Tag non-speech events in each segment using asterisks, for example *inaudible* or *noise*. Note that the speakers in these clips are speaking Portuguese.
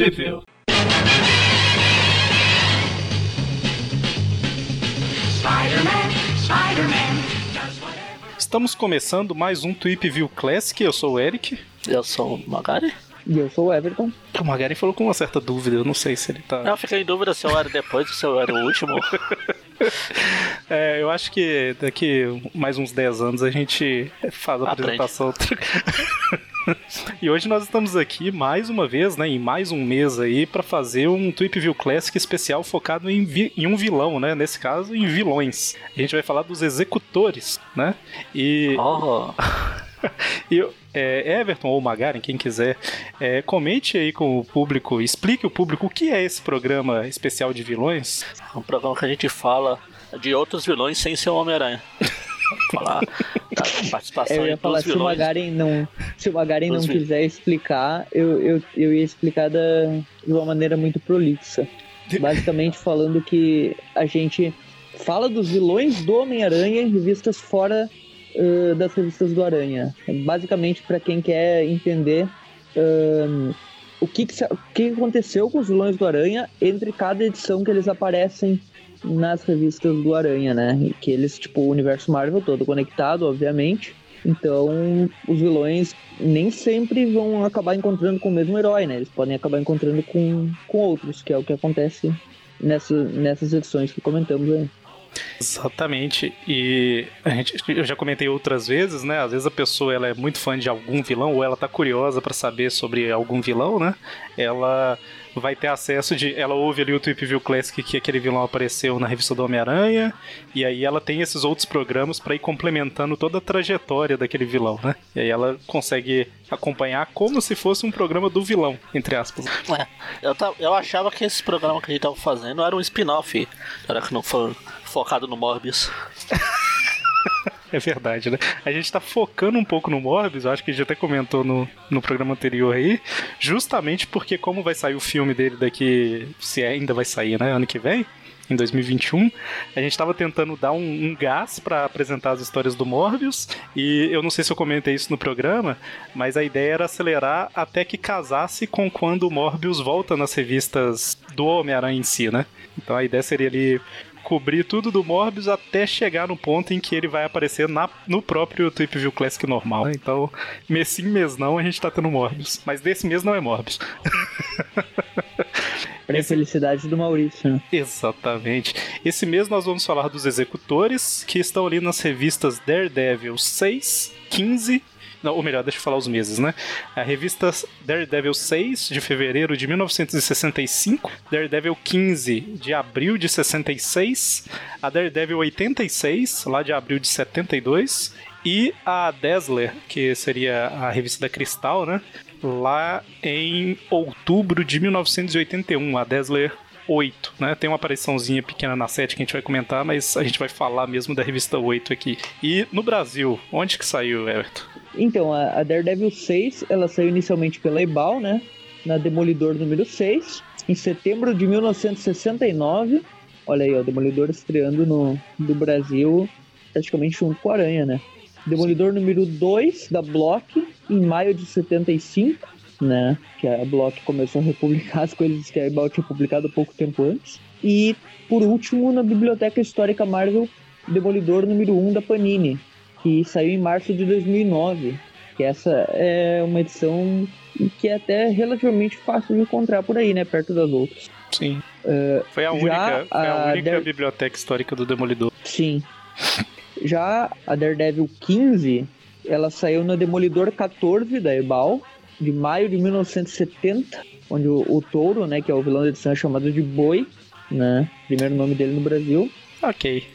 Spider-Man, Spider-Man whatever. Estamos começando mais um Tweep View Classic. Eu sou o Eric. Eu sou o Magari. E eu sou o Everton. O Magaren falou com uma certa dúvida, eu não sei se ele tá. Eu fiquei em dúvida se eu era depois ou se eu era o último. *laughs* É, eu acho que daqui mais uns 10 anos a gente faz a Aprende. apresentação. *laughs* *laughs* e hoje nós estamos aqui mais uma vez, né, em mais um mês aí, pra fazer um Tweep View Classic especial focado em, vi- em um vilão, né? Nesse caso, em vilões. A gente vai falar dos executores, né? E. Oh, *laughs* E é, Everton ou Magaren, quem quiser, é, comente aí com o público, explique o público o que é esse programa especial de vilões. um programa que a gente fala de outros vilões sem ser o Homem-Aranha. *laughs* falar da *laughs* participação Eu ia falar, se o. Magaren não, se o Magaren não quiser explicar, eu, eu, eu ia explicar da, de uma maneira muito prolixa. Basicamente falando que a gente fala dos vilões do Homem-Aranha em revistas fora ãh, das revistas do Aranha. Basicamente, para quem quer entender ãh, o, que, que, o que aconteceu com os vilões do Aranha entre cada edição que eles aparecem nas revistas do Aranha, né? Que eles, tipo, o universo Marvel todo conectado, obviamente. Então, os vilões nem sempre vão acabar encontrando com o mesmo herói, né? Eles podem acabar encontrando com, com outros, que é o que acontece nessa, nessas edições que comentamos aí. Exatamente. E a gente, eu já comentei outras vezes, né? Às vezes a pessoa ela é muito fã de algum vilão ou ela tá curiosa pra saber sobre algum vilão, né? Ela vai ter acesso de. Ela ouve ali o Tweep View Classic que aquele vilão apareceu na revista do Homem-Aranha. E aí ela tem esses outros programas pra ir complementando toda a trajetória daquele vilão, né? E aí ela consegue acompanhar como se fosse um programa do vilão, entre aspas. É, eu, ta- eu achava que esse programa que a gente tava fazendo era um spin-off. Era que não foi focado no Morbius. *laughs* *laughs* É verdade, né? A gente tá focando um pouco no Morbius, acho que a gente até comentou no, no programa anterior aí, justamente porque como vai sair o filme dele daqui, se ainda vai sair, né, ano que vem, em 2021, a gente tava tentando dar um, um gás pra apresentar as histórias do Morbius, e eu não sei se eu comentei isso no programa, mas a ideia era acelerar até que casasse com quando o Morbius volta nas revistas do Homem-Aranha em si, né? Então a ideia seria ali cobrir tudo do Morbius até chegar no ponto em que ele vai aparecer na, no próprio Tweep View Classic normal. Então, mês sim, mês não, a gente tá tendo Morbius. Mas desse mês não é Morbius. *laughs* Pra infelicidade do Maurício, né? Exatamente. Esse mês nós vamos falar dos executores que estão ali nas revistas Daredevil 6, 15. Não, ou melhor, deixa eu falar os meses, né? A revista Daredevil 6 de fevereiro de 1965, Daredevil 15 de abril de 66, a Daredevil 86 lá de abril de 72 e a Dazzler, que seria a revista da Cristal, né? Lá em outubro de 1981, a Dazzler 8, né? Tem uma apariçãozinha pequena na 7 que a gente vai comentar, mas a gente vai falar mesmo da revista 8 aqui. E no Brasil, onde que saiu, Everton? Então, a, Daredevil 6, ela saiu inicialmente pela Ebal, né? Na Demolidor número 6, em setembro de 1969. Olha aí, ó, Demolidor estreando no, no Brasil praticamente junto com a Aranha, né? Demolidor número 2 da Block, em maio de 75, né? Que a Block começou a republicar as coisas que a Ebal tinha publicado pouco tempo antes. E, por último, na Biblioteca Histórica Marvel, Demolidor número 1 da Panini, que saiu em março de 2009. Que essa é uma edição que é até relativamente fácil de encontrar por aí, né? Perto das outras. Sim. foi a única, foi a a única biblioteca histórica do Demolidor. Sim. Já a Daredevil 15, ela saiu no Demolidor 14 da Ebal, de maio de 1970, onde o, o Touro, né, que é o vilão da edição, é chamado de Boi, né? Primeiro nome dele no Brasil. Ok.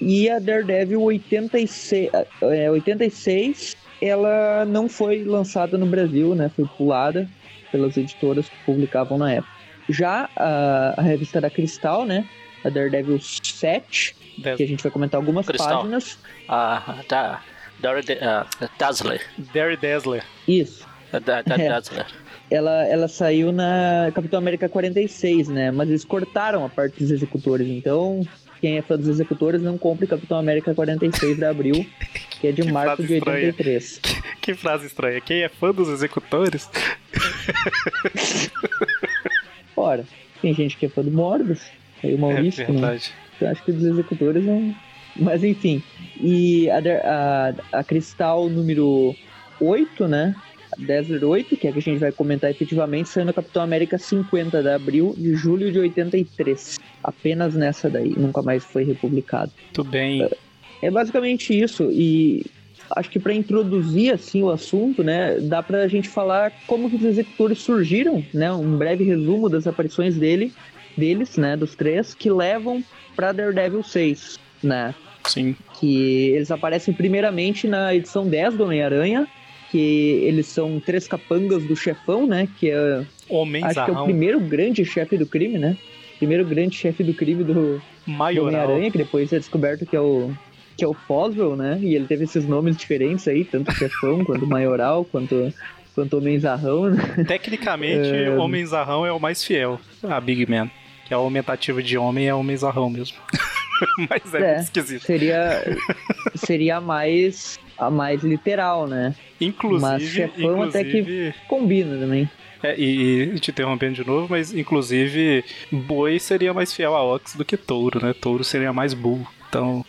E a Daredevil 86, é, 86, ela não foi lançada no Brasil, né? Foi pulada pelas editoras que publicavam na época. Já a, a revista da Cristal, né? A Daredevil 7, Daz- que a gente vai comentar algumas Cristal. páginas. A da, Darede- ah, Dazzler. Dare Dazzler. Isso. A Da, da É. *laughs* Dazzler. Ela, ela saiu na Capitão América 46, né? Mas eles cortaram a parte dos executores. Então, quem é fã dos executores, não compre Capitão América 46 de abril, *laughs* que é de Que março de estranha. 83. *laughs* Que frase estranha. Quem é fã dos executores Ora, tem gente que é fã do Morbius, aí o Maurício, é né? verdade. Eu acho que dos executores não. Mas enfim. E a, a, a Cristal número 8, né? A Desert 8, que é a que a gente vai comentar efetivamente, saiu no Capitão América 50 de abril de julho de 83. Apenas nessa daí, nunca mais foi republicado. Tudo bem. É basicamente isso. E acho que para introduzir assim o assunto, né, dá pra gente falar como que os executores surgiram, né, um breve resumo das aparições dele, deles, né, dos três que levam para Daredevil 6, né? Sim. Que eles aparecem primeiramente na edição 10 do Homem-Aranha, que eles são três capangas do chefão, né, que é Homens acho que é o primeiro grande chefe do crime, né? Primeiro grande chefe do crime do, do. Homem-Aranha, que depois é descoberto que é o que é o Foswell, né? E ele teve esses nomes diferentes aí, tanto chefão, *laughs* quanto maioral, quanto quanto homenzarrão, né? Tecnicamente, *laughs* É. Homens Arrão é o mais fiel a Big Man. Que a aumentativa de homem é Homens Arrão mesmo. *laughs* *laughs* Mas é, É. esquisito. Seria *laughs* seria a mais a mais literal, né? Inclusive, Mas chefão até que- inclusive Combina também. é, e, e te interrompendo de novo, mas inclusive Boi seria mais fiel a Ox do que Touro, né? Touro seria mais Bull. Então,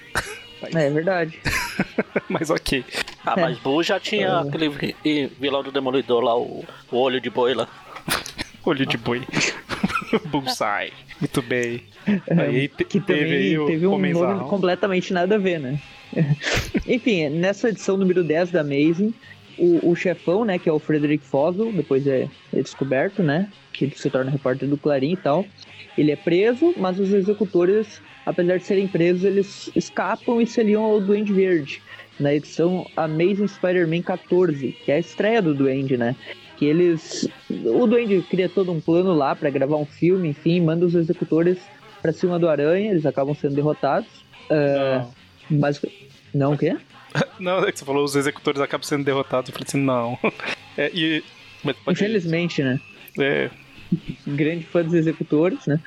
É verdade. *laughs* mas ok. Ah, mas Boo já tinha É. aquele vi- vilão do Demolidor lá, o, o olho de boi lá. Olho de boi. *laughs* Bullseye. Muito bem. Aí te- É, que teve também aí teve um nome completamente nada a ver, né? *laughs* Enfim, nessa edição número 10 da Amazing, o, o chefão, né, que é o Frederick Foswell, depois é, é descoberto, né, que ele se torna repórter do Clarim e tal, ele é preso, mas os executores, apesar de serem presos, eles escapam e se aliam ao Duende Verde, na edição Amazing Spider-Man 14, que é a estreia do Duende, né, que eles... O Duende cria todo um plano lá pra gravar um filme, enfim, manda os executores pra cima do Aranha, eles acabam sendo derrotados. Não. Basic... Não, o quê? *laughs* Não, é que você falou, os executores acabam sendo derrotados. Eu falei assim, não. *laughs* É, e, mas Infelizmente, né? é, Grande fã dos executores, né?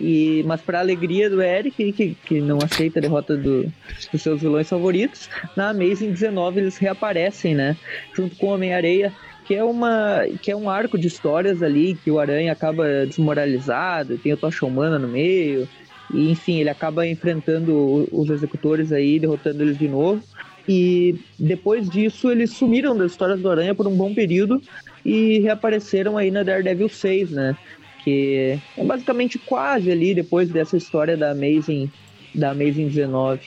E, mas para alegria do Eric, que, que não aceita a derrota do- dos seus vilões favoritos, na Amazing 19 eles reaparecem, né? Junto com o Homem-Areia, que é uma que é um arco de histórias ali que o Aranha acaba desmoralizado, tem o Tocha Humana no meio, e enfim, ele acaba enfrentando os executores aí, derrotando eles de novo. E depois disso, eles sumiram das histórias do Aranha por um bom período e reapareceram aí na Daredevil 6, né? Que é basicamente quase ali depois dessa história da Amazing, da Amazing 19.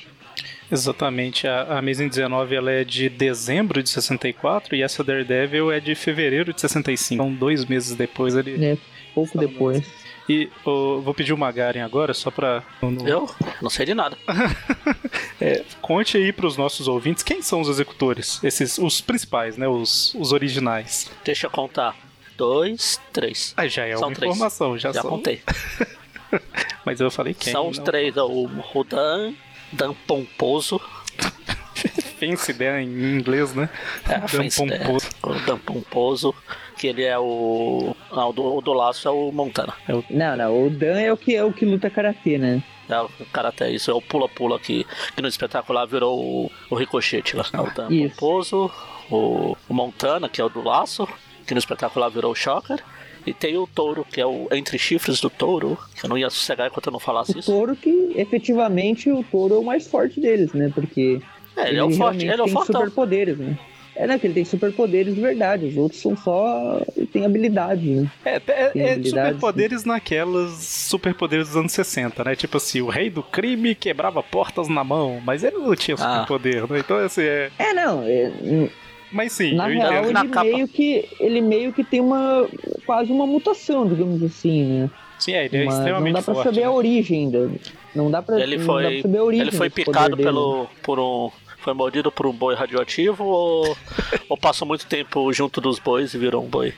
Exatamente. A, a Amazing 19 ela é de dezembro de 64 e essa Daredevil é de fevereiro de 65. Então, dois meses depois ele. Né? Pouco depois. E ô, vou pedir o Magaren agora, só pra. no- Eu não sei de nada. *laughs* É, conte aí pros nossos ouvintes quem são os executores. Esses, os principais, né? Os, os originais. Deixa eu contar. Dois, três. Ah, já é São uma três. informação, já, Já são. contei. *laughs* Mas eu falei quem. São os não- três, é o o Dan, Dan Pomposo. *laughs* Fancy ideia em inglês, né? É, Dan Fancy Dan. Pomposo. O Dan Pomposo, que ele é o. Ah, o do, o do laço é o Montana. Não, não, o Dan é o que é o que luta karatê, né? É o cara até isso, é o pula-pula que, que no espetacular virou o, o ricochete lá. É o Dan Isso. Pomposo, o, o Montana, que é o do laço, que no espetacular virou o Shocker. E tem o touro, que é o entre chifres do touro, que eu não ia sossegar enquanto eu não falasse O isso. touro que, efetivamente, o touro é o mais forte deles, né? Porque É, ele é o forte, ele é o tem fortão. superpoderes, né? É, né? Que ele tem superpoderes de verdade. Os outros são só... tem habilidades, né? É, é, Tem é habilidades, superpoderes naquelas superpoderes dos anos 60, né? Tipo assim, o rei do crime quebrava portas na mão, mas ele não tinha Ah. superpoder, né? Então, assim, é. É, não. é- Mas sim, na eu real, ele Na capa. meio, que, ele meio que tem uma... quase uma mutação, digamos assim, né? Sim, é, ele é Mas não extremamente dá pra forte. saber né? a origem ainda. Não dá pra, Ele não dá pra foi, saber a origem ele foi picado dele. pelo, por um. Foi mordido por um boi radioativo ou, *laughs* ou passou muito tempo junto dos bois e virou um boi?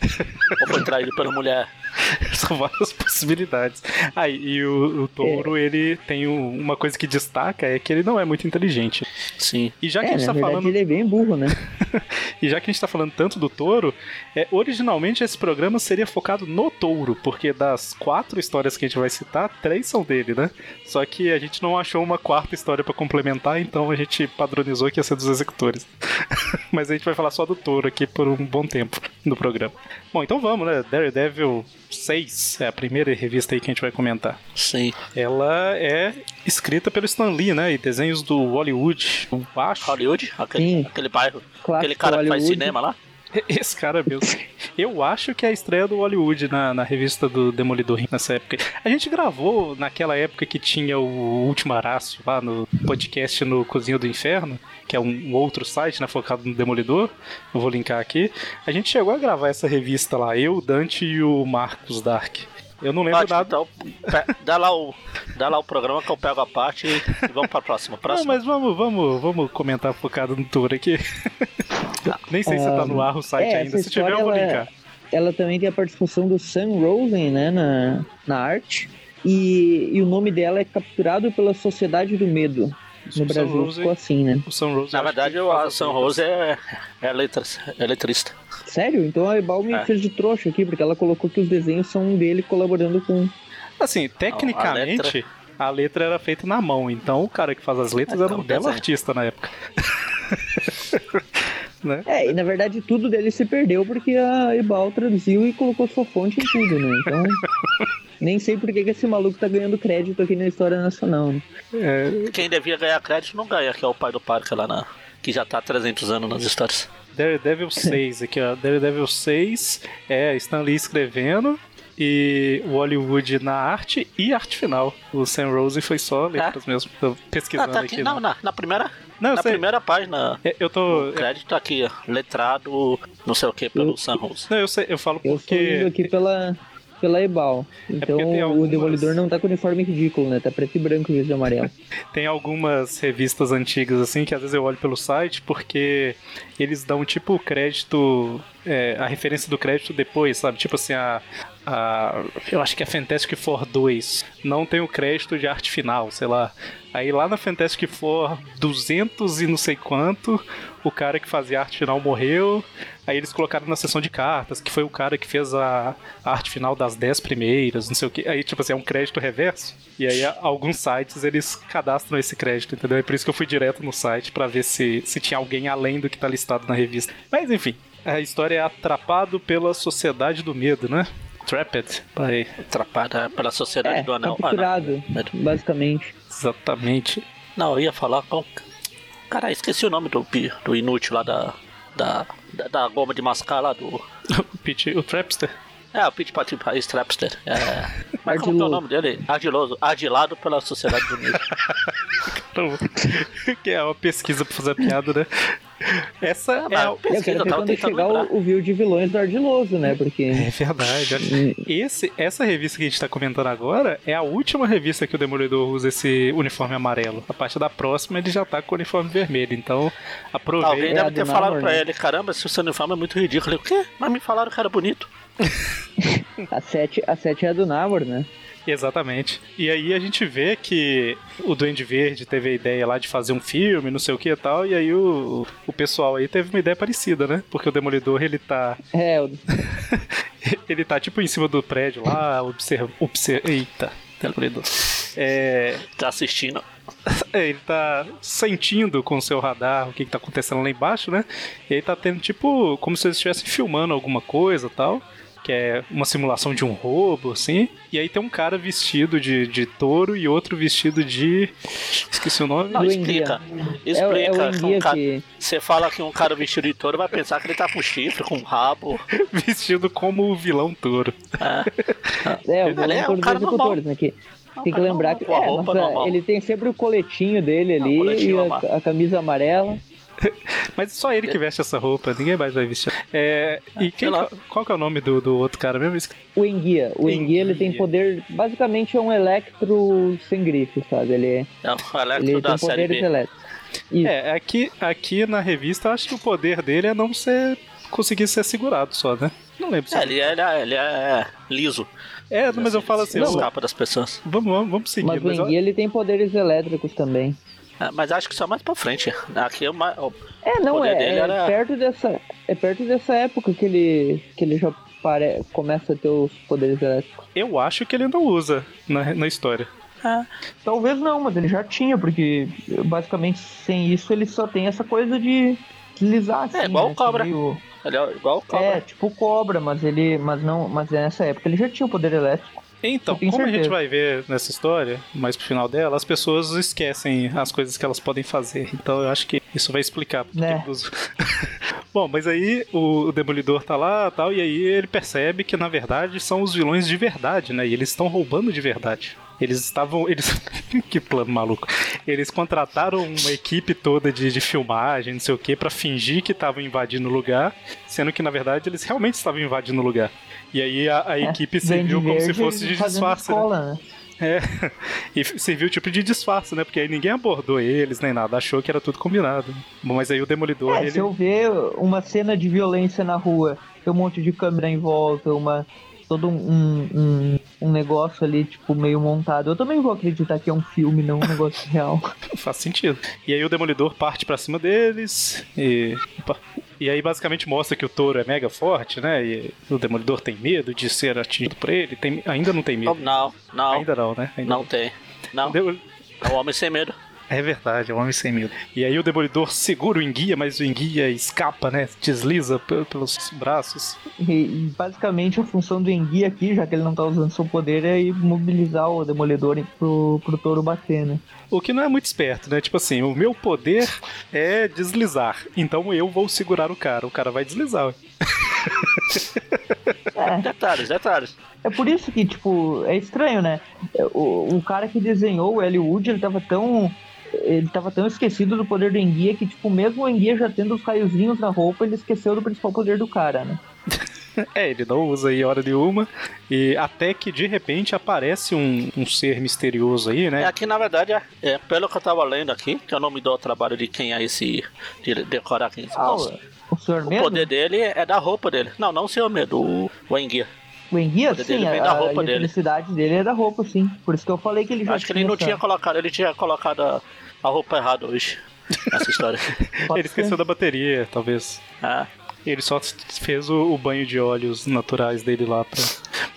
ou foi traído pela mulher? *laughs* São várias possibilidades. Ah, e o, o touro, ele tem um- uma coisa que destaca, é que ele não é muito inteligente. Sim. E já que É, a gente tá verdade falando. ele é bem burro, né? *laughs* e já que a gente tá falando tanto do touro, é, originalmente esse programa seria focado no touro, porque das quatro histórias que a gente vai citar, três são dele, né? Só que a gente não achou uma quarta história pra complementar, então a gente padronizou que ia ser dos executores. *laughs* Mas a gente vai falar só do touro aqui por um bom tempo no programa. Bom, então vamos, né? Daredevil 6 é a primeira revista aí que a gente vai comentar. Sim. Ela é escrita pelo Stan Lee, né? E desenhos do Hollywood. Eu acho. Hollywood? Aquele, Sim. aquele bairro. Clássico aquele cara que faz cinema lá? *laughs* Esse cara mesmo. Eu acho que é a estreia do Hollywood na, na revista do Demolidor nessa época. A gente gravou naquela época que tinha o Último Arácio lá no podcast no Cozinho do Inferno, que é um, outro site, né, focado no Demolidor. Eu vou linkar aqui. A gente chegou a gravar essa revista lá, eu, Dante e o Marcos Dark. Eu não lembro Ótimo, nada. então, dá, lá o, dá lá o programa que eu pego a parte e vamos pra próxima. Não, Próxima. mas vamos, vamos, vamos comentar focado no tour aqui. *laughs* *laughs* Nem sei se tá no ar o site é, ainda. Se tiver, eu vou história, linkar. Ela também tem a participação do Sam Rosen, né, na, na arte. E, e o nome dela é capturado pela Sociedade do Medo. No Brasil Rose- ficou assim, né? O Sam Rose, Na verdade, o faz a as Sam letras. Rose é, é, letras, é letrista. Sério? Então a Ebal me É. fez de trouxa aqui, porque ela colocou que os desenhos são dele colaborando com. Assim, tecnicamente, letra- a letra era feita na mão, então o cara que faz as letras É, era um então, belo desenho. artista na época. *laughs* né? É, e na verdade tudo dele se perdeu porque a Ebal traduziu e colocou sua fonte em tudo, né? Então. *laughs* nem sei por que, esse maluco tá ganhando crédito aqui na história nacional. Né? É, Quem devia ganhar crédito não ganha, que é o pai do Parker lá na. Que já tá há 300 anos nas histórias. Daredevil 6 aqui, ó. Daredevil 6 é Stan Lee escrevendo e o Hollywood na arte e arte final. O Sam Rose foi só letras mesmo. Tô Ah, pesquisando tá aqui. aqui. Não, né? na, na primeira. Não, eu na sei. primeira página. É, Eu tô. O crédito tá aqui, ó. Letrado, não sei o que, pelo Eu- Sam Rose. Não, eu sei, eu falo Eu estou indo porque. aqui pela, pela Ebal. Então porque tem o algumas- Demolidor não tá com uniforme ridículo, né? Tá preto e branco em vez de amarelo. Tem algumas revistas antigas assim que às vezes eu olho pelo site porque eles dão tipo o crédito, é, a referência do crédito depois, sabe? Tipo assim, a, a. Eu acho que é Fantastic Four 2 não tem o crédito de arte final, sei lá. Aí lá na Fantastic Four 200 e não sei quanto, o cara que fazia a arte final morreu. Aí eles colocaram na seção de cartas, que foi o cara que fez a, arte final das 10 primeiras, não sei o que. Aí, tipo assim, é um crédito reverso. E aí, alguns sites eles cadastram esse crédito, entendeu? É por isso que eu fui direto no site pra ver se, se tinha alguém além do que tá listado na revista. Mas enfim, a história é atrapado pela Sociedade do Medo, né? Trapped. By... Atrapada pela Sociedade É, do Anel. Ah, capturado, não. basicamente. Exatamente. Não, eu ia falar com. Cara, esqueci o nome do, do inútil lá da. Da, da, da goma de mascar lá do. *laughs* O Pete, o Trapster. É, o Pete Patrick Strapster. É. Mas como é o nome dele? Ardiloso. Ardilado pela Sociedade do Medo. Então, que é uma pesquisa pra fazer piada, né? Essa Ah, é, a- mas- Eu Pesquisa, quero eu ver quando chegar lembrar. o, o view de vilões do Ardiloso, né? Porque. É verdade. Esse, essa revista que a gente tá comentando agora é a última revista que o Demolidor usa esse uniforme amarelo. A partir da próxima ele já tá com o uniforme vermelho. Então Alguém aproveita. É, deve ter falado pra ele: caramba, esse seu uniforme é muito ridículo. Eu, o quê? Mas me falaram que era bonito. *laughs* A 7, a 7 é a do Namor, né? Exatamente. E aí a gente vê que o Duende Verde teve a ideia lá de fazer um filme, não sei o que e tal, e aí o, o pessoal aí teve uma ideia parecida, né? Porque o Demolidor ele tá. É, o- *laughs* ele tá tipo em cima do prédio lá, observa. observa eita, Demolidor. É, Tá assistindo. *laughs* É, ele tá sentindo com o seu radar o que, que tá acontecendo lá embaixo, né? E aí tá tendo tipo como se eles estivessem filmando alguma coisa tal. Que é uma simulação de um roubo, assim. E aí tem um cara vestido de, de touro e outro vestido de. Esqueci o nome. Não, explica. é, é Explica. o que um cara- que. Você fala que um cara vestido de touro vai pensar que ele tá com chifre, com rabo. *laughs* vestido como o vilão touro. É. É, o Ele vilão é um por cara dos executores, né? Que, tem que cara lembrar que é, roupa nossa, ele tem sempre o coletinho dele ali coletinho e a, a camisa amarela. *laughs* Mas só ele que veste essa roupa, ninguém mais vai vestir. É, e quem, lá. qual que é o nome do, do outro cara mesmo? O Enguia. O Enguia, ele tem poder. Basicamente é um electro sem grife, sabe? Ele, é- É o Electro ele da tem série poderes elétricos. Isso. É, aqui, aqui na revista eu acho que o poder dele é não ser. conseguir ser segurado só, né? Não lembro se. É, ele, é, ele, é, ele é liso. É, mas eu falo assim, ó, escapa das pessoas. vamos, vamos, vamos seguir. Mas o mas Enguia, ele tem poderes elétricos também. É, mas acho que só mais pra frente. Aqui é uma. o- É, não, poder é, dele é era- perto dessa. É perto dessa época que ele. que ele já pare, começa a ter os poderes elétricos. Eu acho que ele não usa na, na história. É, Talvez não, mas ele já tinha, porque basicamente sem isso ele só tem essa coisa de deslizar assim. igual né, o Cobra. meio- ele é igual o cobra. É, tipo cobra, mas ele. Mas não. Mas nessa época ele já tinha o poder elétrico. Então, como a gente certeza. vai ver nessa história, mais pro final dela, as pessoas esquecem as coisas que elas podem fazer. Então eu acho que isso vai explicar. Né. usa. *laughs* Bom, mas aí o, Demolidor tá lá tal, e aí ele percebe que na verdade são os vilões de verdade, né? E eles estão roubando de verdade. Eles estavam. Eles. *laughs* que plano maluco. Eles contrataram uma equipe toda de, de filmagem, não sei o que, pra fingir que estavam invadindo o lugar, sendo que na verdade eles realmente estavam invadindo o lugar. E aí a, a equipe Verde serviu como se fosse de disfarce. né? escola, né? É, *laughs* e serviu tipo de disfarce, né? Porque aí ninguém abordou eles nem nada, achou que era tudo combinado. Bom, mas aí o Demolidor, É, ele. se eu ver uma cena de violência na rua, tem um monte de câmera em volta, uma todo um, um, um negócio ali, tipo, meio montado. Eu também vou acreditar que é um filme, não um negócio real. *laughs* Faz sentido. E aí o Demolidor parte pra cima deles e. opa. E aí basicamente mostra que o touro é mega forte, né? E o Demolidor tem medo de ser atingido por ele. Tem... Ainda não tem medo. Não, não, Ainda não, né? Ainda não tem. Não, Deu- é um homem sem medo. É verdade, é um homem sem medo. E aí o Demolidor segura o enguia, mas o enguia escapa, né? Desliza pe- pelos braços. E, e, basicamente a função do Enguia aqui, já que ele não tá usando seu poder, é ir mobilizar o Demolidor pro, pro touro bater, né? O que não é muito esperto, né? Tipo assim, o meu poder é deslizar. Então eu vou segurar o cara. O cara vai deslizar. ué. Detalhes, detalhes. É por isso que, tipo, é estranho, né? O, o cara que desenhou o Hollywood, ele tava tão. Ele tava tão esquecido do poder do Enguia que, tipo, mesmo o Enguia já tendo os raiozinhos na roupa, ele esqueceu do principal poder do cara, né? *laughs* É, ele não usa aí hora nenhuma. E até que de repente aparece um, um ser misterioso aí, É, né? aqui na verdade, é, é, pelo que eu tava lendo aqui, que eu não me dou o trabalho de quem é esse. de decorar quem Ah, Nossa, o, o Senhor O Medo? poder dele é da roupa dele. Não, não o Senhor Medo, o, o Enguia. O Enguia, poder sim, dele vem a, da a roupa dele. eletricidade dele é da roupa, sim. Por isso que eu falei que ele já Acho que ele não essa- tinha colocado, ele tinha colocado a, a roupa errada hoje. Nessa história. *laughs* pode Ele ser. esqueceu da bateria, talvez. Ah, Ele só fez o, o banho de óleos naturais dele lá pra.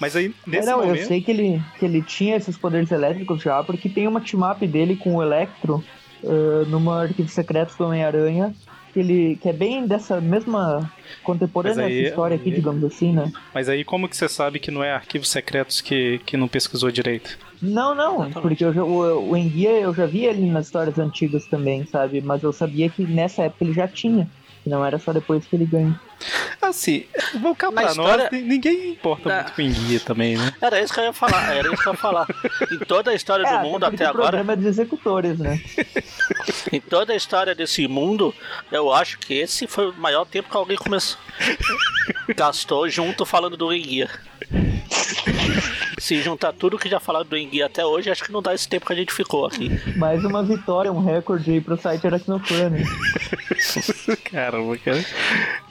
Mas aí, É, nesse não, momento. eu sei que ele, que ele tinha esses poderes elétricos já, porque tem uma team-up dele com o Electro ah, numa Arquivo Secretos do Homem-Aranha, que, ele, que é bem dessa mesma contemporânea aí- essa história aqui, digamos assim, né? Mas aí como que você sabe que não é arquivos secretos que, que não pesquisou direito? Não, não, Exatamente. porque eu já- o, o Enguia eu já vi ele nas histórias antigas também, sabe? Mas eu sabia que nessa época ele já tinha. Que Não era só depois que ele ganha. Assim, vou cá pra história- nós, ni- ninguém importa Na- muito com enguia também, né? era isso que eu ia falar, era isso que eu ia falar. Em toda a história do mundo até o agora, programa é dos executores, né? *laughs* em toda a história desse mundo, eu acho que esse foi o maior tempo que alguém começou. *laughs* Gastou junto falando do Enguia. Se juntar tudo que já falaram do Enguia até hoje, acho que não dá esse tempo que a gente ficou aqui. Mais uma vitória, um recorde aí pro site Aracnofan? *laughs* Caramba, cara.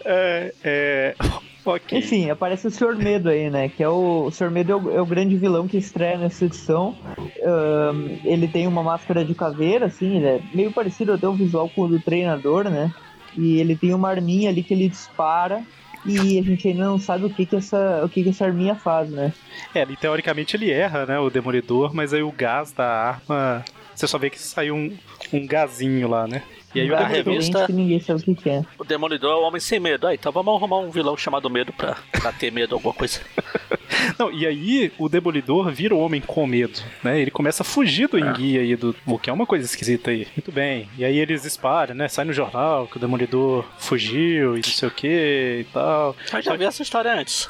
É, é... Ok. Enfim, aparece o Sr. Medo aí, né? Que é o, o Sr. Medo é o, é o grande vilão que estreia nessa edição. Ahn, ele tem uma máscara de caveira, assim, ele é meio parecido até o visual com o do treinador, né? E ele tem uma arminha ali que ele dispara. E a gente ainda não sabe o que que essa, o que que essa arminha faz, né? É, e teoricamente ele erra, né, o Demolidor, mas aí o gás da arma... Você só vê que saiu um, um gazinho lá, né? E aí o a revista- que ninguém sabe o que é. O Demolidor é o homem sem medo. Ah, então vamos arrumar um vilão chamado Medo pra, pra ter medo alguma coisa. *laughs* Não, e aí o Demolidor vira o homem com medo, né? Ele começa a fugir do enguia aí, do... o que é uma coisa esquisita aí. Muito bem. E aí eles espalham, né? Sai no jornal que o Demolidor fugiu e não sei o que e tal. Eu já vi essa história antes.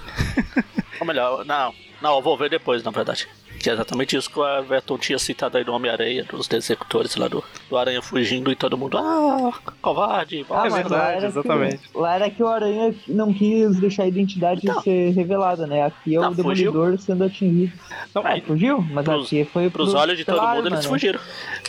*laughs* Ou melhor, não. Não, eu vou ver depois, na verdade. Que é exatamente isso que o Everton tinha citado aí do Homem-Aranha, dos executores lá do, do Aranha fugindo e todo mundo, ah, covarde, Ah, É verdade, exatamente. Que, lá era que o Aranha não quis deixar a identidade Não. ser revelada, né? Aqui é Não, o fugiu. Demolidor sendo atingido. Não, Ah, aí, fugiu? Mas Pros- aqui foi Pros pro- olhos de todo mundo, eles né? fugiram.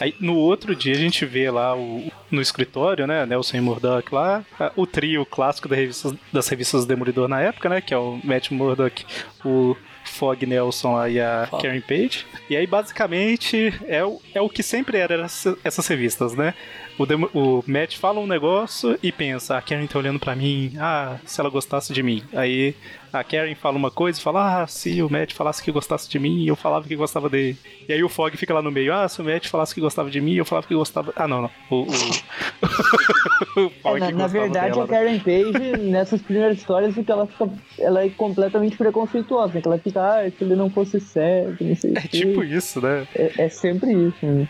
aí no outro dia a gente vê lá o, no escritório, né? Nelson e Murdock lá. O trio clássico da revista, das revistas do Demolidor na época, né? Que é o Matt Murdock, o Fog Nelson lá e a Fog. Karen Page. E aí, basicamente, é o, é o que sempre era essa- essas revistas, né? O, Demo- o Matt fala um negócio e pensa, a Karen tá olhando pra mim, ah, se ela gostasse de mim. Aí a Karen fala uma coisa e fala, ah, se o Matt falasse que gostasse de mim, eu falava que gostava dele. E aí o Fog fica lá no meio, ah, se o Matt falasse que gostava de mim, eu falava que gostava. Ah, não, não. O, o... *laughs* o Fog É, na, na verdade, dela, a? Karen Page, nessas primeiras histórias, que ela fica. Ela é completamente preconceituosa, né? Que ela fica, ah, se ele não fosse cego, não sei o É quê. tipo isso, né? É, é sempre isso. Né?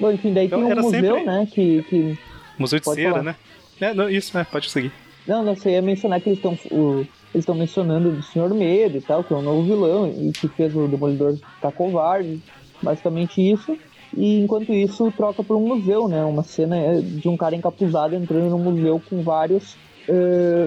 Bom, enfim, daí Então, tem um museu, sempre- né? Que, que. Museu de Pode cera, falar. né? É, não, isso, né? Pode seguir. Não, não sei, ia mencionar que eles estão. Eles estão mencionando do Senhor Medo e tal, que é o novo vilão, e que fez o Demolidor ficar covarde. Basicamente isso. E enquanto isso, troca por um museu, né? Uma cena de um cara encapuzado entrando num museu com vários.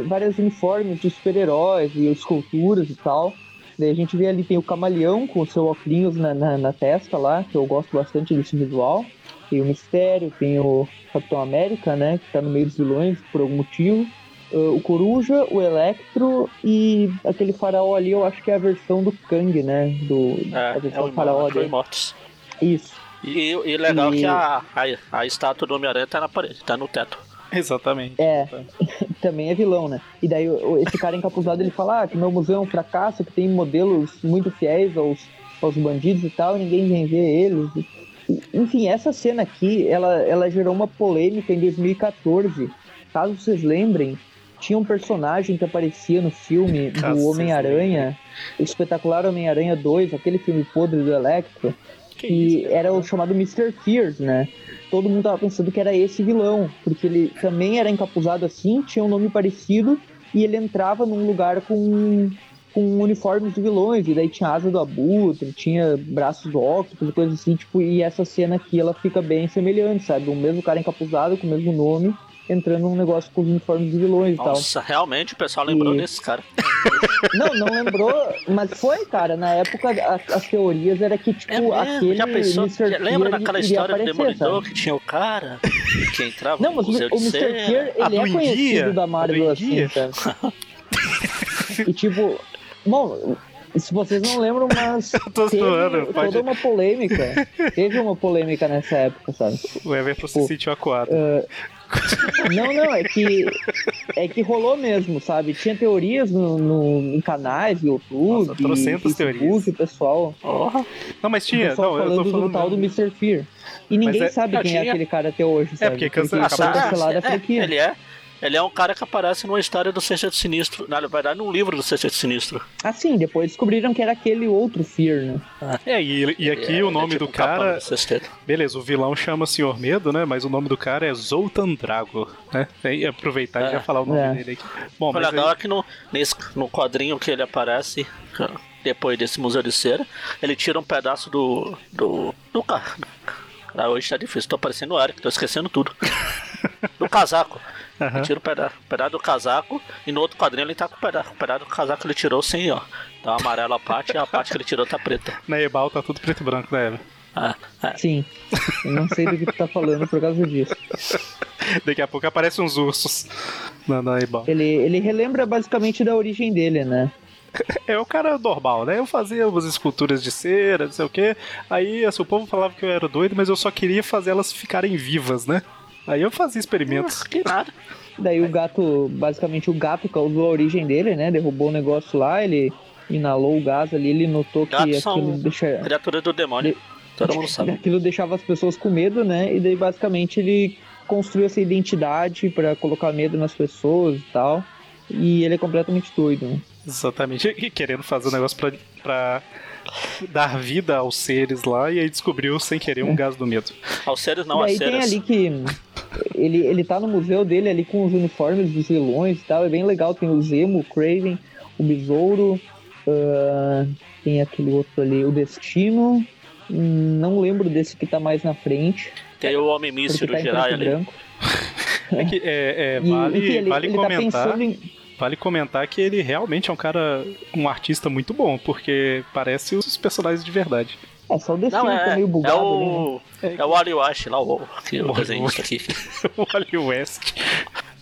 vários uniformes de super-heróis e esculturas e tal. Daí a gente vê ali, tem o camaleão com o seu óculos na, na, na testa lá, que eu gosto bastante desse visual. Tem o Mistério, tem o Capitão América, né? Que tá no meio dos vilões por algum motivo. Uh, o Coruja, o Electro e aquele faraó ali, eu acho que é a versão do Kang, né? Do, a É, é versão o faraó Imortus. dele. Imortus. Isso. E, e legal E- que a, a, a estátua do Homem-Aranha tá na parede, tá no teto. Exatamente. É, *laughs* também é vilão, né? E daí esse cara encapuzado ele fala ah, que meu museu é um fracasso, que tem modelos muito fiéis aos, aos bandidos e tal, e ninguém vem ver eles. Enfim, essa cena aqui, ela, ela gerou uma polêmica em 2014. Caso vocês lembrem, tinha um personagem que aparecia no filme do Homem-Aranha, o espetacular Homem-Aranha 2, aquele filme podre do Electro, Que que isso, era o chamado Mr. Fears, né? Todo mundo tava pensando que era esse vilão, porque ele também era encapuzado assim, tinha um nome parecido, e ele entrava num lugar com, com uniformes de vilões, e daí tinha asa do abutre, tinha braços do octopus, coisa assim, tipo, e essa cena aqui, ela fica bem semelhante, sabe? O mesmo cara encapuzado, com o mesmo nome, entrando num negócio com os uniformes de vilões e tal. Nossa, realmente o pessoal lembrou E- desse cara. *laughs* Não, não lembrou, mas foi, cara. Na época, a- as teorias era que, tipo, É mesmo, aquele já pensou? Mr. já lembra daquela história do aparecer, Demolidor sabe? que tinha o cara que entrava Não, no mas o, museu o de Mr. Fear, ele é do conhecido da Do Marvel assim, sabe? *laughs* E tipo, bom, se vocês não lembram, mas *laughs* tô teve zoando, pode- toda uma polêmica. Teve uma polêmica nessa época, sabe? O Everton se Tipo, sentiu acuado. *laughs* Não, não, é que é que rolou mesmo, sabe? Tinha teorias no, no- em canais, YouTube, Nossa, Facebook, teorias. o pessoal, Porra. Não, mas tinha. Não, eu tô falando, do tal do Mr. Fear. E ninguém é- sabe quem é tinha- aquele cara até hoje, sabe? porque cansa- acabou acabou de cancelar a é, franquia. ele é. Ele é um cara que aparece numa história do Sexteto Sinistro. Na verdade, num livro do Sexteto Sinistro. Ah, sim, depois descobriram que era aquele outro Fear, né? É, e, e aqui É, o nome é tipo do cara. do. Beleza, o vilão chama Senhor Medo, né? Mas o nome do cara é Zoltan Drago, né? E aproveitar e É. já falar o nome É. dele aqui. Bom, O mas legal aí, é que no, nesse, no quadrinho que ele aparece, depois desse Museu de Cera, ele tira um pedaço do. do. do carro. Cara, hoje tá difícil, tô parecendo o Eric, tô esquecendo tudo. *laughs* Do casaco. Aham. Ele tira um pedaço, um pedaço do casaco e no outro quadrinho ele tá com o pedaço. O pedaço do casaco ele tirou sem, ó. Tá amarelo a parte e a parte que ele tirou tá preta. na Ebal tá tudo preto e branco, né, Eva? Ah, é. Sim. Eu não sei do que tu tá falando por causa disso. *laughs* Daqui a pouco aparecem uns ursos na, na Ebal. Ele, ele relembra basicamente da origem dele, né? *laughs* É o cara normal, né? Eu fazia umas esculturas de cera, não sei o quê. Aí assim, o povo falava que eu era doido, mas eu só queria fazer elas ficarem vivas, né? Aí eu fazia experimentos. Que nada. Daí o gato, basicamente o gato causou a origem dele, né? Derrubou o negócio lá, ele inalou o gás ali, ele notou que Gatos aquilo, são deixa, criatura do demônio. Todo mundo sabe. *laughs* aquilo deixava as pessoas com medo, né? E daí basicamente ele construiu essa identidade pra colocar medo nas pessoas e tal. E ele é completamente doido, né? Exatamente. E querendo fazer um negócio pra, pra *laughs* dar vida aos seres lá, e aí descobriu sem querer um gás do medo. Aos seres não, e às aí tem ali que ele, ele tá no museu dele ali com os uniformes dos vilões e tal, é bem legal, tem o Zemo, o Craven, o Besouro, ah, tem aquele outro ali, o Destino, não lembro desse que tá mais na frente, Tem o Homem Míssil do tá Jirai e ali. branco. *laughs* É que é, é, E, vale, enfim, ele, vale ele tá comentar. pensando em... Vale comentar que ele realmente é um cara, um artista muito bom, porque parece os personagens de verdade. É só o destino Não, que tá é, meio é bugado ali, né? o. É o Wally West lá, o, que, o Wally desenhista aqui. *laughs* o Wally West.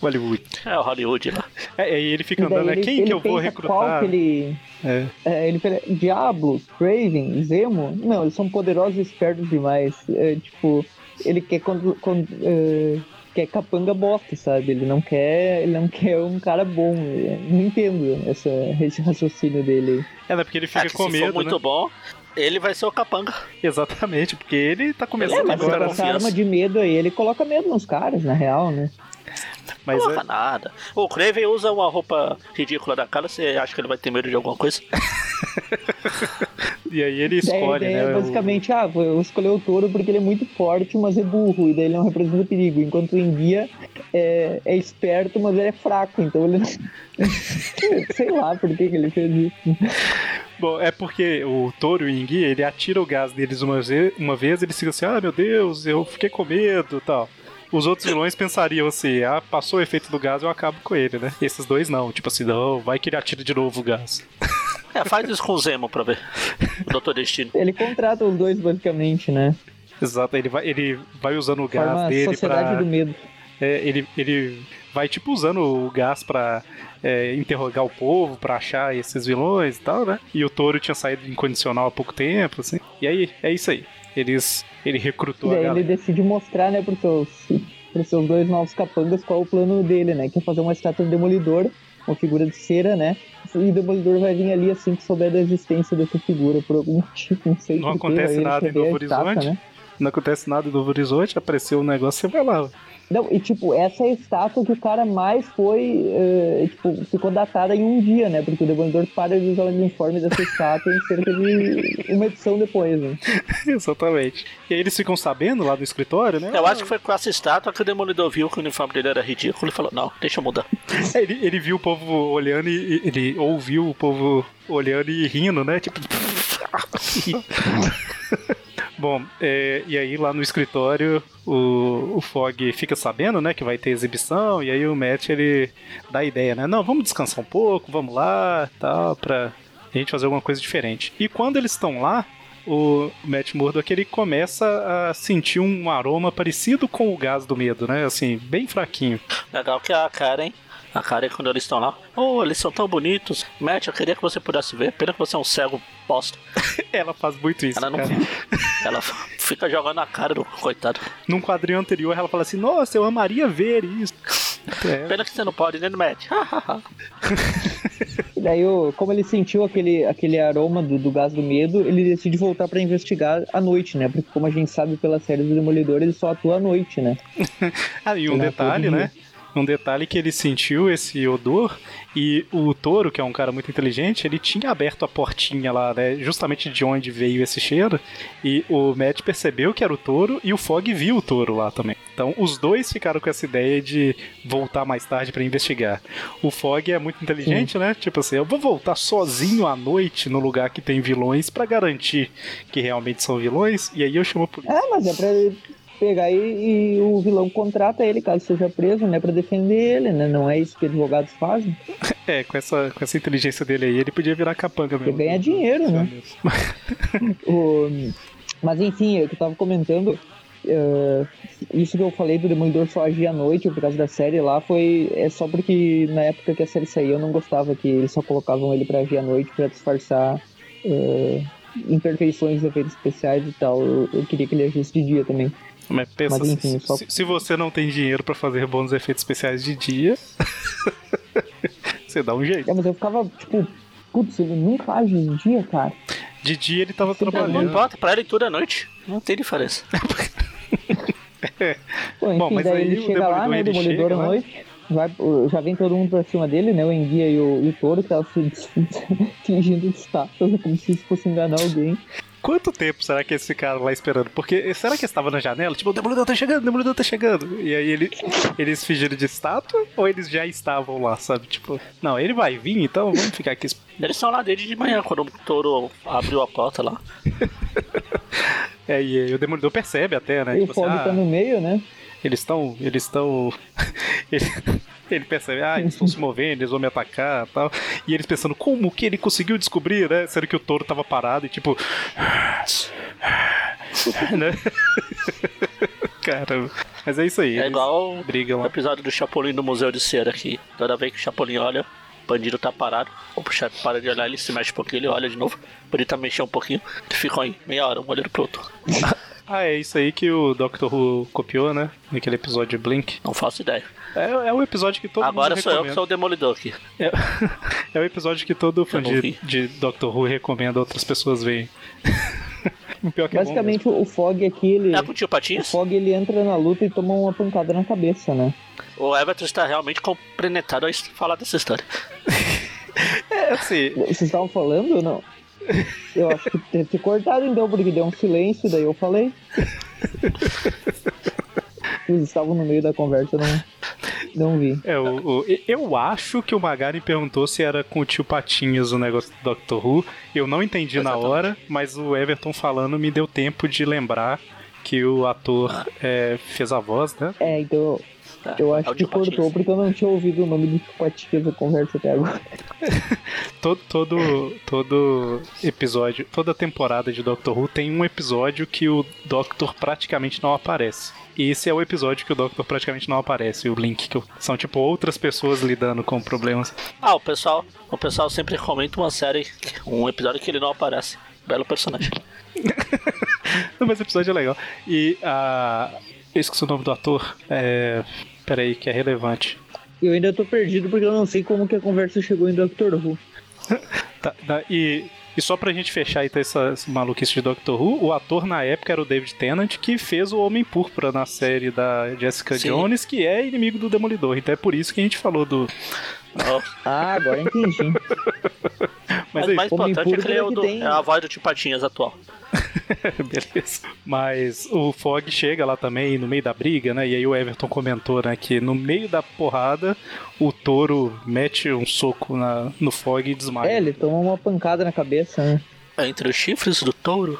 Hollywood. É o Hollywood lá. É, aí ele fica E andando, né? ele- Quem ele que eu vou recrutar? Qual que ele... É. É, ele fala, Diablo, Craven, Zemo? Não, eles são poderosos e espertos demais. É, tipo, ele quer quando, quando, é, quer capanga bosta, sabe? Ele não quer, ele não quer um cara bom. Eu Não entendo essa, esse raciocínio dele. É, né? Porque ele fica É, com se medo, for muito né? bom, ele vai ser o capanga. Exatamente, porque ele tá É, começando mas agora. essa arma de medo aí, ele coloca medo nos caras, na real, né? Mas não é, coloca nada. O Kraven usa uma roupa ridícula da cara, você acha que ele vai ter medo de alguma coisa? *laughs* e aí ele escolhe, ideia né? é o- basicamente, ah, vou eu escolher o touro porque ele é muito forte, mas é burro, e daí ele não representa perigo. Enquanto o enguia é, é esperto, mas ele é fraco, então ele não. *laughs* Sei lá por que, que ele fez isso. Bom, é porque o touro e o enguia, ele atira o gás deles uma vez, uma vez eles ficam assim, ah, meu Deus, eu fiquei com medo e tal. Os outros vilões pensariam assim, ah, passou o efeito do gás, eu acabo com ele, né? Esses dois não, tipo assim, não, vai que ele atira de novo o gás. *laughs* É, faz isso com o Zemo pra ver. O Doutor Destino. Ele contrata os dois, basicamente, né? Exato, ele vai, ele vai usando o gás Forma a dele sociedade pra... do medo. É, ele, ele vai, tipo, usando o gás pra é, interrogar o povo, pra achar esses vilões e tal, né? E o touro tinha saído incondicional há pouco tempo, assim. E aí, é isso aí. Eles, ele E recrutou a daí ele galera. decide mostrar, né, pros seus, pros seus dois novos capangas qual é o plano dele, né? Que é fazer uma estátua do Demolidor, uma figura de cera, né? E o Demolidor vai vir ali assim que souber da existência dessa figura, por algum *laughs* motivo, não sei Não acontece ele nada em Novo estátua, Horizonte. né? Não acontece nada em Novo Horizonte, apareceu um negócio, você vai lá. Não, e tipo, essa é a estátua que o cara mais foi, eh, tipo, ficou datada em um dia, né? Porque o Demolidor para de usar o uniforme dessa estátua em cerca de uma edição depois, né? *laughs* Exatamente. E aí eles ficam sabendo lá do escritório, né? Eu acho que foi com essa estátua que o Demolidor viu que o uniforme dele era ridículo e falou, não, deixa eu mudar. *laughs* É, Ele, ele viu o povo olhando e e- ele ouviu o povo olhando e rindo, né? Tipo. *laughs* Bom, é, e aí lá no escritório o, o Fog fica sabendo, né, que vai ter exibição, e aí o Matt ele dá a ideia, né? Não, vamos descansar um pouco, vamos lá, tal, pra gente fazer alguma coisa diferente. E quando eles estão lá, o Matt Murdock ele começa a sentir um aroma parecido com o gás do medo, né? Assim, bem fraquinho. Legal que a Karen, a Karen quando eles estão lá, oh, eles são tão bonitos. Matt, eu queria que você pudesse ver, pena que você é um cego bosta. *laughs* Ela faz muito isso, Ela não. cara. *laughs* Ela fica jogando na cara do coitado. Num quadrinho anterior, ela fala assim: Nossa, eu amaria ver isso. *laughs* É, Pena que você não pode, né, Matt? E daí, como ele sentiu aquele, aquele aroma do, do gás do medo, ele decide voltar pra investigar à noite, né? Porque como a gente sabe pela série do Demolidor, ele só atua à noite, né? Ah, e um detalhe, atua de né? Um detalhe que ele sentiu esse odor e o touro, que é um cara muito inteligente, ele tinha aberto a portinha lá, né? Justamente de onde veio esse cheiro. E o Matt percebeu que era o touro e o Fog viu o touro lá também. Então os dois ficaram com essa ideia de voltar mais tarde pra investigar. O Fog é muito inteligente, né? Tipo assim, eu vou voltar sozinho à noite no lugar que tem vilões pra garantir que realmente são vilões. E aí eu chamo a polícia. É, mas é pra ele pegar e, e o vilão contrata ele, caso seja preso, né? Pra defender ele, né? Não é isso que advogados fazem. *laughs* É, com essa, com essa inteligência dele aí, ele podia virar capanga mesmo. ganha dinheiro, né? *laughs* O- Mas enfim, eu que tava comentando, eh, isso que eu falei do Demolidor só agir à noite por causa da série lá foi é só porque na época que a série saiu eu não gostava que eles só colocavam ele pra agir à noite pra disfarçar eh, imperfeições, efeitos especiais e tal. Eu, eu queria que ele agisse de dia também. Mas pensa, Mas, enfim, se, só- se- se você não tem dinheiro pra fazer bons efeitos especiais de dia, *laughs* você dá um jeito. É, mas eu ficava tipo, putz, ele nunca age de dia, cara. De dia ele tava Sim, Não trabalhando. importa, pra ele tudo é noite. Não tem diferença. *laughs* Bom, enfim, Bom, mas daí aí ele chega lá, né? Demolidor à noite. Vai, já vem todo mundo pra cima dele, né? O Enguia e o, e o Toro, que tava se *laughs* fingindo de estátuas, como se isso fosse enganar alguém. Quanto tempo será que eles ficaram lá esperando? Porque será que eles estavam na janela? Tipo, o Demolidor tá chegando, o Demolidor tá chegando. E aí ele, eles fingiram de estátua ou eles já estavam lá, sabe? Tipo, não, ele vai vir, então vamos ficar aqui. Eles estão lá desde de manhã, quando o touro abriu a porta lá. *laughs* É, e aí o Demolidor percebe até, né? e o Tipo assim, ah, tá no meio, né? Eles estão. Eles estão. *laughs* ele, ele percebe, ah, eles estão se movendo, eles vão me atacar e tal. E eles pensando, como que ele conseguiu descobrir, né? Sendo que o touro tava parado e tipo. *laughs* né? *laughs* Caramba. Mas é isso aí. É igual brigam o episódio do Chapolin no Museu de Cera aqui. Toda vez que o Chapolin olha, o bandido tá parado. O chefe para de olhar, ele se mexe um pouquinho, ele olha de novo. O bandido tá mexendo um pouquinho. Ficam aí meia hora, um olhando pro outro. Ah, é isso aí que o Doctor Who copiou, né? Naquele episódio de Blink. Não faço ideia. É, é o episódio que todo Agora mundo sou eu que recomenda. sou o demolidor aqui. É, *laughs* é o episódio que todo fã de, de Doctor Who recomenda outras pessoas verem. o *laughs* pior que é bom Basicamente, o Fog aqui, ele. É com o tio O Patinhas? Fog ele entra na luta e toma uma pancada na cabeça, né? O Everton está realmente compenetrado a falar dessa história. *laughs* É assim, Vocês estavam falando ou não? Eu acho que deve ter cortado então, porque deu um silêncio, daí eu falei. Eles estavam no meio da conversa, não, não vi. é, o, o- eu acho que o Magari perguntou se era com o tio Patinhas o negócio do Doctor Who. Eu não entendi na Exatamente. hora, mas o Everton falando me deu tempo de lembrar que o ator é, fez a voz, né? É, então eu É acho o que cortou porque eu não tinha ouvido o nome do Patias da conversa até agora. *laughs* Todo, todo, todo episódio, toda temporada de Doctor Who tem um episódio que o Doctor praticamente não aparece. E esse é o episódio que o Doctor praticamente não aparece, o Blink, que eu- são tipo outras pessoas lidando com problemas. Ah, o pessoal, o pessoal sempre comenta uma série, *laughs* um episódio que ele não aparece. Belo personagem. *laughs* Não, mas o episódio é legal. E a. Eu esqueci o nome do ator. É. Peraí, que é relevante. Eu ainda tô perdido porque eu não sei como que a conversa chegou em Doctor Who. *laughs* Tá, tá, e, e só pra gente fechar então essa, essa maluquice de Doctor Who, o ator na época era o David Tennant, que fez o Homem Púrpura na série da Jessica Sim. Jones, que é inimigo do Demolidor. Então é por isso que a gente falou do. Oh, Ah, agora entendi. *laughs* Mas Mas é o mais importante é que ele é, o Púrpura do, é a voz do tio Patinhas atual. *laughs* beleza. Mas o Fog chega lá também no meio da briga, né? E aí o Everton comentou, né, que no meio da porrada o touro mete um soco na, no Fog e desmaia. É, ele toma uma pancada na cabeça, né? Entre os chifres do touro.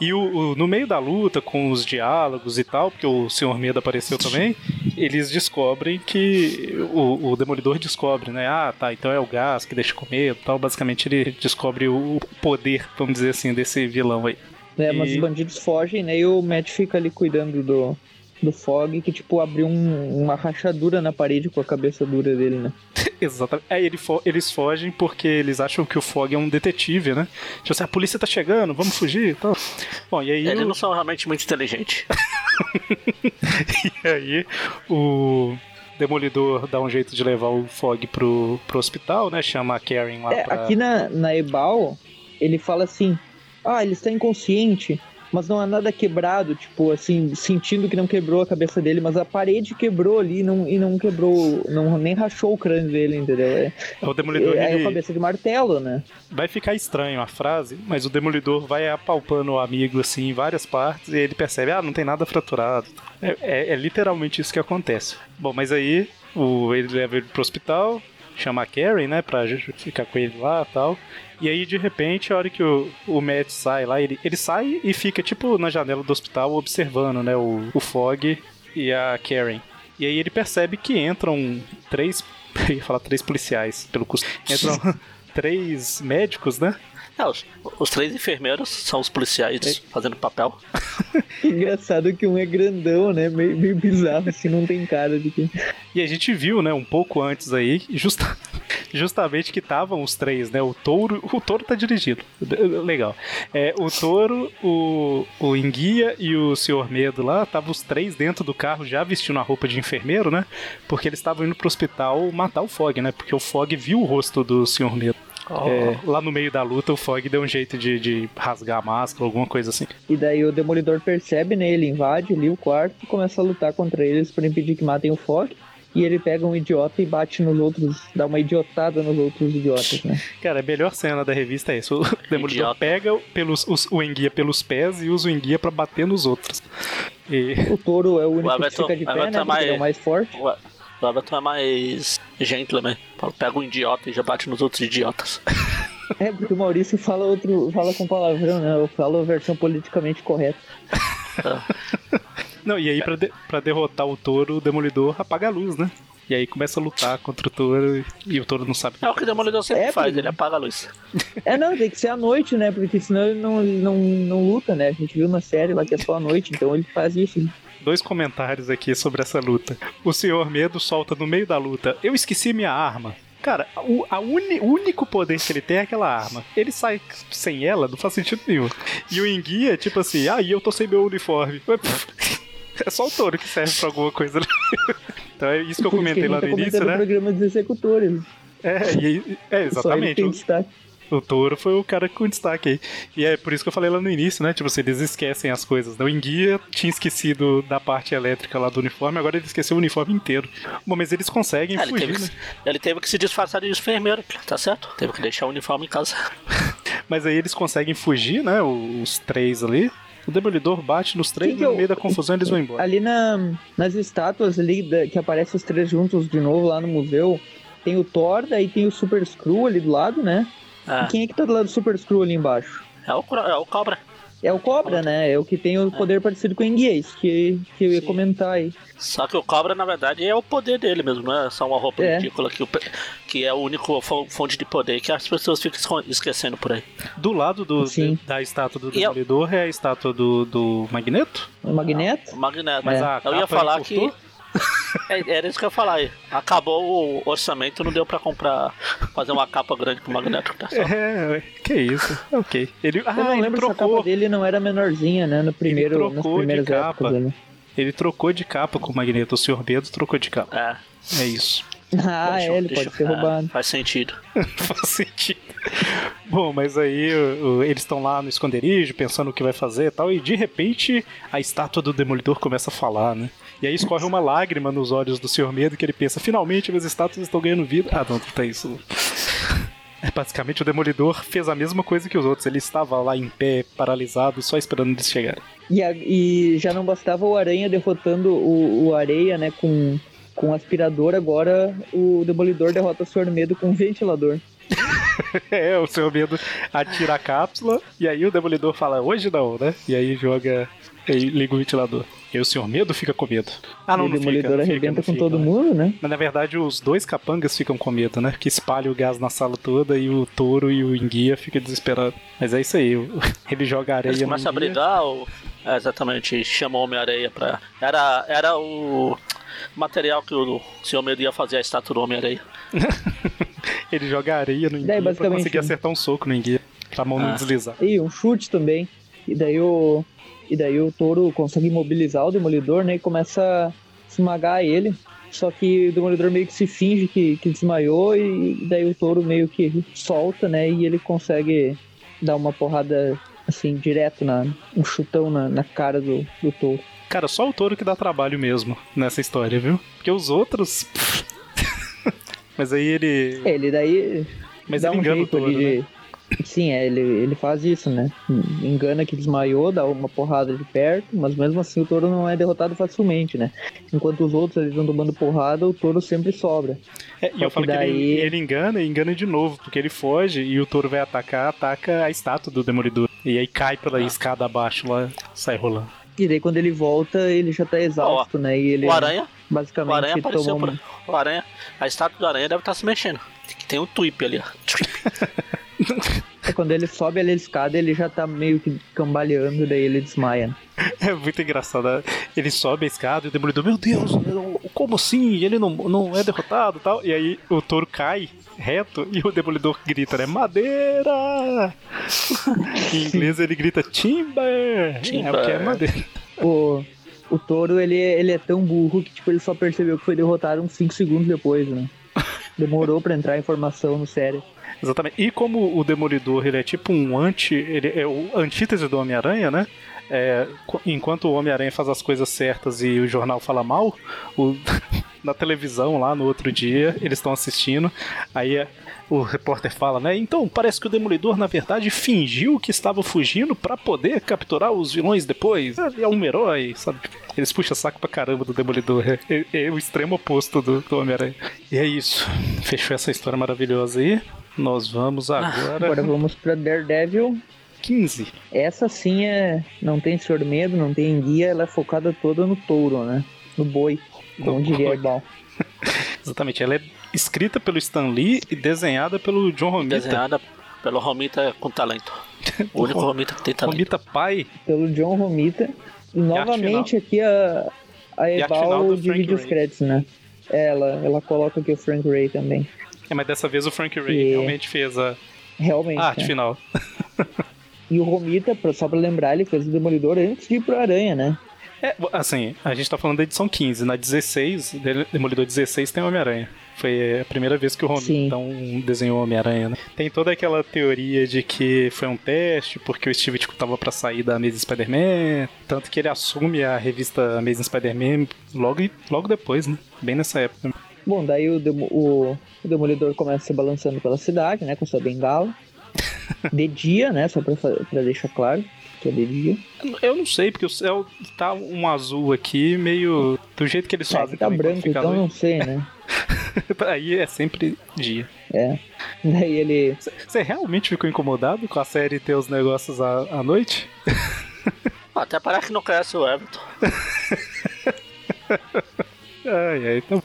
E o, o- no meio da luta, com os diálogos e tal, porque o Sr. Medo apareceu também, eles descobrem que. O, o Demolidor descobre, né? Ah, tá, então é o gás que deixa com medo e tal. Basicamente ele descobre o poder, vamos dizer assim, desse vilão aí. É, mas E- os bandidos fogem, né? E o Matt fica ali cuidando do, do Fog, que tipo abriu um- uma rachadura na parede com a cabeça dura dele, né? *laughs* Exatamente. Aí ele fo- eles fogem porque eles acham que o Fog é um detetive, né? Tipo assim, a polícia tá chegando, vamos fugir e tal. Bom, e aí. Eles o- não são realmente muito inteligentes. *laughs* E aí o Demolidor dá um jeito de levar o Fog pro, pro hospital, né? Chama a Karen lá É, pra... aqui na, na Ebal, ele fala assim: Ah, ele está inconsciente, mas não há nada quebrado, tipo, assim, sentindo que não quebrou a cabeça dele, mas a parede quebrou ali não, e não quebrou, não, nem rachou o crânio dele, entendeu? É, O Demolidor é, é a cabeça de martelo, né? vai ficar estranho a frase, mas o Demolidor vai apalpando o amigo assim em várias partes e ele percebe, ah, não tem nada fraturado. É, é- é literalmente isso que acontece. Bom, mas aí o, ele leva ele pro hospital, chama a Karen, né, pra ficar com ele lá e tal. E aí, de repente, a hora que o, o Matt sai lá, ele, ele sai e fica, tipo, na janela do hospital observando, né, o, o Fog e a Karen. E aí ele percebe que entram três. *laughs* Eu ia falar três policiais, pelo custo. Entram *laughs* três médicos, né? É, os, os três enfermeiros são os policiais fazendo papel. *laughs* Engraçado que um é grandão, né? Meio, meio bizarro, assim, não tem cara de que. E a gente viu, né, um pouco antes aí, justa- *laughs* justamente que estavam os três, né? O touro. O touro tá dirigido. Legal. É, o touro, o, o enguia e o senhor medo lá, estavam os três dentro do carro já vestindo a roupa de enfermeiro, né? Porque eles estavam indo pro hospital matar o Fog, né? Porque o Fog viu o rosto do senhor medo. É, lá no meio da luta, o Fog deu um jeito de, de rasgar a máscara, alguma coisa assim. E daí o Demolidor percebe, né? Ele invade ali o quarto e começa a lutar contra eles para impedir que matem o Fog. E ele pega um idiota e bate nos outros, dá uma idiotada nos outros idiotas, né? *laughs* Cara, a melhor cena da revista é isso. O *laughs* Demolidor Idiota. pega pelos, os- o enguia pelos pés e usa o enguia pra bater nos outros. E O touro é o único que Everton- fica de pé, né? é ele é o mais forte. O o Everton é mais gentleman. Pega um idiota e já bate nos outros idiotas. É, porque o Maurício fala outro, fala com palavrão, né? Eu falo a versão politicamente correta. Não, e aí pra, de- pra derrotar o touro, o Demolidor apaga a luz, né? E aí começa a lutar contra o touro e- o touro não sabe. É o que o Demolidor sempre É, faz, porque- ele apaga a luz. É, não, tem que ser à noite, né? Porque senão ele não, não, não luta, né? A gente viu na série lá que é só à noite, então ele faz isso. Dois comentários aqui sobre essa luta. O Senhor Medo solta no meio da luta: Eu esqueci minha arma. Cara, o a uni- único poder que ele tem é aquela arma. Ele sai sem ela, não faz sentido nenhum. E o Enguia, tipo assim, ah, e eu tô sem meu uniforme. *laughs* É só o touro que serve pra alguma coisa. *laughs* Então é isso que eu comentei lá gente no tá início, comentando o né? programa dos executores. É, e, é Só ele exatamente. tem destaque. O touro foi o cara com destaque aí. E é por isso que eu falei lá no início, né? Tipo, se eles esquecem as coisas. né? O Enguia tinha esquecido da parte elétrica lá do uniforme, agora ele esqueceu o uniforme inteiro. Bom, mas eles conseguem Ah, ele, fugir, teve né? que, ele teve que se disfarçar de enfermeiro, tá certo? Teve que deixar o uniforme em casa. *laughs* Mas aí eles conseguem fugir, né? Os três ali. O Demolidor bate nos três e que no eu- meio da confusão eles vão embora. Ali na, nas estátuas ali da- que aparecem os três juntos de novo lá no museu, tem o Thor, daí tem o Super Screw ali do lado, né? É, E quem é que tá do lado do Super Screw ali embaixo? é, o, é o cobra. É o Cobra, né? É o que tem o poder parecido com o Enguias, que, que eu ia Sim. comentar aí. Só que o cobra, na verdade, é o poder dele mesmo, não é só uma roupa É. ridícula que, o que é o único fo- fonte de poder que as pessoas ficam esquecendo por aí. Do lado do, Sim. da estátua do eu- Demolidor é a estátua do, do Magneto. O Magneto? O Magneto. Mas É. a Eu ia falar que. É, era isso que eu ia falar aí. Acabou o orçamento, não deu pra comprar, fazer uma capa grande pro Magneto. Tá só. É, que isso. Ok. Ele, ah, eu não ele lembro se a trocou. capa dele não era menorzinha, né? No primeiro, nas trocou de primeiras capa. épocas ali. Ele trocou de capa com o Magneto. O Sr. Medo trocou de capa. É. É isso. Ah, Deixa é, ele deixa pode ser é, roubado. faz sentido. *laughs* faz sentido. Bom, mas aí o- o- eles estão lá no esconderijo, pensando o que vai fazer e tal, e de repente a estátua do Demolidor começa a falar, né? E aí escorre uma lágrima nos olhos do Sr. Medo, que ele pensa, finalmente minhas estátuas estão ganhando vida. Ah, não, tá isso. É, Basicamente o Demolidor fez a mesma coisa que os outros, ele estava lá em pé, paralisado, só esperando eles chegarem. E, a- e já não bastava o Aranha derrotando o, o Areia, né, com, com aspirador, agora o Demolidor derrota o Sr. Medo com ventilador. *laughs* É, o Sr. Medo atira a cápsula, e aí o Demolidor fala, hoje não, né? E aí joga, e liga o ventilador. E o Sr. Medo fica com medo. Ah, não, e o não fica, Demolidor não fica, arrebenta não com fica, todo mundo, né? Mas na verdade os dois capangas ficam com medo, né? Que espalha o gás na sala toda e o touro e o enguia ficam desesperados. Mas é isso aí, *laughs* ele joga areia Eles no começam a brigar, ou... é, exatamente, chama o Homem-Areia pra. Era, era o material que o Senhor Medo ia fazer a estátua do Homem-Areia. *laughs* Ele joga areia no enguia pra conseguir né? acertar um soco no enguia. Pra mão não Ah. deslizar. E um chute também. E daí o. E daí o touro consegue imobilizar o Demolidor, né? E começa a esmagar ele. Só que o Demolidor meio que se finge que, que desmaiou e daí o touro meio que solta, né? E ele consegue dar uma porrada assim, direto na. um chutão na, na cara do, do touro. Cara, só o touro que dá trabalho mesmo nessa história, viu? Porque os outros. *laughs* Mas aí ele. É, ele daí Mas dá ele um engana o jeito touro, ali né? de. Sim, é, ele, ele faz isso, né? Engana que desmaiou, dá uma porrada de perto, mas mesmo assim o touro não é derrotado facilmente, né? Enquanto os outros eles vão tomando porrada, o touro sempre sobra. É, e eu falo que que ele, daí- ele engana e engana de novo, porque ele foge e o touro vai atacar, ataca a estátua do Demolidor. E aí cai pela Ah. escada abaixo lá, sai rolando. E daí quando ele volta, ele já tá exausto, né? E ele O Aranha, o basicamente Aranha apareceu toma por. O Aranha, a estátua do Aranha deve estar se mexendo. Tem um tweep ali, ó. *laughs* É, quando ele sobe ali a escada, ele já tá meio que cambaleando, daí ele desmaia. *laughs* É muito engraçado. né? Ele sobe a escada e o Demolidor, meu Deus, como assim? Ele não, não é derrotado e tal. E aí o touro cai reto e o Demolidor grita, né? Madeira! *laughs* em inglês ele grita Timber! Timber. É porque é madeira. O, o touro, ele, ele é tão burro que tipo, ele só percebeu que foi derrotado uns 5 segundos depois, né? *laughs* Demorou pra entrar a informação no sério. Exatamente. E como o Demolidor ele é tipo um anti. Ele é o antítese do Homem-Aranha, né? É, qu- enquanto o Homem-Aranha faz as coisas certas e o jornal fala mal, o- *laughs* na televisão lá no outro dia, eles estão assistindo. Aí é, o repórter fala, né? Então, parece que o Demolidor, na verdade, fingiu que estava fugindo pra poder capturar os vilões depois. Ele é um herói, sabe? Eles puxam saco pra caramba do Demolidor. É, é- é o extremo oposto do, do Homem-Aranha. E é isso. Fechou essa história maravilhosa aí. Nós vamos agora. Agora vamos pra Daredevil. 15. Essa sim é. Não tem senhor medo, não tem guia, ela é focada toda no touro, né? No boi. No Como diria boi. Ebal. *laughs* Exatamente, ela é escrita pelo Stan Lee e desenhada pelo John Romita. Desenhada pelo Romita com talento. *laughs* O único Romita que tem talento. Romita pai. Pelo John Romita. E novamente aqui a, a Ebal divide os créditos, né? Ela, ela coloca aqui o Frank Ray também. É, mas dessa vez o Frank Ray realmente fez a Realmente. arte né? final. *laughs* E o Romita, só pra lembrar, ele fez o Demolidor antes de ir pro Aranha, né? É, assim, a gente tá falando da edição 15. Na 16, Del- Demolidor 16 tem Homem-Aranha. Foi a primeira vez que o Romita então, desenhou Homem-Aranha, né? Tem toda aquela teoria de que foi um teste, porque o Steve Ditko tava pra sair da Amazing Spider-Man. Tanto que ele assume a revista Amazing Spider-Man logo, logo depois, né? Bem nessa época. Bom, daí o, demo- o- o Demolidor começa se balançando pela cidade, né? Com sua bengala. *laughs* De dia, né? Só pra, pra deixar claro que é de dia. Eu não sei, porque o céu tá um azul aqui, meio. Do jeito que eles É, fazem. tá branco, então à não noite. sei, né? *laughs* Aí é sempre dia. É. Daí ele. Você realmente ficou incomodado com a série ter os negócios à, à noite? *laughs* Até parece que não conhece o Everton. Ai, ai, então.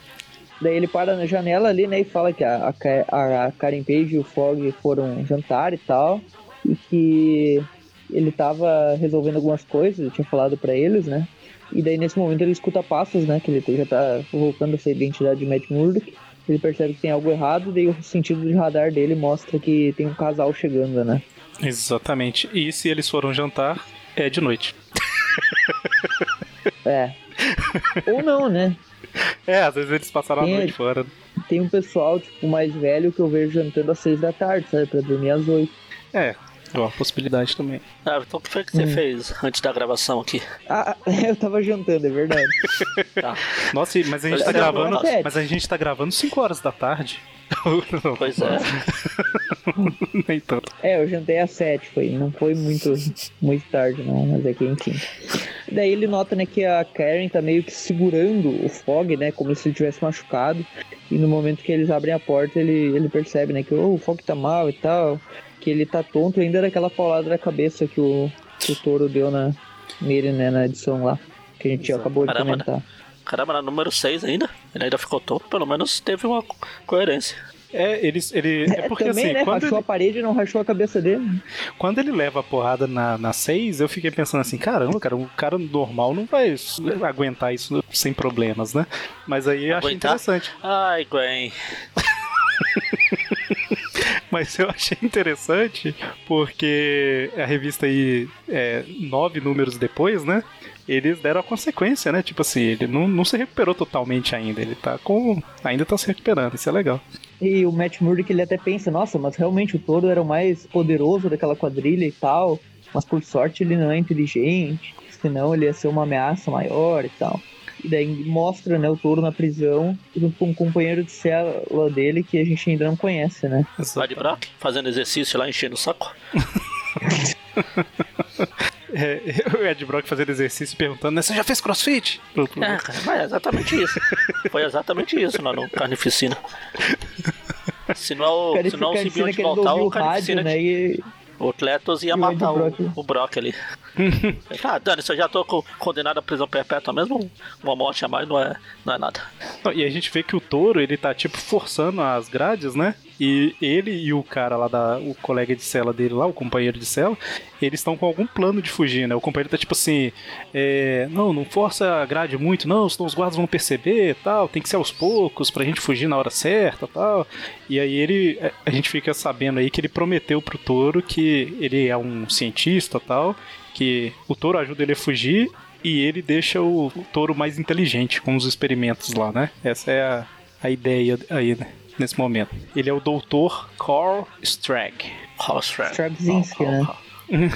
Daí ele para na janela ali, né? E fala que a, a, a Karen Page e o Fog foram jantar e tal. E que ele tava resolvendo algumas coisas, eu tinha falado pra eles, né? E daí nesse momento ele escuta passos, né? Que ele já tá voltando essa identidade de Matt Murdock. Ele percebe que tem algo errado, daí o sentido de radar dele mostra que tem um casal chegando, né? Exatamente. E se eles foram jantar, é de noite. É. Ou não, né? *laughs* É, às vezes eles passaram a Tem- noite fora. Tem um pessoal, tipo, mais velho que eu vejo jantando às seis da tarde, sabe? Pra dormir às oito. É, é uma possibilidade também. Everton, o que foi que você Hum. fez antes da gravação aqui? Ah, *laughs* eu tava jantando, é verdade. *laughs* Tá. Nossa, mas a gente tá é, gravando. Mas a gente tá gravando 5 horas da tarde. *laughs* Pois é. Nem *laughs* tanto. É, eu jantei às sete, foi. Não foi muito, muito tarde, não, mas é que enfim. Daí ele nota, né, que a Karen tá meio que segurando o Fog, né, como se ele tivesse machucado. E no momento que eles abrem a porta, ele, ele percebe, né, que oh, o Fog tá mal e tal, que ele tá tonto ainda daquela paulada na cabeça que o, que o Toro deu na, nele, né, na edição lá, que a gente acabou de Caramba, né? comentar. Caramba, na número 6 ainda. Ele ainda ficou tonto, pelo menos teve uma co- coerência. É, eles, ele, é porque Também, assim, né, quando rachou ele, a parede e não rachou a cabeça dele. quando ele leva a porrada na, na 6, eu fiquei pensando assim, caramba, cara, um cara normal não vai aguentar isso sem problemas, né? Mas aí eu achei Aguentar? interessante. Ai, Gwen. *laughs* Mas eu achei interessante porque a revista aí, é, nove números depois, né? Eles deram a consequência, né? Tipo assim, ele não, não se recuperou totalmente ainda. Ele tá com. Ainda tá se recuperando, isso é legal. E o Matt Murdock ele até pensa, nossa, mas realmente o Toro era o mais poderoso daquela quadrilha e tal, mas por sorte ele não é inteligente, senão ele ia ser uma ameaça maior e tal. E daí mostra, né, o Toro na prisão, junto com um companheiro de cela dele que a gente ainda não conhece, né? Vai de Brock, fazendo exercício lá, enchendo o saco. *laughs* É, *laughs* o Ed Brock fazendo exercício perguntando, né? Você já fez crossfit? É, cara, mas é exatamente isso. Foi exatamente isso lá no Carnificina. Se não, é o- se não o esse simbionte voltar, o o rádio, Carnificina né? E O Cletus ia E o matar o, Brock. o Brock ali. ah, Dani, se eu já tô co- condenado à prisão perpétua mesmo, uma morte a mais não é, não é nada. E a gente vê que o touro, ele tá tipo forçando as grades, né? E ele e o cara lá, da, o colega de cela dele lá, o companheiro de cela, eles estão com algum plano de fugir, né? O companheiro tá tipo assim: é, não, não força a grade muito, não, senão os guardas vão perceber tal, tem que ser aos poucos pra gente fugir na hora certa tal. E aí ele, a gente fica sabendo aí que ele prometeu pro touro que ele é um cientista tal, que o touro ajuda ele a fugir e ele deixa o, o touro mais inteligente com os experimentos lá, né? Essa é a, a ideia aí, né? Nesse momento. Ele é o doutor Carl Strag. Hallstrap. Straczynski, né? *laughs*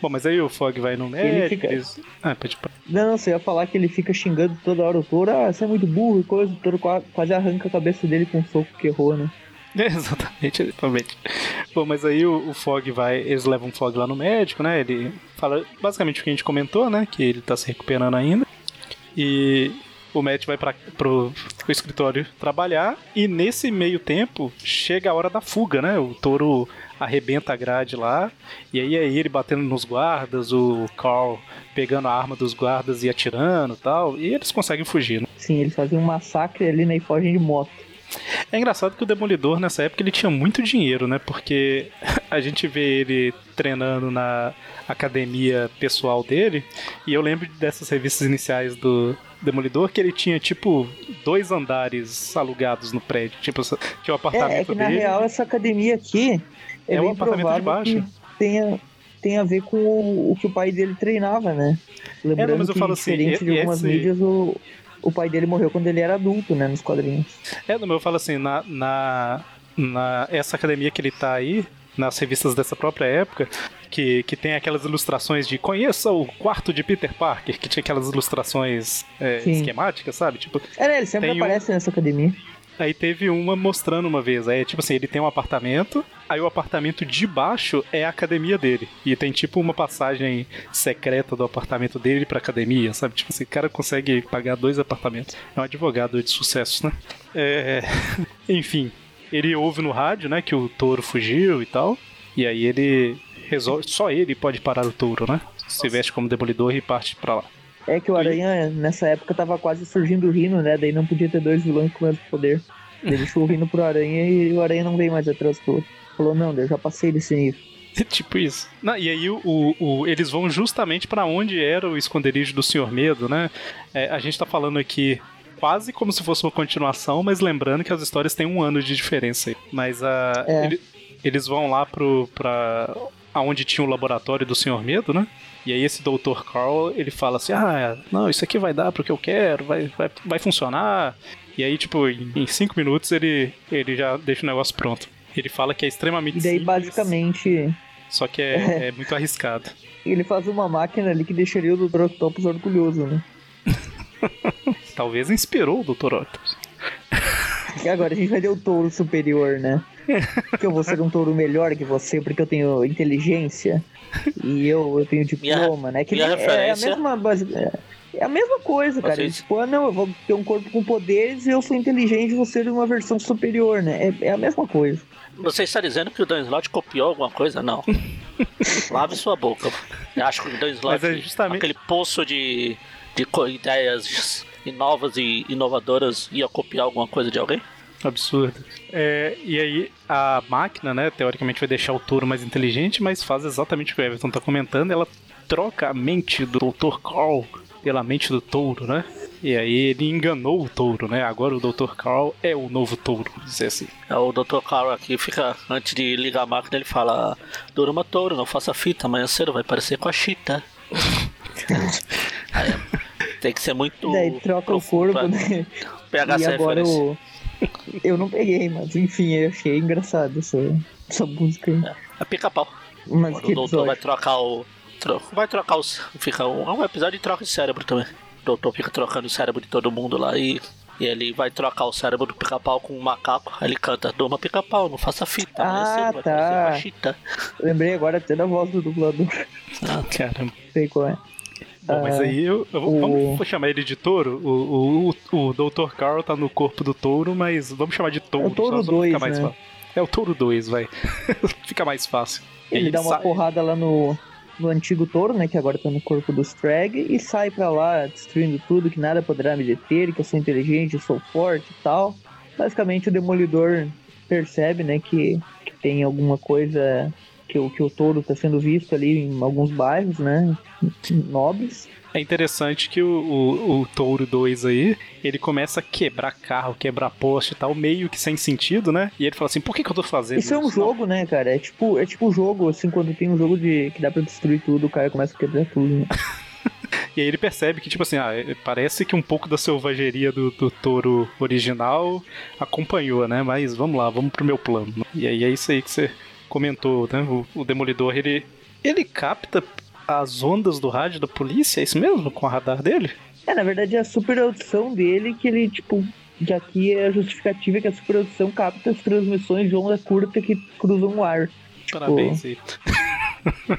Bom, mas aí o Fog vai no médico. fica- eles- Ah, pode Não, não, você ia falar que ele fica xingando toda hora o Toro, ah, você é muito burro e coisa, o qua- quase arranca a cabeça dele com um soco que errou, né? É, *laughs* exatamente, exatamente. Bom, mas aí o, o Fog vai. Eles levam o Fog lá no médico, né? Ele fala basicamente o que a gente comentou, né? Que ele tá se recuperando ainda. E o Matt vai para pro, pro escritório trabalhar e nesse meio tempo chega a hora da fuga, né? O touro arrebenta a grade lá e aí é ele batendo nos guardas, o Carl pegando a arma dos guardas e atirando e tal, e eles conseguem fugir. Né? Sim, eles fazem um massacre ali né, e fogem de moto. É engraçado que o Demolidor nessa época ele tinha muito dinheiro, né? Porque *laughs* a gente vê ele treinando na academia pessoal dele, e eu lembro dessas revistas iniciais do Demolidor que ele tinha tipo dois andares alugados no prédio, tipo tinha o apartamento É, é que na dele. real essa academia aqui é, É bem apartamento de baixo. que tenha, tenha a ver com o, o que o pai dele treinava, né? Lembrando mas eu que falo assim, diferente de algumas esse- mídias, o, o pai dele morreu quando ele era adulto, né? Nos quadrinhos. É, no meu eu falo assim, na, na, na essa academia que ele tá aí, nas revistas dessa própria época, que, que tem aquelas ilustrações de conheça o quarto de Peter Parker, que tinha aquelas ilustrações é, esquemáticas, sabe? Tipo, É? Ele sempre Tem um- aparece nessa academia. aí teve uma mostrando uma vez, aí tipo assim, ele tem um apartamento, aí o apartamento de baixo é a academia dele, e tem tipo uma passagem secreta do apartamento dele pra academia, sabe? Tipo assim, o cara consegue pagar dois apartamentos. É um advogado de sucesso, né? É... *laughs* Enfim, ele ouve no rádio, né, que o touro fugiu e tal. E aí ele resolve. Só ele pode parar o touro, né? Se veste como demolidor e parte pra lá. É que o Aranha, nessa época, tava quase surgindo o Rino, né? Daí não podia ter dois vilões com o mesmo poder. Ele *laughs* deixou o Rino pro Aranha e o Aranha não veio mais atrás do. Falou, não, eu já passei desse nível. *laughs* tipo isso. Não, e aí o, o- o- eles vão justamente pra onde era o esconderijo do Senhor Medo, né? É, a gente tá falando aqui quase como se fosse uma continuação, mas lembrando que as histórias têm um ano de diferença. aí. Mas a, É. ele- eles vão lá pro, pra aonde tinha o laboratório do Senhor Medo, né? E aí esse Dr. Carl, ele fala assim, ah, não, isso aqui vai dar pro que eu quero, vai, vai, vai funcionar. E aí, tipo, em cinco minutos ele, ele já deixa o negócio pronto. Ele fala que é extremamente E daí, simples, basicamente, só que é, *laughs* é muito arriscado. ele faz uma máquina ali que deixaria o Dr. Octopus orgulhoso, né? *laughs* Talvez inspirou o Dr. Octopus. E agora a gente vai ter o touro superior, né? Que eu vou ser um touro melhor que você porque eu tenho inteligência e eu, eu tenho diploma, né? Que minha nem- é a mesma base. é- É a mesma coisa, cara. Vocês- Tipo, ah, não, eu vou ter um corpo com poderes e eu sou inteligente e vou ser uma versão superior, né? É, é a mesma coisa. Você está dizendo que o Dan Slott copiou alguma coisa? Não. *laughs* Lave sua boca. Eu acho que o Dan Slott, é justamente- aquele poço de, de ideias novas e inovadoras, ia copiar alguma coisa de alguém? Absurdo. É, e aí a máquina, né, teoricamente vai deixar o touro mais inteligente, mas faz exatamente o que o Everton tá comentando. Ela troca a mente do Dr. Carl pela mente do touro, né? E aí ele enganou o touro, né? Agora o Dr. Carl é o novo touro, dizer assim. É, O Dr. Carl aqui fica, antes de ligar a máquina, ele fala: Durma touro, não faça fita, amanhã cedo vai parecer com a chita. Aí, *laughs* tem que ser muito. Daí troca o corpo, pra né? *laughs* Pegar e agora o. Eu não peguei, mas enfim, eu achei engraçado essa, essa música aí. É pica-pau. Mas o doutor vai trocar o. tro- Vai trocar o. Fica um, é um episódio de troca de cérebro também. O doutor fica trocando o cérebro de todo mundo lá e. E ele vai trocar o cérebro do pica-pau com um macaco. Aí ele canta: Durma pica-pau, não faça fita. Ah, vai tá. Lembrei agora até da voz do dublador. Caramba. Sei qual é. Bom, mas Ah, aí eu, eu vou- o- vamos chamar ele de touro. O, o, o, Dr. Carl tá no corpo do touro, mas vamos chamar de touro. É o touro só- só pra ficar dois, mais né? fácil. É o touro 2, vai. *laughs* Fica mais fácil. E aí Ele dá uma sai- porrada lá no, no antigo touro, né? Que agora tá no corpo do Strag, e sai pra lá destruindo tudo, que nada poderá me deter, que eu sou inteligente, eu sou forte e tal. Basicamente o Demolidor percebe, né, que, que tem alguma coisa que o, que o touro tá sendo visto ali em alguns bairros, né? Nobres. É interessante que o, o, o Touro 2 aí, ele começa a quebrar carro, quebrar poste e tal, meio que sem sentido, né? E ele fala assim, por que, que eu tô fazendo Isso é um jogo, né, cara? É tipo, é tipo um jogo, assim, quando tem um jogo de que dá pra destruir tudo, o cara começa a quebrar tudo. Né? *laughs* E aí ele percebe que, tipo assim, ah, parece que um pouco da selvageria do, do touro original acompanhou, né? Mas vamos lá, vamos pro meu plano. E aí é isso aí que você comentou, né? O, o Demolidor, ele, ele capta as ondas do rádio da polícia, é isso mesmo? Com o radar dele? É, na verdade é a super audição dele que ele, tipo, que aqui é a justificativa que a super audição capta as transmissões de onda curta que cruzam o ar. Parabéns aí. *laughs*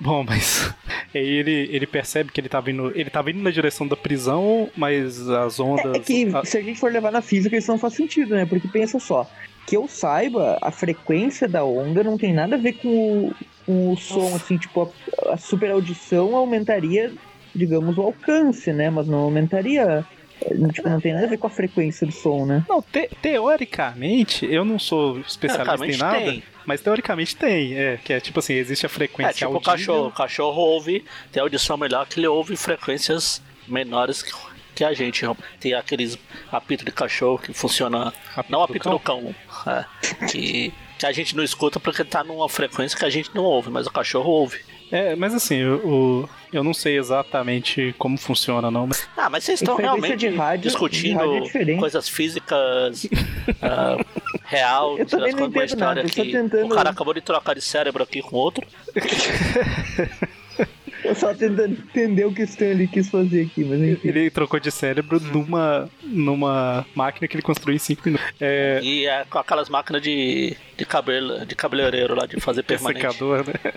Bom, mas *laughs* aí ele, ele percebe que ele tava indo. Ele tava indo na direção da prisão, mas as ondas. É que a- se a gente for levar na física, isso não faz sentido, né? Porque pensa só, que eu saiba, a frequência da onda não tem nada a ver com o, com o som, assim, tipo, a, a super audição aumentaria, digamos, o alcance, né? Mas não aumentaria. eh, Tipo, não tem nada a ver com a frequência do som, né? Não, te- teoricamente, eu não sou especialista em nada, tem. mas teoricamente tem, é, que é tipo assim, existe a frequência É tipo o audível. cachorro. O cachorro ouve, tem audição melhor que ele ouve frequências menores que, que a gente. Tem aqueles apito de cachorro que funciona. Apito não do apito do cão. é, que, que a gente não escuta porque tá numa frequência que a gente não ouve, mas o cachorro ouve. É, mas assim, o, o- eu não sei exatamente como funciona, não, mas Ah, mas vocês estão realmente de rádio- discutindo é coisas físicas ah, *laughs* real, Eu também das não entendo nada, eu que o cara acabou de trocar de cérebro aqui com outro. *laughs* Eu só tentando entender o que o Stanley quis fazer aqui, mas enfim. ele trocou de cérebro numa, numa máquina que ele construiu em 5 minutos. É, E é com aquelas máquinas de, de cabelo, de cabeleireiro lá, de fazer permanente. secador, né? *laughs*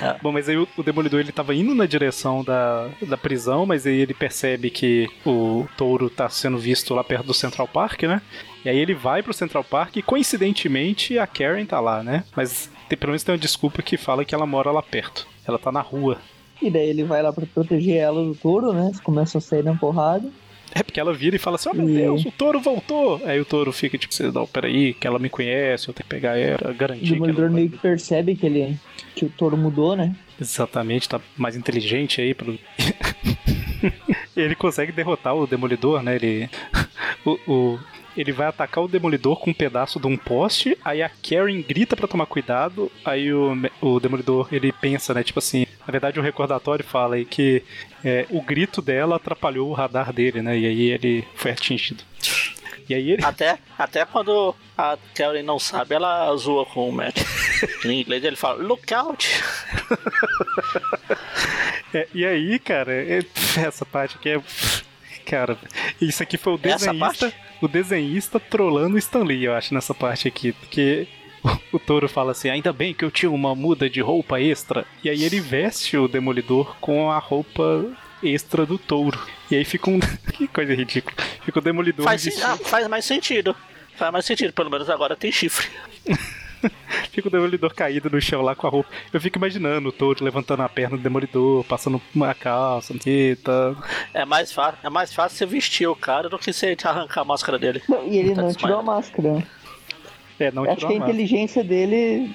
É. Bom, mas aí o, o Demolidor ele tava indo na direção da, da prisão, mas aí ele percebe que o touro tá sendo visto lá perto do Central Park, né? E aí ele vai pro Central Park e coincidentemente a Karen tá lá, né? Mas tem, pelo menos tem uma desculpa que fala que ela mora lá perto. Ela tá na rua. E daí ele vai lá pra proteger ela do touro, né? Eles começam a sair na porrada. É porque ela vira e fala assim: Oh meu E- Deus, o touro voltou! Aí o touro fica tipo: "Você- Não, peraí, que ela me conhece, eu tenho que pegar ela, O garantir ela. Demolidor não vai-" meio que percebe que ele que o touro mudou, né? Exatamente, tá mais inteligente aí. Pro... *laughs* ele consegue derrotar o Demolidor, né? Ele. *laughs* o, o- Ele vai atacar o Demolidor com um pedaço de um poste, aí a Karen grita pra tomar cuidado, aí o, o Demolidor ele pensa, né? Tipo assim, na verdade o recordatório fala aí que é, o grito dela atrapalhou o radar dele, né? E aí ele foi atingido. E aí ele. Até, até quando a Karen não sabe, ela zoa com o Matt. em inglês ele fala, look out! *laughs* É, e aí, cara, é- essa parte aqui é. Cara, isso aqui foi o desenhista. O desenhista trolando o Stan Lee, eu acho, nessa parte aqui. Porque o, touro fala assim: ainda bem que eu tinha uma muda de roupa extra. E aí ele veste o demolidor com a roupa extra do touro. E aí fica um. *laughs* que coisa ridícula. Fica o demolidor Faz, ah, faz mais sentido. Faz mais sentido, pelo menos agora tem chifre. *laughs* *laughs* Fica o demolidor caído no chão lá com a roupa. Eu fico imaginando o touro levantando a perna do demolidor, passando uma calça, aqui, tá. É mais, fácil, é mais fácil você vestir o cara do que você arrancar a máscara dele. Não, e ele Tá não tirou a máscara. É, não Acho tirou que a a inteligência dele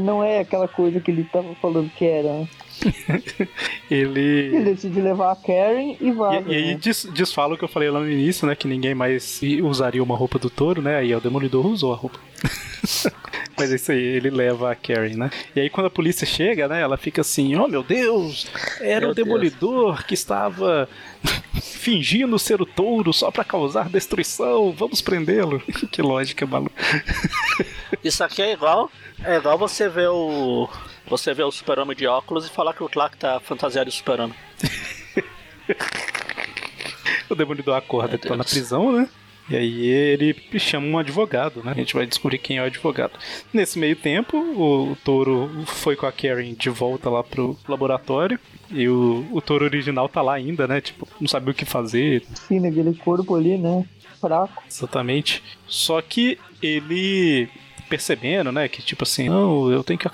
não é aquela coisa que ele tava falando que era. *laughs* Ele Ele. decide levar a Karen e vaza. E, e aí né? des, desfala o que eu falei lá no início, né? Que ninguém mais usaria uma roupa do touro, né? Aí o Demolidor usou a roupa. *laughs* Mas é isso aí, ele leva a Karen, né? E aí quando a polícia chega, né? Ela fica assim, oh meu Deus! Era Meu o Demolidor que estava *laughs* fingindo ser o touro só pra causar destruição. Vamos prendê-lo. que lógica, maluco. Isso aqui é igual. É igual você ver o. Você ver o super-homem de óculos e falar que o Clark tá fantasiado de super-homem. *laughs* O Demolidor acorda Meu que tá na prisão, né? E aí ele chama um advogado, né? A gente vai descobrir quem é o advogado. Nesse meio tempo, o, o touro foi com a Karen de volta lá pro laboratório. E o, o touro original tá lá ainda, né? Tipo, não sabia o que fazer Sim, naquele corpo ali, né? Fraco. exatamente. Só que ele percebendo, né, que tipo assim, não, eu tenho que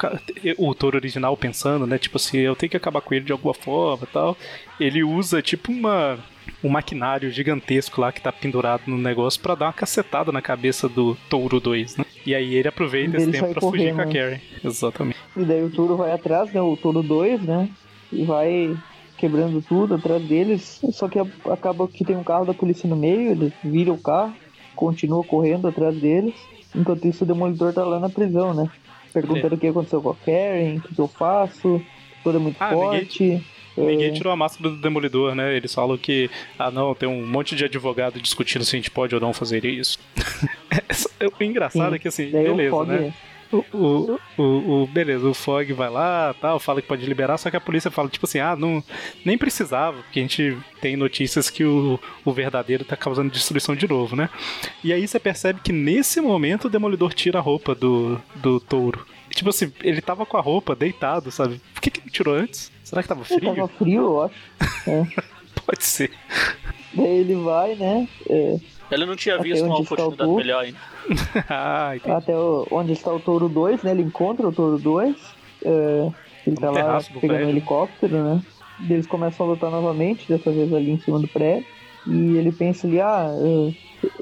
o touro original pensando, né, tipo assim, eu tenho que acabar com ele de alguma forma, tal. Ele usa tipo uma um maquinário gigantesco lá que tá pendurado no negócio pra dar uma cacetada na cabeça do Touro 2, né? E aí ele aproveita esse tempo sai pra fugir com a correndo. Karen. Exatamente. E daí o touro vai atrás, né? O touro 2, né? E vai quebrando tudo atrás deles. Só que acaba que tem um carro da polícia no meio, ele vira o carro, continua correndo atrás deles. Enquanto isso o demolidor tá lá na prisão, né? Perguntando o que aconteceu com a Karen, o que, eu faço, toda muito Ah, ninguém- forte. Ninguém É, tirou a máscara do Demolidor, né? Eles falam que, ah não, tem um monte de advogado discutindo se a gente pode ou não fazer isso. *laughs* o engraçado sim. é que assim, Daí beleza, né? O, o, o, beleza, o Fog vai lá, tal, fala que pode liberar, só que a polícia fala, tipo assim, ah, não, nem precisava, porque a gente tem notícias que o, o verdadeiro tá causando destruição de novo, né? E aí você percebe que nesse momento o Demolidor tira a roupa do, do touro. Tipo assim, ele tava com a roupa deitado, sabe? Por que, que não tirou antes? Será que tava Ele frio? tava frio, eu acho. *laughs* É. Pode ser. Daí ele vai, né? é, Ele não tinha Até visto uma onde está o oportunidade touro? melhor ainda. *laughs* ah, até o- onde está o Touro 2, né? Ele encontra o Touro 2. é, ele tá No lá terraço do pegando um helicóptero, né? Eles começam a lutar novamente, dessa vez ali em cima do prédio. E ele pensa ali, ah, é,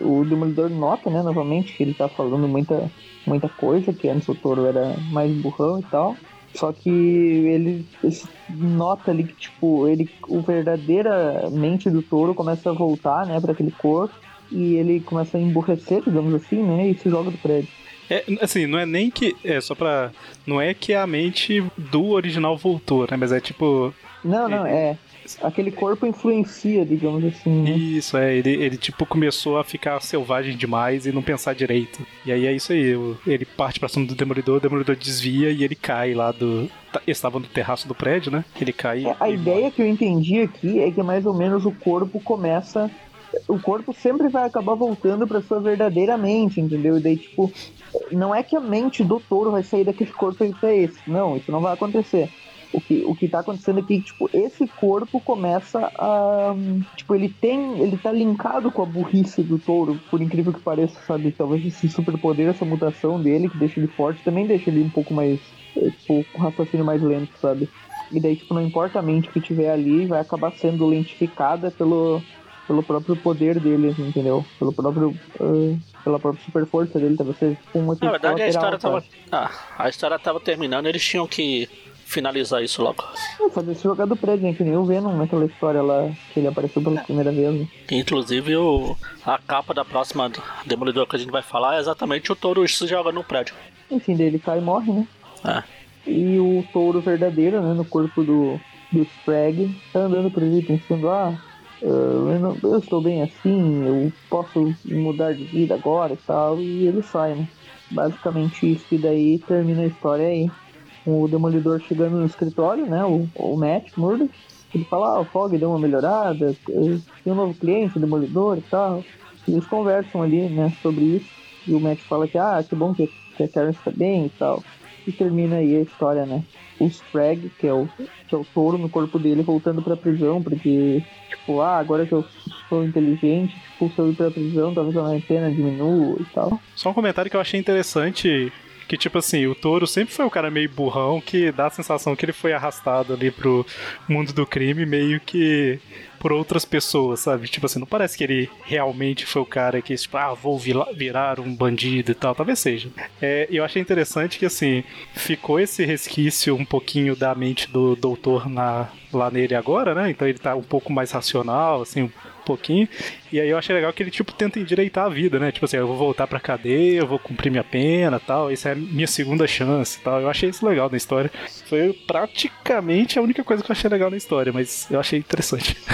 o Demolidor nota, né, novamente, que ele tá falando muita, muita coisa, que antes o Touro era mais burrão e tal. Só que ele, ele nota ali que, tipo, ele, o verdadeira mente do touro começa a voltar, né, para aquele corpo. E ele começa a emburrecer, digamos assim, né, e se joga do prédio. É, assim, não é nem que. É só pra. Não é que a mente do original voltou, né? Mas é tipo. Não, não, é. Aquele corpo influencia, digamos assim, né? Isso, é. Ele, ele tipo começou a ficar selvagem demais e não pensar direito. E aí é isso aí. Ele parte pra cima do Demolidor, o Demolidor desvia e ele cai lá do. tá- Eles estavam no terraço do prédio, né? Ele cai. É, a e ideia que eu entendi aqui é que mais ou menos o corpo começa. O corpo sempre vai acabar voltando pra sua verdadeira mente, entendeu? E daí, tipo, não é que a mente do touro vai sair daquele corpo e ir pra esse. Não, isso não vai acontecer. O que, o que tá acontecendo é que, tipo, esse corpo começa a. Tipo, ele tem. Ele tá linkado com a burrice do touro, por incrível que pareça, sabe? Talvez esse superpoder, essa mutação dele, que deixa ele forte, também deixa ele um pouco mais. eh, Tipo, com raciocínio mais lento, sabe? E daí, tipo, não importa a mente que tiver ali, vai acabar sendo lentificada pelo, pelo próprio poder dele, entendeu? Pelo próprio. ah, pela própria super força dele, talvez seja tipo, um efeito Na verdade, a história tava. Ah, a história tava terminando eles tinham que finalizar isso logo. É, fazer esse jogar do prédio, né? Que nem o Venom naquela história lá que ele apareceu pela primeira vez. né? Inclusive, o, a capa da próxima Demolidor que a gente vai falar é exatamente o touro se joga no prédio. Enfim, daí ele cai e morre, né? É. E o touro verdadeiro, né, no corpo do, do Sprague, tá andando por ali pensando, ah, eu, não- eu estou bem assim, eu posso mudar de vida agora e tal, e ele sai, né? Basicamente isso, e daí termina a história aí. O Demolidor chegando no escritório, né, o, o Matt Murdock, ele fala, ah, o Fog deu uma melhorada, tem um novo cliente, o Demolidor e tal. E eles conversam ali, né, sobre isso. E o Matt fala que, ah, que bom que, que a Karen está bem e tal. E termina aí a história, né? O Sprague, que é o, que é o touro no corpo dele, voltando pra prisão, porque, tipo, ah, agora que eu sou inteligente, tipo, se eu ir pra prisão, talvez a minha pena diminua e tal. Só um comentário que eu achei interessante. Que, tipo assim, o touro sempre foi um cara meio burrão que dá a sensação que ele foi arrastado ali pro mundo do crime meio que por outras pessoas, sabe? Tipo assim, não parece que ele realmente foi o cara que, tipo, ah, vou virar um bandido e tal. Talvez seja. É, eu achei interessante que, assim, ficou esse resquício um pouquinho da mente do doutor na, lá nele agora, né? Então ele tá um pouco mais racional, assim, pouquinho. E aí eu achei legal que ele, tipo, tenta endireitar a vida, né? Tipo assim, eu vou voltar pra cadeia, eu vou cumprir minha pena tal. Essa é a minha segunda chance tal. Eu achei isso legal na história. Foi praticamente a única coisa que eu achei legal na história, mas eu achei interessante. *laughs*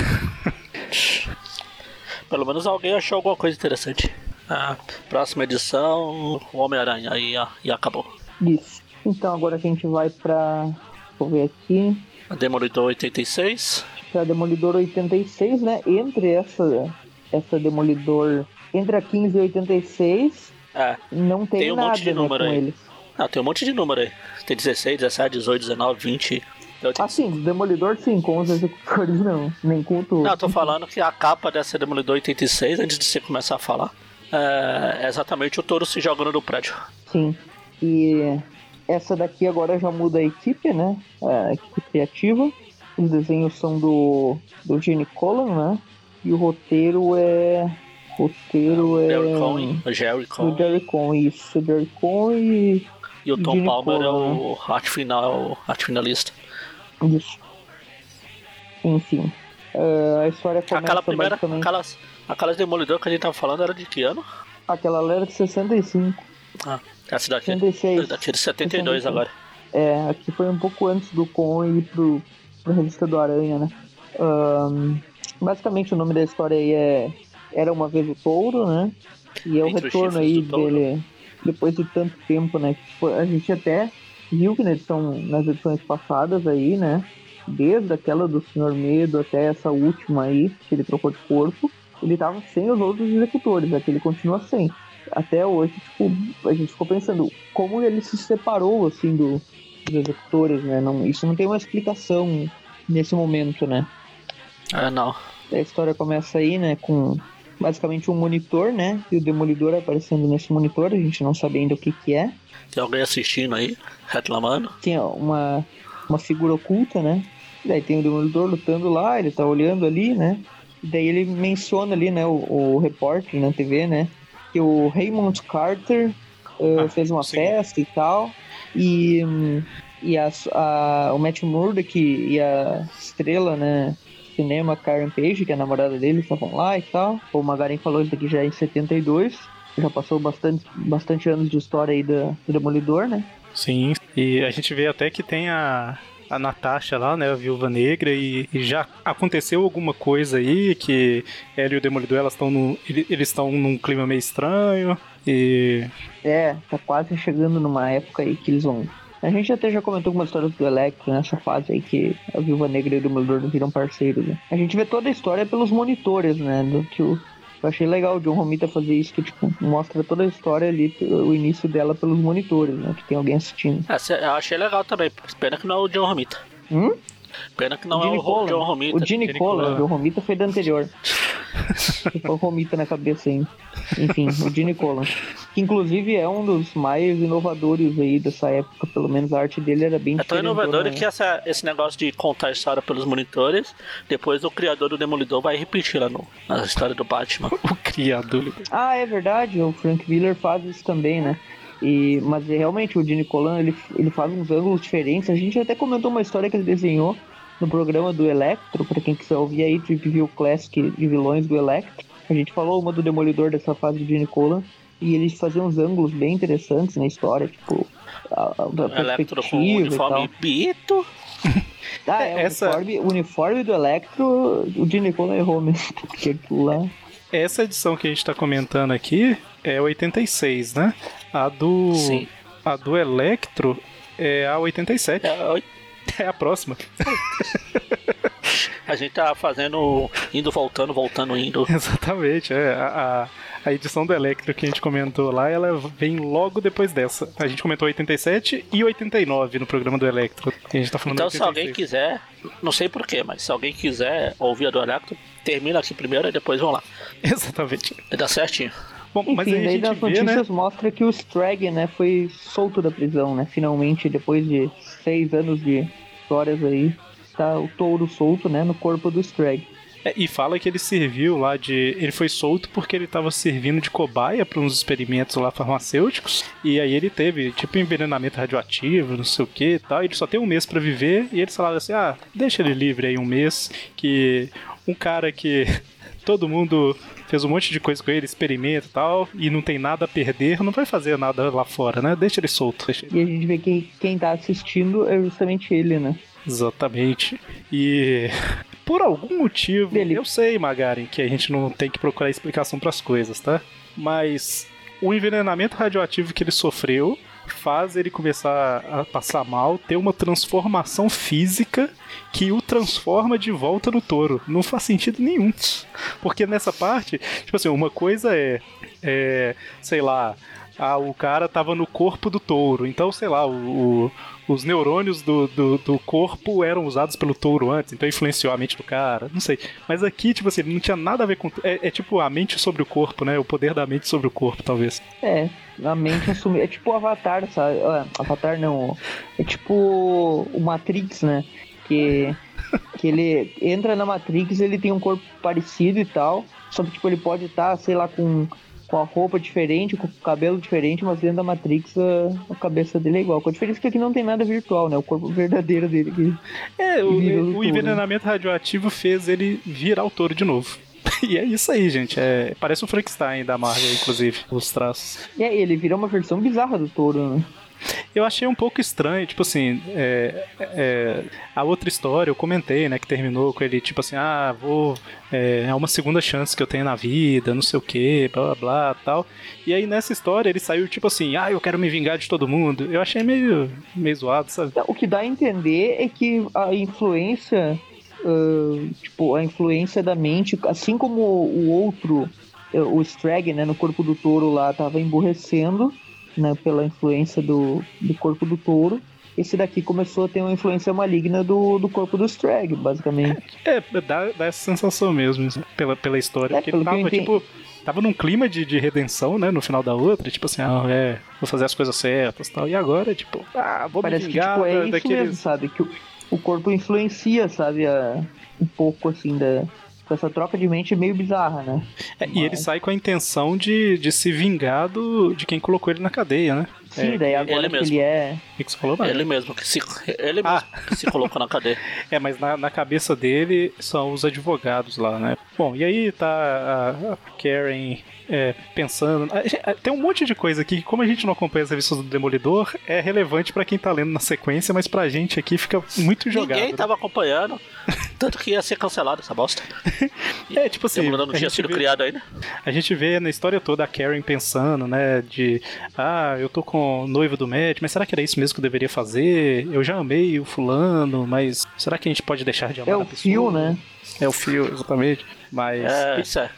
Pelo menos alguém achou alguma coisa interessante. Ah, próxima edição, o Homem-Aranha, aí ó, e acabou. Isso. Então agora a gente vai pra. Vou ver aqui. Demolidor 86. Pra Demolidor 86, né? Entre essa. Essa Demolidor. Entre a 15 e 86, É, não tem, Tem um nada monte de né, número com aí. eles. ah, tem um monte de número aí. Tem 16, 17, 18, 19, 20. Eu te- Ah, sim, Demolidor sim, com os executores não. Nem com o touro. Não, eu tô falando que a capa dessa Demolidor 86, antes de você começar a falar, é exatamente o touro se jogando no prédio. Sim. E essa daqui agora já muda a equipe, né? A equipe criativa. Os desenhos são do, do Gene Colan, né? E o roteiro é. Roteiro é. Jerry Cohen, o Jerry Do Cohen. Jerry Con, isso. Jerry Con e. E o Tom Gene Palmer é Colan, o arte final, arte finalista. Isso. Enfim. eh, a história começa Aquela primeira, basicamente. aquelas, aquelas Demolidor que a gente tava falando era de que ano? Aquela era de 65. Ah, essa daqui, 66. essa daqui é de 72 agora. É, aqui foi um pouco antes do Con ir pro, pro Revista do Aranha, né? Ahn, basicamente o nome da história aí é Era Uma Vez o Touro, né? E é o Entre retorno aí dele depois de tanto tempo, né? Tipo, a gente até viu que na edição, nas edições passadas aí, né? Desde aquela do Senhor Medo até essa última aí, que ele trocou de corpo, ele tava sem os outros executores, aqui ele continua sem. até hoje, tipo, a gente ficou pensando como ele se separou, assim, do, dos executores, né? Não, isso não tem uma explicação nesse momento, né? Ah, não. A história começa aí, né, com basicamente um monitor, né? E o Demolidor aparecendo nesse monitor, a gente não sabe ainda o que que é. Tem alguém assistindo aí, reclamando. Tem uma, uma figura oculta, né? Daí tem o Demolidor lutando lá, ele tá olhando ali, né? E daí ele menciona ali, né, o, o repórter na TV, né? Que o Raymond Carter uh, Ah, fez uma sim. festa e tal. E, e a, a- o Matt Murdock e a estrela, né? Cinema Karen Page, que é a namorada dele, estavam lá e tal. O Magarin falou isso daqui já em 72. Já passou bastante, bastante anos de história aí da, do Demolidor, né? Sim, e a gente vê até que tem a, a Natasha lá, né, a Viúva Negra, e, e já aconteceu alguma coisa aí que ela e o Demolidor elas estão eles estão num clima meio estranho e É, tá quase chegando numa época aí que eles vão. A gente até já comentou algumas histórias do Electro nessa fase aí que a Viúva Negra e o Demolidor viram parceiros, né? A gente vê toda a história pelos monitores, né? Do que o. Eu achei legal o John Romita fazer isso, que tipo, mostra toda a história ali, o início dela pelos monitores, né? Que tem alguém assistindo. Ah, cê- eu achei legal também. Pena que não é o John Romita. Hum? Pena que não o é o. John Romita. O Gene Colan. o John Romita foi da anterior. *laughs* Ficou Romita na cabeça aí. Enfim, o Gene Colan. Que inclusive é um dos mais inovadores aí dessa época, pelo menos a arte dele era bem É tão inovador que essa, esse negócio de contar a história pelos monitores, depois o criador do Demolidor vai repetir lá no, na história do Batman. *laughs* o criador. Ah, é verdade, o Frank Miller faz isso também, né? E, mas realmente o Gene Colan ele, ele faz uns ângulos diferentes. A gente até comentou uma história que ele desenhou no programa do Electro, para quem quiser ouvir aí, de View Classic de vilões do Electro. A gente falou uma do Demolidor dessa fase de Gene Colan, e eles faziam uns ângulos bem interessantes na história, tipo, a, a, a Electro com o uniforme pito Ah, é, Essa... o uniforme, uniforme do Electro, o Gene Colan errou mesmo, *laughs* porque aquilo lá... Essa edição que a gente está comentando aqui é 86, né? A do... Sim. A do Electro é a 87. É a 87. Até a próxima. *laughs* a gente tá fazendo indo, voltando, voltando, indo. *laughs* Exatamente, é. A, a, a edição do Electro que a gente comentou lá, ela vem logo depois dessa. A gente comentou 87 e 89 no programa do Electro. A gente tá falando Então, 86. se alguém quiser, não sei porquê, mas se alguém quiser ouvir a do Electro, termina aqui primeiro e depois vão lá. *laughs* Exatamente. Dá certinho. Bom, Enfim, mas aí daí das vê, né? notícias né? mostra que o Strag, né, foi solto da prisão, né? Finalmente, depois de seis anos de histórias aí, tá o touro solto, né, no corpo do Strag. É, e fala que ele serviu lá de. Ele foi solto porque ele tava servindo de cobaia para uns experimentos lá farmacêuticos. E aí ele teve, tipo, envenenamento radioativo, não sei o que e tal. Ele só tem um mês para viver. E eles falaram assim: ah, deixa ele livre aí um mês. Que um cara que *laughs* todo mundo fez um monte de coisa com ele, experimenta e tal, e não tem nada a perder, não vai fazer nada lá fora, né? Deixa ele solto. Deixa ele... E a gente vê que quem tá assistindo é justamente ele, né? Exatamente. E *laughs* por algum motivo, Dele. eu sei, Magaren, que a gente não tem que procurar explicação para as coisas, tá? Mas o envenenamento radioativo que ele sofreu faz ele começar a passar mal, ter uma transformação física que o transforma de volta no touro. Não faz sentido nenhum. Porque nessa parte, tipo assim, uma coisa é, é sei lá, ah, o cara tava no corpo do touro. Então, sei lá, o, o- os neurônios do, do, do corpo eram usados pelo touro antes, então influenciou a mente do cara. Não sei. Mas aqui, tipo assim, não tinha nada a ver com. É, é tipo a mente sobre o corpo, né? O poder da mente sobre o corpo, talvez. É, a mente assumiu. É tipo o Avatar, sabe? Ah, Avatar não. É tipo o Matrix, né? Que, que ele entra na Matrix, ele tem um corpo parecido e tal. Só que tipo, ele pode estar, sei lá, com, com a roupa diferente, com o cabelo diferente, mas dentro da Matrix a, a cabeça dele é igual. Com a diferença que aqui não tem nada virtual, né? O corpo verdadeiro dele. Que... É, o, virou o touro. envenenamento radioativo fez ele virar o touro de novo. *laughs* E é isso aí, gente. É, parece o Frankenstein da Marvel, inclusive, os traços. E aí, ele vira uma versão bizarra do touro, né? Eu achei um pouco estranho, tipo assim, é, é, a outra história eu comentei, né, que terminou com ele, tipo assim, ah, vou, é, é uma segunda chance que eu tenho na vida, não sei o que, blá blá blá tal. E aí nessa história ele saiu tipo assim, ah, eu quero me vingar de todo mundo. Eu achei meio, meio zoado, sabe? O que dá a entender é que a influência, ah, tipo, a influência da mente, assim como o outro o Strag, né, no corpo do touro lá, tava emburrecendo, né, pela influência do, do corpo do touro. Esse daqui começou a ter uma influência maligna do, do corpo do Strag, basicamente. É, dá, dá essa sensação mesmo, pela, pela história. É, porque ele que tava, tipo, tava num clima de, de redenção, né, no final da outra. Tipo assim, ah, é, vou fazer as coisas certas e tal. E agora, tipo, ah, vou Parece me que vingar tipo, é da- isso daqueles... mesmo, sabe? Que o, o corpo influencia, sabe, a- um pouco assim da essa troca de mente meio bizarra, né? É, e ele sai com a intenção de, de se vingar do, de quem colocou ele na cadeia, né? Sim, É, daí agora ele que mesmo. ele é. O que que você falou, Mário? Ele mesmo que se, ele mesmo Ah. que se colocou na cadeia. *laughs* É, mas na, na cabeça dele são os advogados lá, né? Bom, e aí tá a, a Karen é, pensando. Tem um monte de coisa aqui que, como a gente não acompanha as revistas do Demolidor, é relevante pra quem tá lendo na sequência, mas pra gente aqui fica muito jogado. Ninguém né? tava acompanhando. Tanto que ia ser cancelado essa bosta. *laughs* É, tipo assim. Demolidor não tinha sido vê- criado ainda. A gente vê na história toda a Karen pensando, né, de ah, eu tô com noivo do Matt, mas será que era isso mesmo que eu deveria fazer? Eu já amei o fulano, mas será que a gente pode deixar de amar É a o pessoa? fio, né? É o fio, exatamente. Mas É, isso é.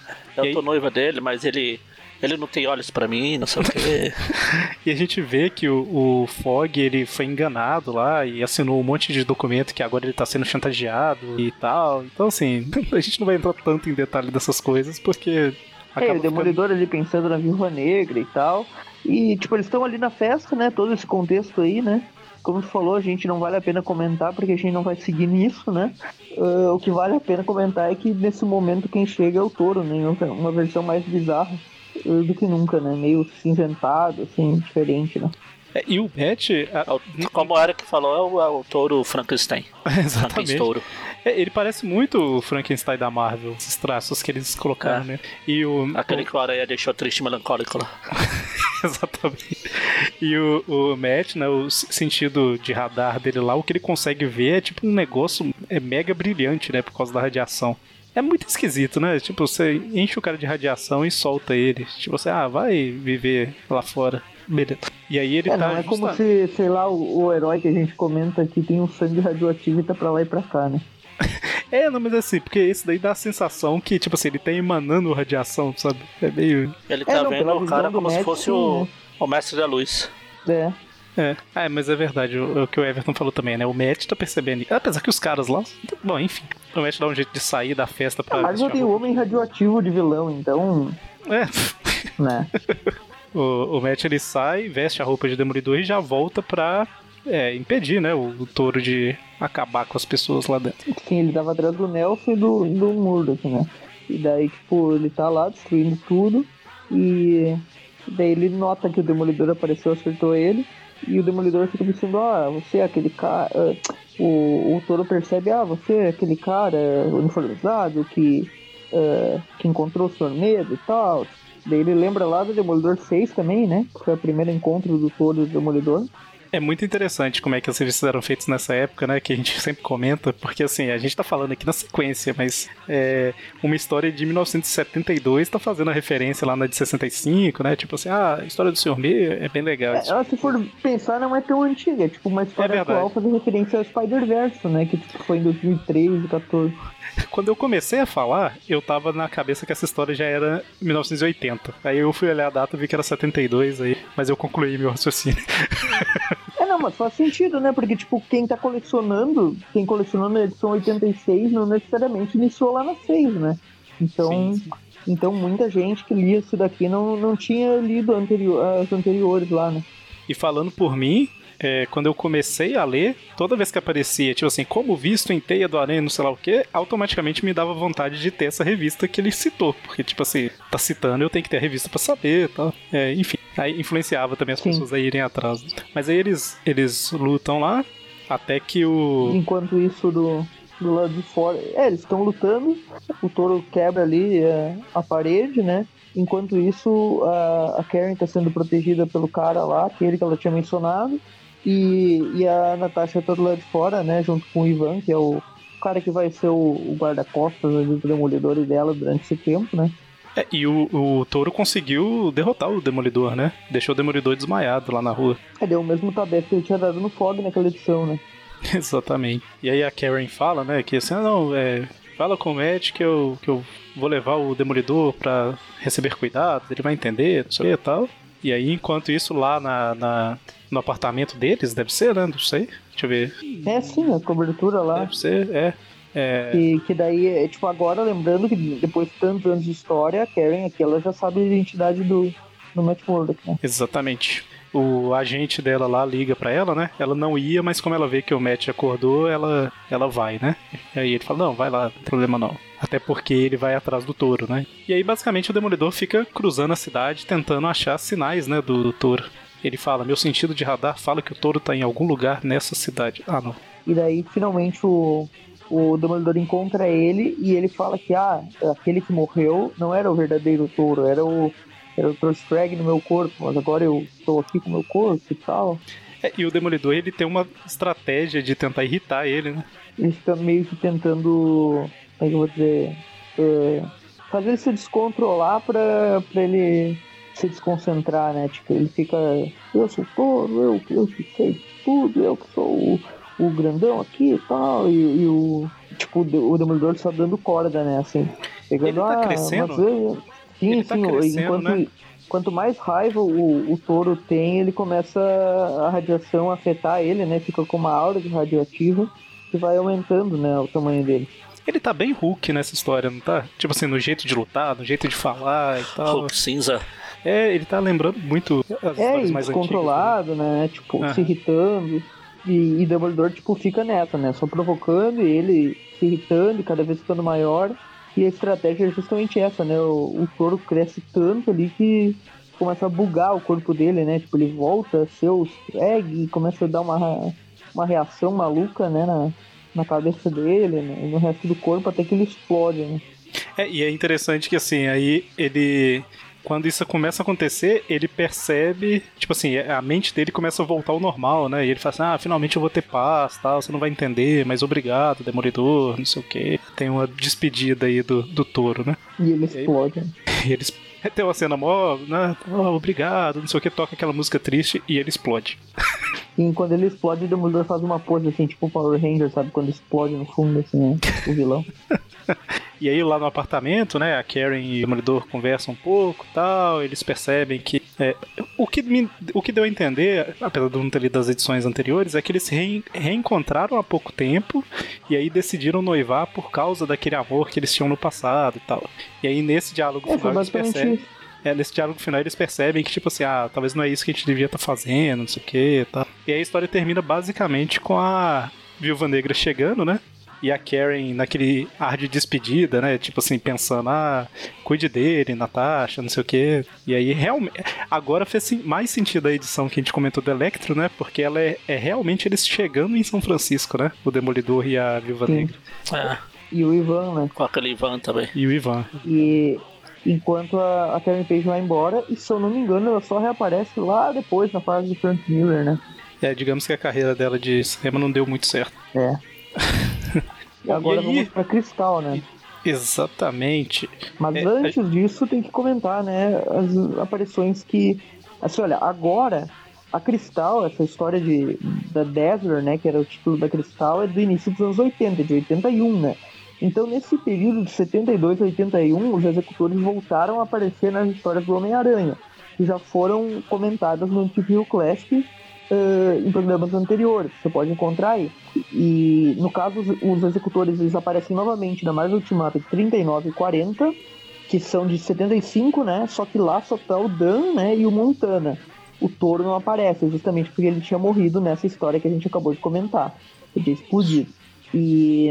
E Eu tô noiva dele, mas ele. Ele não tem olhos pra mim, não sei o quê. *laughs* E a gente vê que o, o Fog ele foi enganado lá e assinou um monte de documento que agora ele tá sendo chantageado e tal. Então, assim, *laughs* a gente não vai entrar tanto em detalhe dessas coisas porque. É, o ficando- Demolidor ali pensando na Viúva Negra e tal. E, tipo, eles estão ali na festa, né? Todo esse contexto aí, né? Como tu falou, a gente não vale a pena comentar porque a gente não vai seguir nisso, né? Ah, o que vale a pena comentar é que nesse momento quem chega é o touro, né? Uma- Uma versão mais bizarra ah, do que nunca, né? Meio cinzentado, assim, diferente, né? É, e o Matt. a- É Como o Eric falou, é o, é o touro Frankenstein. *laughs* Exatamente. Frankenstouro. É, ele parece muito o Frankenstein da Marvel, esses traços que eles colocaram, É. né? E o. Aquele que o Aranha deixou triste e melancólico lá. *laughs* Exatamente. E o, o Matt, né, o sentido de radar dele lá, o que ele consegue ver é tipo um negócio é mega brilhante, né, por causa da radiação. É muito esquisito, né? Tipo, você enche o cara de radiação e solta ele. Tipo, você, ah, vai viver lá fora. Beleza. E aí ele É, tá. não é como se, sei lá, o, o herói que a gente comenta aqui tem um sangue radioativo e tá pra lá e pra cá, né? *laughs* É, não, mas assim, porque esse daí dá a sensação que, tipo assim, ele tá emanando radiação, sabe? É meio. Ele É, tá não, vendo o cara como se Matt, fosse o, o mestre da luz. É. É, ah, mas é verdade, o, o que o Everton falou também, né? O Matt tá percebendo. Apesar que os caras lá. Bom, enfim. O Matt dá um jeito de sair da festa pra. Ah, mas eu tenho roupa. homem radioativo de vilão, então. É. né? *laughs* O, o Matt ele sai, veste a roupa de demolidor e já volta pra é, impedir, né? O, o touro de acabar com as pessoas lá dentro. Sim, ele tava atrás do Nelson e do, do Murdoch, né? E daí, tipo, ele tá lá destruindo tudo. E daí ele nota que o Demolidor apareceu, acertou ele. E o Demolidor fica pensando, ah, você é aquele cara. ah, O, o touro percebe, ah, você é aquele cara uniformizado que, ah, que encontrou o Sr. Medo e tal. Daí ele lembra lá do Demolidor 6 também, né? Que foi o primeiro encontro do touro e do Demolidor. É muito interessante como é que as revistas eram feitas nessa época, né? Que a gente *laughs* sempre comenta, porque assim, a gente tá falando aqui na sequência, mas é, uma história de 1972 tá fazendo a referência lá na de 65, né? Tipo assim, ah, a história do Sr. Me é bem legal. É, ela, se for pensar, não é tão antiga. É tipo uma história verdade. atual fazendo referência ao Spider-Verse, né? Que tipo, foi em 2013, 14. *laughs* Quando eu comecei a falar, eu tava na cabeça que essa história já era 1980. Aí eu fui olhar a data e vi que era 72 aí, mas eu concluí meu raciocínio. *laughs* Mas faz sentido, né? Porque, tipo, quem tá colecionando, quem colecionou na edição 86 não necessariamente iniciou lá na 6, né? Então, Sim, sim. então muita gente que lia isso daqui não, não tinha lido anterior, as anteriores lá, né? E falando por mim, é, quando eu comecei a ler, toda vez que aparecia, tipo assim, como visto em Teia do Aranha, não sei lá o que, automaticamente me dava vontade de ter essa revista que ele citou. Porque, tipo assim, tá citando, eu tenho que ter a revista pra saber e tal. É, enfim, aí influenciava também as Sim. pessoas a irem atrás. Mas aí eles, eles lutam lá, até que o. Enquanto isso, do, do lado de fora. É, eles estão lutando, o touro quebra ali é, a parede, né? Enquanto isso, a, a Karen tá sendo protegida pelo cara lá, aquele que ela tinha mencionado. E, e a Natasha tá do lado de fora, né? Junto com o Ivan, que é o cara que vai ser o, o guarda-costas ali do Demolidor dela durante esse tempo, né? É, e o, o touro conseguiu derrotar o Demolidor, né? Deixou o Demolidor desmaiado lá na rua. É, deu o mesmo tabefe que ele tinha dado no Fog naquela edição, né? *laughs* Exatamente. E aí a Karen fala, né, que assim, ah, não, é, fala com o Matt que eu, que eu vou levar o Demolidor pra receber cuidados, ele vai entender, não sei o que e tal. E aí, enquanto isso, lá na, na- no apartamento deles, deve ser, né? Não sei. Deixa eu ver. É sim, a cobertura lá. Deve ser, é. É, Que, que daí, é, tipo, agora lembrando que depois de tantos anos de história, a Karen aqui, ela já sabe a identidade do, do Matt Murdock, né? exatamente. O agente dela lá liga pra ela, né? Ela não ia, mas como ela vê que o Matt acordou, ela, ela vai, né? E aí ele fala, não, vai lá, não tem problema não. Até porque ele vai atrás do touro, né? E aí basicamente o Demolidor fica cruzando a cidade tentando achar sinais, né, do, do touro. Ele fala, meu sentido de radar fala que o touro tá em algum lugar nessa cidade. Ah, não. E daí, finalmente, o, o Demolidor encontra ele e ele fala que, ah, aquele que morreu não era o verdadeiro touro, era o, era o Thor Spragg no meu corpo, mas agora eu estou aqui com o meu corpo e tal. É, e o Demolidor, ele tem uma estratégia de tentar irritar ele, né? Ele fica meio que tentando, como é que eu vou dizer, é, fazer ele se descontrolar pra, pra ele se desconcentrar, né? Tipo, ele fica, eu sou touro, eu, eu que sei tudo, eu que sou o, o grandão aqui e tal, e, e o, tipo, o Demolidor só dando corda, né? Assim, pegando, Ele tá ah, crescendo? eu- Sim, Ele tá sim, crescendo, enquanto, né? quanto mais raiva o, o touro tem, ele começa a radiação a afetar ele, né? Fica com uma aura de radioativa que vai aumentando, né, o tamanho dele. Ele tá bem Hulk nessa história, não tá? Tipo assim, no jeito de lutar, no jeito de falar e tal. Hulk cinza. É, ele tá lembrando muito as É, histórias mais descontrolado, né? Tipo, Aham. se irritando. E, e Dumbledore, tipo, fica nessa, né? Só provocando e ele se irritando e cada vez ficando maior. E a estratégia é justamente essa, né? O, o touro cresce tanto ali que começa a bugar o corpo dele, né? Tipo, ele volta o Sprag e começa a dar uma, uma reação maluca, né? Na, na cabeça dele, né? no resto do corpo, até que ele explode, né? É, e é interessante que assim, aí ele. Quando isso começa a acontecer, ele percebe, tipo assim, a mente dele começa a voltar ao normal, né? E ele fala assim, ah, finalmente eu vou ter paz, tal, você não vai entender, mas obrigado, Demolidor, não sei o quê. Tem uma despedida aí do, do touro, né? E ele explode. *laughs* E eles. *laughs* Tem uma cena mó, né? "Oh, obrigado, não sei o que, toca aquela música triste e ele explode. E quando ele explode, o Dumbledore faz uma pose assim, tipo o Power Ranger, sabe? Quando explode no fundo, assim, né? O vilão. *laughs* E aí lá no apartamento, né, a Karen e o Demolidor conversam um pouco tal, eles percebem que... é, o, que me, o que deu a entender, apesar de não ter lido as edições anteriores, é que eles se reen- reencontraram há pouco tempo e aí decidiram noivar por causa daquele amor que eles tinham no passado e tal. E aí nesse diálogo É, final eles percebem... É, nesse diálogo final eles percebem que, tipo assim, ah, talvez não é isso que a gente devia estar fazendo, não sei o que tá. E aí a história termina basicamente com a Viúva Negra chegando, né? E a Karen naquele ar de despedida, né? Tipo assim, pensando, ah, cuide dele, Natasha, não sei o que. E aí, realmente. Agora fez mais sentido a edição que a gente comentou do Electro, né? Porque ela é, é realmente eles chegando em São Francisco, né? O Demolidor e a Viúva. Negra. É, E o Ivan, né? com aquele Ivan também. E o Ivan. E enquanto a, a Karen Page vai embora, e se eu não me engano, ela só reaparece lá depois, na fase do Frank Miller, né? É, digamos que a carreira dela de cinema não deu muito certo. É. *laughs* Bom, agora e vamos pra Cristal, né? Exatamente. Mas É, antes disso, tem que comentar, né? As aparições que. Assim, olha, agora a Cristal, essa história de, da Dazzler, né? Que era o título da Cristal, é do início dos anos 80, de 81, né? Então, nesse período de 72 a 81, os executores voltaram a aparecer nas histórias do Homem-Aranha, que já foram comentadas no TPU Classic eh, em programas anteriores. Você pode encontrar aí. E, no caso, os, os executores eles aparecem novamente na Marvel Ultimate 39 e 40, que são de 75, né? Só que lá só tá o Dan, né? E o Montana. O touro não aparece, justamente porque ele tinha morrido nessa história que a gente acabou de comentar. Ele tinha explodido. E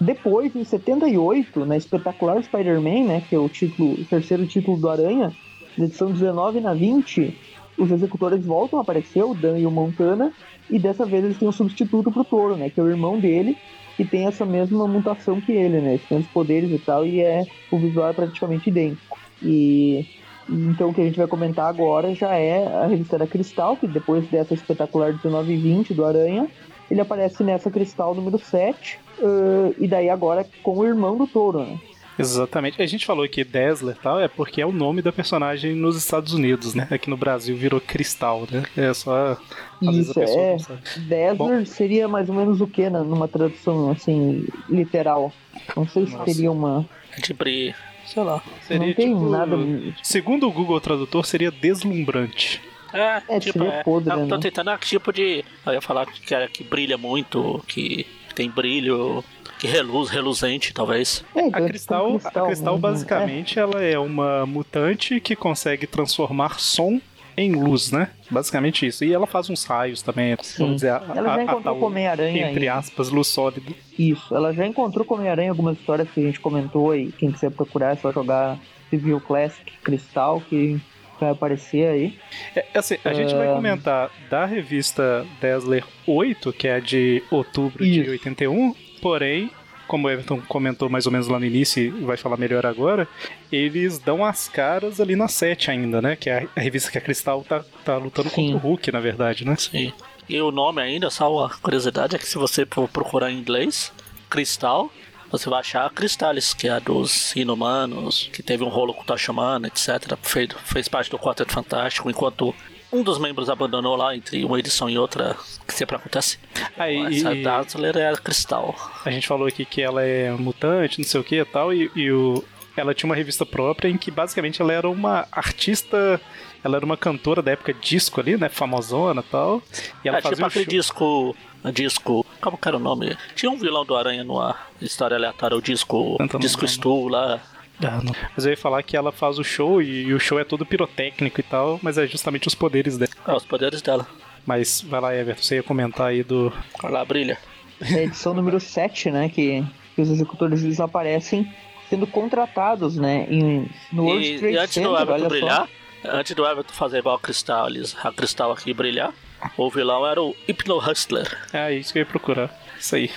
depois, em 78, na espetacular Spider-Man, né? Que é o título, o terceiro título do Aranha, edição 19 na 20, os executores voltam a aparecer, o Dan e o Montana, e dessa vez eles têm um substituto pro touro, né? Que é o irmão dele, que tem essa mesma mutação que ele, né? Têm os poderes e tal, e é o visual é praticamente idêntico. E então o que a gente vai comentar agora já é a revista da Cristal, que depois dessa espetacular 19 e 20 do Aranha, ele aparece nessa Cristal número 7, ãh, e daí agora com o irmão do touro, né? Exatamente. A gente falou aqui Dazzler e tal, é porque é o nome da personagem nos Estados Unidos, né? Aqui no Brasil virou Cristal, né? É só. Às vezes Isso, a pessoa é. Dazzler Bom. seria mais ou menos o que numa tradução assim, literal? Não sei se Nossa. teria uma. É de bri... Sei lá. Seria não tem tipo, nada. Segundo o Google Tradutor, seria deslumbrante. É, É, tipo, seria é, podre, eu tô né? tentando, ah, tipo de. Eu ia falar que, que brilha muito, que tem brilho, que reluz, reluzente, talvez. É, A é Cristal, um a Cristal mesmo. basicamente, ela é uma mutante que consegue transformar som em luz, né? Basicamente isso. E ela faz uns raios também, Sim. vamos dizer, a, Ela já a encontrou com o Homem-Aranha entre aspas, luz sólida. É, Isso, ela já encontrou com o Homem-Aranha algumas histórias que a gente comentou e quem quiser procurar é só jogar Civil Classic Cristal que vai aparecer aí. É, assim, a gente vai Ah. comentar da revista Dazzler 8, que é de outubro de Isso. 81, porém, como o Everton comentou mais ou menos lá no início e vai falar melhor agora, eles dão as caras ali na 7 ainda, né? Que é a, revista que a Cristal tá, tá lutando Sim. contra o Hulk, na verdade, né? Sim. E o nome ainda, só uma curiosidade, é que se você for procurar em inglês, Cristal, você vai achar a Cristales, que é a dos Inumanos, que teve um rolo com o Tachumana, etc. Fez, fez parte do Quarteto Fantástico, enquanto um dos membros abandonou lá entre uma edição e outra, que sempre acontece. Aí, Essa Dazzler é a Cristal. A gente falou aqui que ela é mutante, não sei o que e tal, e, e o, ela tinha uma revista própria em que basicamente ela era uma artista, ela era uma cantora da época disco ali, né, famosona e tal, e ela é fazia tipo um aquele show- disco. Disco. Como que era o nome? Tinha um vilão do Aranha numa história aleatória, o disco. Disco lá. Ah. Mas eu ia falar que ela faz o show e, e o show é todo pirotécnico e tal, mas é justamente os poderes dela. Ah, os poderes dela. Mas vai lá, Everton, você ia comentar aí do. Olha lá, brilha. É a edição número 7, né, que, que os executores eles aparecem sendo contratados, né, em, no World E, Trade e antes Center, do Everton olha só. brilhar, antes do Everton fazer igual a Cristal, a Cristal aqui brilhar, o vilão era o Hypno Hustler. É isso que eu ia procurar. Isso aí.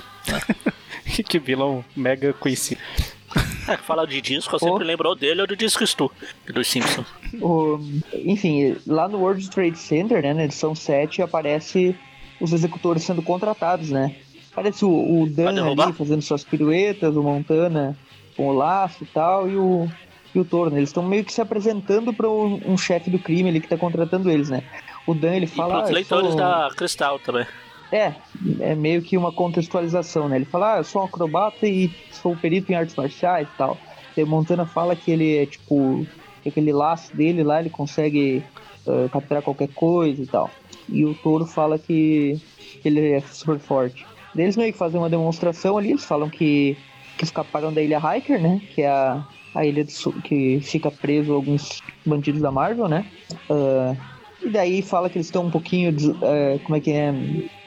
*laughs* que vilão mega conhecido. É, fala de disco, eu sempre Oh. lembro dele ou do disco Stu, dos Simpsons. O- enfim, lá no World Trade Center, né, na edição 7, aparece os executores sendo contratados, né? Aparece o, o Dan ali fazendo suas piruetas, o Montana com o laço e tal, e o, e o Thor, né? Eles estão meio que se apresentando para um, um chefe do crime ali que tá contratando eles, né? O Dan, ele E fala... pros "Ah, eu leitores sou- da Cristal também. É, é meio que uma contextualização, né? Ele fala, ah, eu sou um acrobata e sou perito em artes marciais e tal. E Montana fala que ele é tipo, que aquele laço dele lá, ele consegue eh, capturar qualquer coisa e tal. E o touro fala que ele é super forte. Eles meio que fazem uma demonstração ali, eles falam que, que escaparam da ilha Hiker, né? Que é a, a ilha do que fica preso alguns bandidos da Marvel, né? Ah, e daí fala que eles estão um pouquinho. eh, como é que é?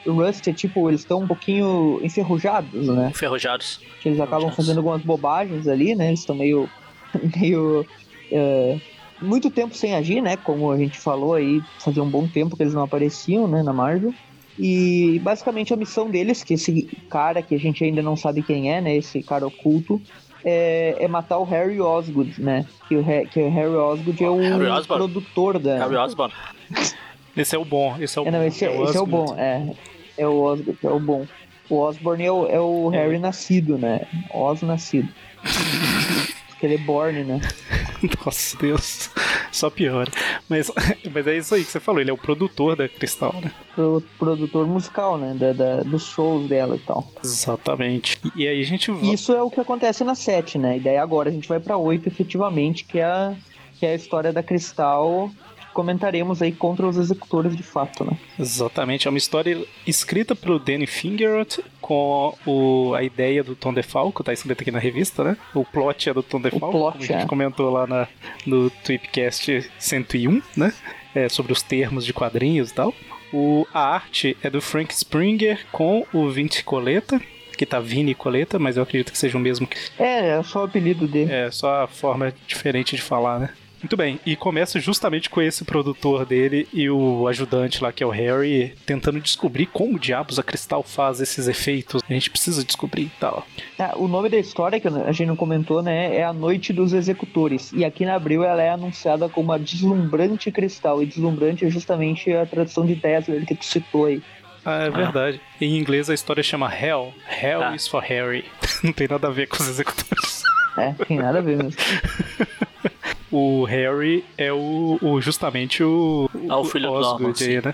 O Rust é tipo, eles estão um pouquinho enferrujados, né? Enferrujados. Que eles acabam fazendo algumas bobagens ali, né? Eles estão meio. *laughs* meio. eh, muito tempo sem agir, né? Como a gente falou aí, fazia um bom tempo que eles não apareciam, né? Na Marvel. E basicamente a missão deles, que esse cara que a gente ainda não sabe quem é, né? Esse cara oculto, é, é matar o Harry Osgood, né? Que o, que o Harry Osgood é o Harry Osborn? produtor da. Harry Osborn. *laughs* Esse é o bom, esse é o É, não, bom. esse, é, esse é o bom, é. É o Osgood, é o bom. O Osborne é o, é o Harry nascido, né? Os nascido. *laughs* Porque ele é born, né? Nossa, Deus. Só piora. Mas, *laughs* mas é isso aí que você falou, ele é o produtor da Cristal, né? Pro, produtor musical, né? Da, da- dos shows dela e tal. Exatamente. E aí a gente. Isso é o que acontece na 7, né? E daí agora a gente vai pra 8 efetivamente, que é a, que é a história da Cristal. Comentaremos aí contra os executores de fato, né? Exatamente, é uma história escrita pelo Danny Fingerot com o, a ideia do Tom DeFalco, tá escrito aqui na revista, né? O plot é do Tom DeFalco, plot, como a gente é. comentou lá na, no Tweepcast 101, né? É, sobre os termos de quadrinhos e tal. O, a arte é do Frank Springer com o Vince Coleta, que tá Vini Coleta, mas eu acredito que seja o mesmo. É, é só o apelido dele. É só a forma diferente de falar, né? Muito bem, e começa justamente com esse produtor dele e o ajudante lá, que é o Harry, tentando descobrir como diabos a Cristal faz esses efeitos. A gente precisa descobrir e tal. Ah, o nome da história, que a gente não comentou, né, é A Noite dos Executores. E aqui na Abril ela é anunciada como a Deslumbrante Cristal. E Deslumbrante é justamente a tradução de Dazzler que tu citou aí. Ah, é verdade. Em inglês a história chama Hell. Hell Ah. is for Harry. *laughs* Não tem nada a ver com os executores. É, tem nada a ver mesmo. *laughs* O Harry é o, o- justamente o, Ah, o filho do Osgood aí, né?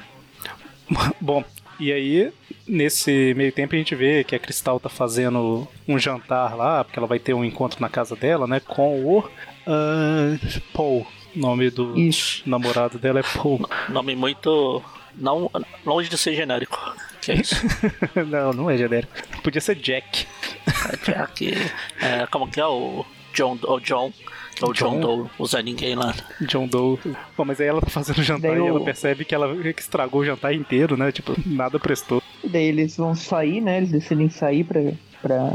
*laughs* Bom, e aí, nesse meio tempo a gente vê que a Cristal tá fazendo um jantar lá, porque ela vai ter um encontro na casa dela, né? Com o ah, Paul. O nome do Isso. namorado dela é Paul. Nome muito. Não, longe de ser genérico. Que é isso? *laughs* não, não é genérico. Podia ser Jack. É Jack. É, como que é o John, o John, é o John, John? Doe, o Zé Ninguém lá. John Doe. Bom, mas aí ela tá fazendo o jantar Daí e o- ela percebe que ela que estragou o jantar inteiro, né? Tipo, nada prestou. E daí eles vão sair, né? Eles decidem sair pra, pra,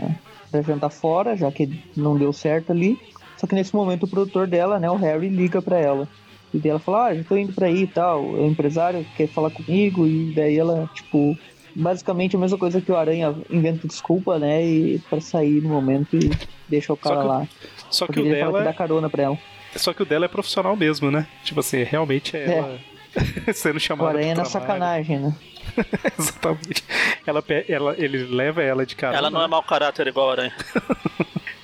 pra jantar fora, já que não deu certo ali. Só que nesse momento o produtor dela, né, o Harry, liga pra ela. E daí ela fala, ah, já tô indo pra aí e tal. O empresário quer falar comigo. E daí ela, tipo, basicamente a mesma coisa que o Aranha inventa desculpa, né? E pra sair no momento e deixa o cara lá. Só que o fala que dela dá carona pra ela. Só que o dela é profissional mesmo, né? Tipo assim, realmente é, É. ela *laughs* sendo chamada. Aranha pro na sacanagem, né? *laughs* Exatamente. Ela, ela, ele leva ela de carona. Ela não é mau caráter igual a Aranha. *laughs*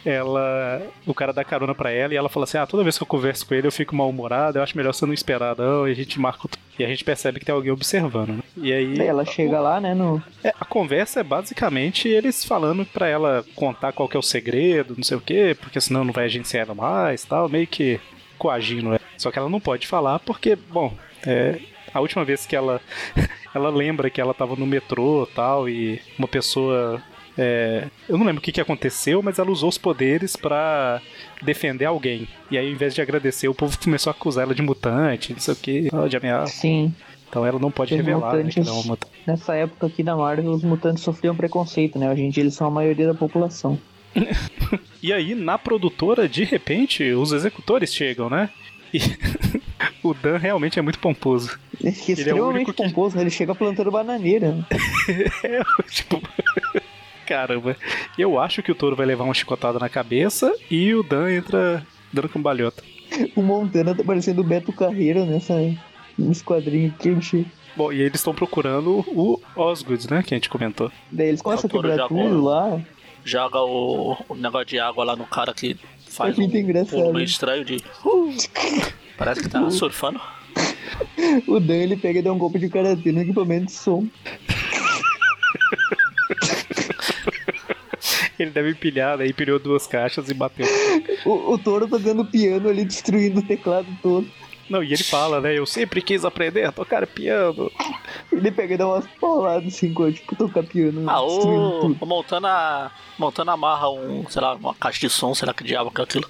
Ela. O cara dá carona pra ela e ela fala assim: Ah, toda vez que eu converso com ele eu fico mal-humorado, eu acho melhor você não esperar, não. E a gente marca. o- E a gente percebe que tem alguém observando, né? E aí. Daí ela chega lá, né, no... É, a conversa é basicamente eles falando pra ela contar qual que é o segredo, não sei o quê, porque senão não vai agenciar ela mais tal, meio que coagindo ela. Só que ela não pode falar porque, bom, é, a última vez que ela *laughs* ela lembra que ela tava no metrô tal e uma pessoa é, eu não lembro o que, que aconteceu, mas ela usou os poderes pra defender alguém. E aí, ao invés de agradecer, o povo começou a acusar ela de mutante, não sei o que, de ameaça. Sim, Então ela não pode Os revelar né, que mutantes- ela é uma mutante. nessa época aqui da Marvel, os mutantes sofriam preconceito, né? Hoje em dia eles são a maioria da população. *laughs* E aí, na produtora, de repente, os executores chegam, né? E *laughs* o Dan realmente é muito pomposo. Ele é o extremamente único que- pomposo, né? Ele chega plantando bananeira. *laughs* É, tipo. Caramba. Eu acho que o touro vai levar uma chicotada na cabeça e o Dan entra dando cambalhota. O Montana tá parecendo o Beto Carreiro nessa nesse quadrinho que enche. Bom, e eles estão procurando o Osgood, né? Que a gente comentou. Daí eles começam a quebrar tudo lá. Joga o, o negócio de água lá no cara que faz É muito um engraçado. pulo meio estranho de. Uh, *laughs* parece que tá surfando. O Dan ele pega e dá um golpe de karatê no equipamento de som. *laughs* Ele deve empilhar, daí empilhou duas caixas e bateu. O, o touro tá dando piano ali, destruindo o teclado todo. Não, e ele fala, né? Eu sempre quis aprender a tocar piano. Ele pega e dá umas pauladas assim, com, tipo, tocar piano. Ah, destruindo o, Montana. Montana amarra um, sei lá, uma caixa de som, sei lá que diabo que é aquilo,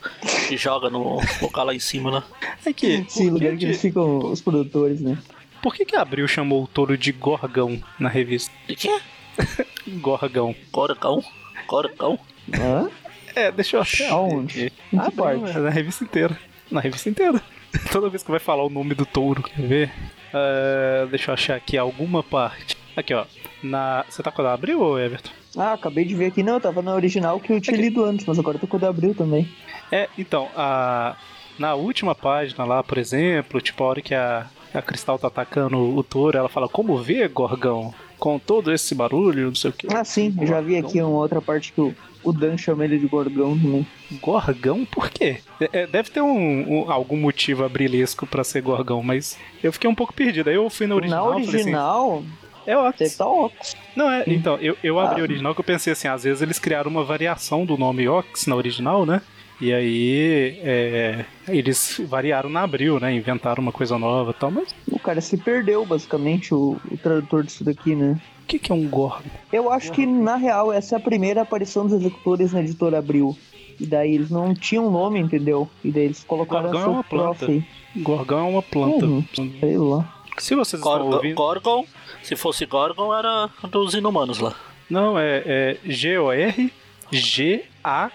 e joga no local lá em cima, né? É que, Sim, lugar que que eles ficam, os produtores, né? por que que a Abril chamou o touro de Gorgão na revista? De quê? *laughs* Gorgão. Corcão? Corcão? Hã? É, deixa eu achar. Aonde? Em que Abril, parte? é, na revista inteira. Na revista inteira. *laughs* Toda vez que vai falar o nome do touro, quer ver? Ah, deixa eu achar aqui alguma parte. Aqui, ó. Na... Você tá com a da Abril ou Everton? Ah, acabei de ver aqui. Não, eu tava na original que eu tinha Aqui. lido antes, mas agora eu tô com o da Abril também. É, então, a... na última página lá, por exemplo, tipo, a hora que a, a Cristal tá atacando o touro, ela fala, como vê, Gorgão? Com todo esse barulho, não sei o que. Ah, sim, eu já vi aqui uma outra parte que o, o Dan chama ele de Gorgão também. Gorgão? Por quê? É, é, deve ter um, um- algum motivo abrilesco pra ser Gorgão, mas eu fiquei um pouco perdido. Aí eu fui na original. na assim, original, é Ox. deve estar Ox. Não, é, então, eu, eu abri Ah. original que eu pensei assim, às vezes eles criaram uma variação do nome Ox na original, né? E aí é, eles variaram na abril, né? Inventaram uma coisa nova e tal, mas O cara se perdeu, basicamente, o, o tradutor disso daqui, né? o que, que é um Gorgon? Eu acho que, na real, essa é a primeira aparição dos executores na editora Abril. E daí eles não tinham nome, entendeu? E daí eles colocaram Gorgão é uma prof planta. aí. Gorgão é uma planta. Uhum. Sei lá. Se vocês estão Gorgon, ouvindo. Gorgon, se fosse Gorgon, era dos inumanos lá. Não, é, é G-O-R-G-A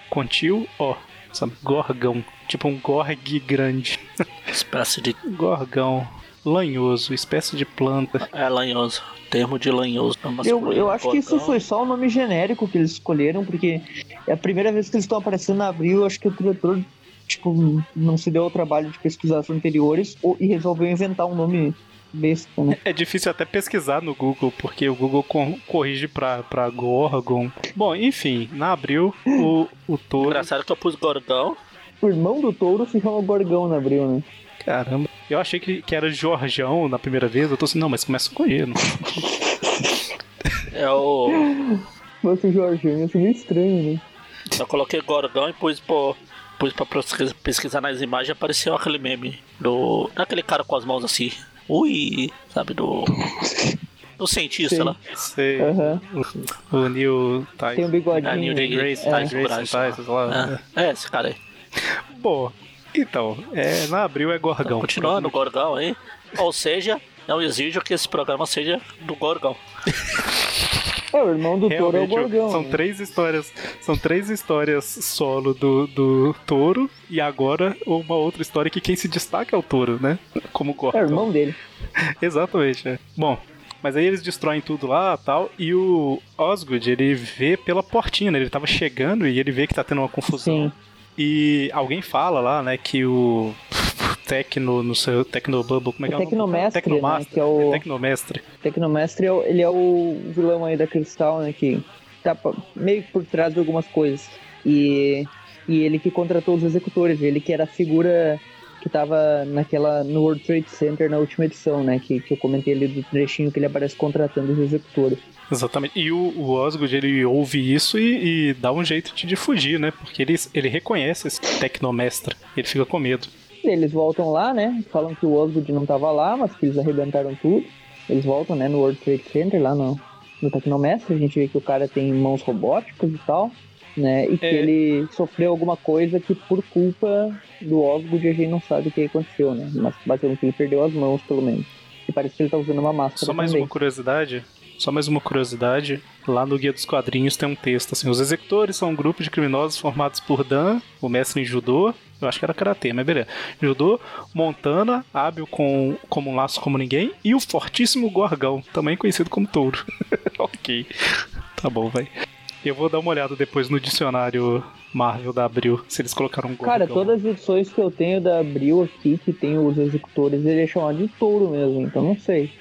com tio O. Sabe? Gorgão. Tipo um gorg grande. *laughs* Espécie de. Gorgão. Lanhoso, espécie de planta. É lanhoso. Termo de lanhoso. Eu, eu acho que isso foi só o nome genérico que eles escolheram, porque é a primeira vez que eles estão aparecendo na Abril, eu acho que o diretor, tipo, não se deu ao trabalho de pesquisar as anteriores ou, e resolveu inventar um nome besta, né? É difícil até pesquisar no Google, porque o Google co- corrige pra, pra Gorgon. Bom, enfim, na abril, o, o touro. Engraçado que eu pus Gorgão. O irmão do touro se chama Gorgão na abril, né? Caramba. Eu achei que, que era Jorjão na primeira vez. Eu tô assim, não, mas começa com ele. Não. É o. *laughs* Mas o Jorginho ia ser meio estranho, né? Eu coloquei Gorgão e pus, pô, pus pra pesquis- pesquisar nas imagens e apareceu aquele meme do. Daquele cara com as mãos assim. Ui, sabe, do. Do cientista Sim. lá. Sei. Aham. O, o Neil Tyson. Tem um bigodinho. Ah, Neil Neil Degrasse Grace, É. Tyson, Grayson Tyson, lá. É, é, esse cara aí. Bom, então, é, na abril é Gorgão. Continuando o Gorgão aí. Ou seja, não exijo que esse programa seja do Gorgão. *laughs* É, o irmão do touro é o Realmente, Gorgão. são né? três histórias, são três histórias solo do, do touro e agora uma outra história que quem se destaca é o touro, né? Como É o Gorgão. irmão dele. *laughs* Exatamente, é. Bom, mas aí eles destroem tudo lá tal, e o Osgood, ele vê pela portinha, né? Ele tava chegando e ele vê que tá tendo uma confusão. Sim. E alguém fala lá, né, que o Tecno, Tecnobubble, como é que é O o nome? Tecnomestre, Tecnomaster, né, que é o- Tecnomestre. Tecnomestre, é ele é o vilão aí da Cristal, né? Que tá meio por trás de algumas coisas. E, e ele que contratou os executores, ele que era a figura que tava naquela, no World Trade Center na última edição, né? Que, que eu comentei ali do trechinho que ele aparece contratando os executores. Exatamente. E o, o Osgood, ele ouve isso e, e dá um jeito de, de fugir, né? Porque ele, ele reconhece esse Tecnomestre. Ele fica com medo. Eles voltam lá, né? Falam que o Osgood não tava lá, mas que eles arrebentaram tudo. Eles voltam, né, no World Trade Center, lá no, no Tecnomestre. A gente vê que o cara tem mãos robóticas e tal, né? E que É. ele sofreu alguma coisa que por culpa do Osgood a gente não sabe o que aconteceu, né? Mas basicamente ele perdeu as mãos, pelo menos. E parece que ele tá usando uma máscara Só mais também. uma curiosidade. Só mais uma curiosidade. Lá no Guia dos Quadrinhos tem um texto assim: os executores são um grupo de criminosos formados por Dan, o mestre em judô. Eu acho que era karatê, mas beleza. Judô, Montana, hábil com, como um laço como ninguém, e o fortíssimo Gorgão, também conhecido como touro. *laughs* ok. Tá bom, vai. Eu vou dar uma olhada depois no dicionário Marvel da Abril, se eles colocaram Gorgão. Cara, todas as edições que eu tenho da Abril aqui, que tem os executores, ele é chamado de touro mesmo, então não sei.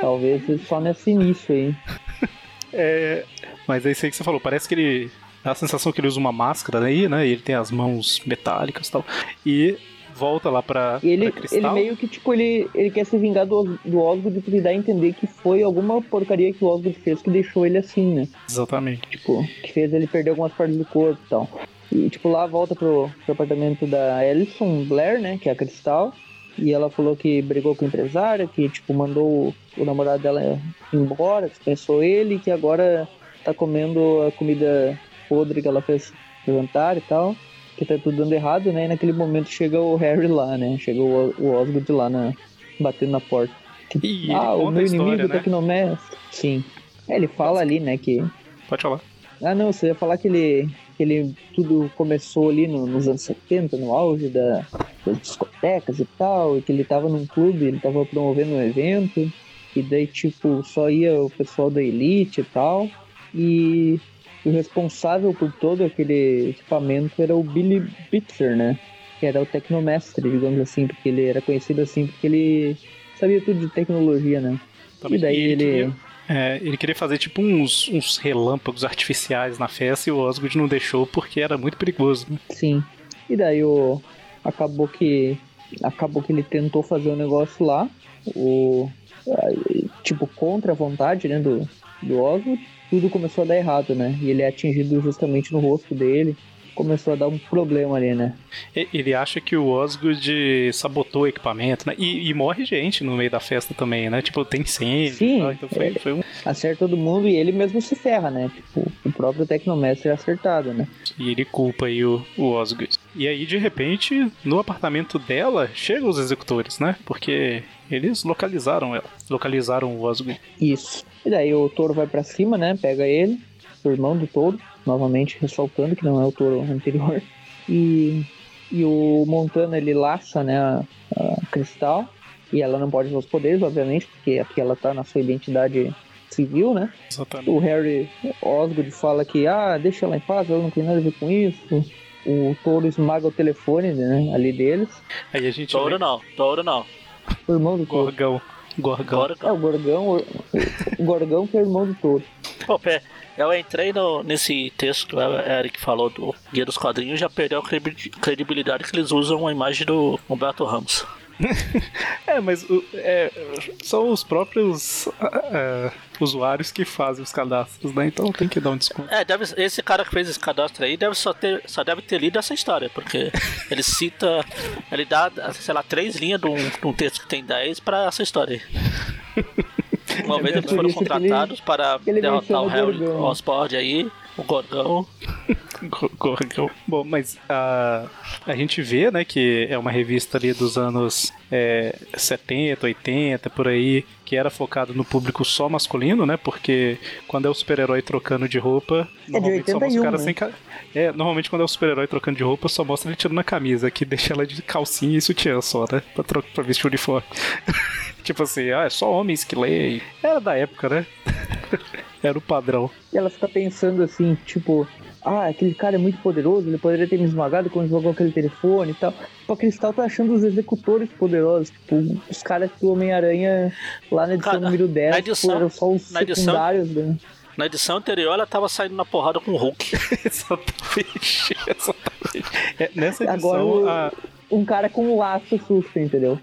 Talvez só nesse início aí. *laughs* É, mas é isso aí que você falou. Parece que ele. Dá a sensação que ele usa uma máscara aí, né? E ele tem as mãos metálicas e tal. E volta lá pra, E ele, pra ele meio que, tipo, ele, ele quer se vingar do, do Osgood porque dá a entender que foi alguma porcaria que o Osgood fez que deixou ele assim, né? Exatamente. Tipo, que fez ele perder algumas partes do corpo e tal. E, tipo, lá volta pro, pro apartamento da Alison Blair, né? Que é a Cristal. E ela falou que brigou com o empresário, que, tipo, mandou o, o namorado dela embora, dispensou ele, que agora tá comendo a comida podre que ela fez jantar e tal. Que tá tudo dando errado, né? E naquele momento chega o Harry lá, né? Chega o, o Osgood lá na, batendo na porta. E ele ah, o meu história, inimigo, né? Tecnomestre. Sim. É, ele fala ali, né, que Pode falar. ah, não, você ia falar que ele, que ele tudo começou ali no- nos anos 70, no auge da, das discotecas e tal, e que ele tava num clube, ele tava promovendo um evento, e daí, tipo, só ia o pessoal da elite e tal, e o responsável por todo aquele equipamento era o Billy Bitzer, né? Que era o tecnomestre, digamos assim, porque ele era conhecido assim porque ele sabia tudo de tecnologia, né? E daí ele, ele... queria, é, ele queria fazer tipo uns, uns relâmpagos artificiais na festa e o Osgood não deixou porque era muito perigoso. Né? Sim. E daí o acabou que acabou que ele tentou fazer um negócio lá, o tipo contra a vontade, né, do do Oswald. Tudo começou a dar errado, né? E ele é atingido justamente no rosto dele. Começou a dar um problema ali, né? Ele acha que o Osgood sabotou o equipamento, né? E, e morre gente no meio da festa também, né? Tipo, tem incêndio Sim, tal, então foi, é. foi um... Acerta todo mundo e ele mesmo se ferra, né? Tipo, o próprio Tecnomestre é acertado, né? E ele culpa aí o, o Osgood. E aí, de repente, no apartamento dela, chegam os executores, né? Porque eles localizaram ela. Localizaram o Osgood. Isso. E daí o touro vai pra cima, né? Pega ele, o irmão do touro, novamente ressaltando que não é o touro anterior. E, e o Montana ele laça, né, a, a Cristal. E ela não pode usar os poderes, obviamente, porque aqui ela tá na sua identidade civil, né? Exatamente. O Harry Osgood fala que, ah, deixa ela em paz, ela não tem nada a ver com isso. O touro esmaga o telefone, né, ali deles. Aí a gente Touro vê não, touro não. O irmão do touro. Gorgão. Gorgão. É, o Gorgão, o, o Gorgão que é irmão do touro. Pô, pé, eu entrei no, nesse texto que o Eric falou do Guia dos Quadrinhos já perdeu a credi- credibilidade que eles usam a imagem do Humberto Ramos. É, mas é, são os próprios ah, usuários que fazem os cadastros, né? Então tem que dar um desconto. É, deve, esse cara que fez esse cadastro aí deve só, ter, só deve ter lido essa história, porque ele cita, ele dá, sei lá, três linhas de um, de um texto que tem 10 pra essa história aí. Uma vez eles foram ele- contratados para ele derrotar o Harry Gorgão. Osborn aí, o Gorgão. *laughs* Go- Gorgão. Bom, mas a, a gente vê, né, que é uma revista ali dos anos é, 70, 80, por aí, que era focado no público só masculino, né? Porque quando é o super-herói trocando de roupa, normalmente só mostra o 81, cara né? sem ca- É, normalmente quando é o super-herói trocando de roupa, só mostra ele tirando a camisa, que deixa ela de calcinha e sutiã só, né? Pra, tro- pra vestir o uniforme. *laughs* tipo assim, ah, é só homens que leem. Era da época, né? *laughs* Era o padrão. E ela fica pensando assim, tipo, ah, aquele cara é muito poderoso, ele poderia ter me esmagado quando jogou aquele telefone e tal. Tipo, a Cristal tá achando os executores poderosos, tipo, os caras do Homem-Aranha lá na edição Cara, número 10, na tipo, edição- eram só os na edição- secundários, né? Na edição anterior ela tava saindo na porrada com o Hulk. *laughs* exatamente. exatamente. É, nessa edição, Agora o- a, um cara com um laço assusta, entendeu?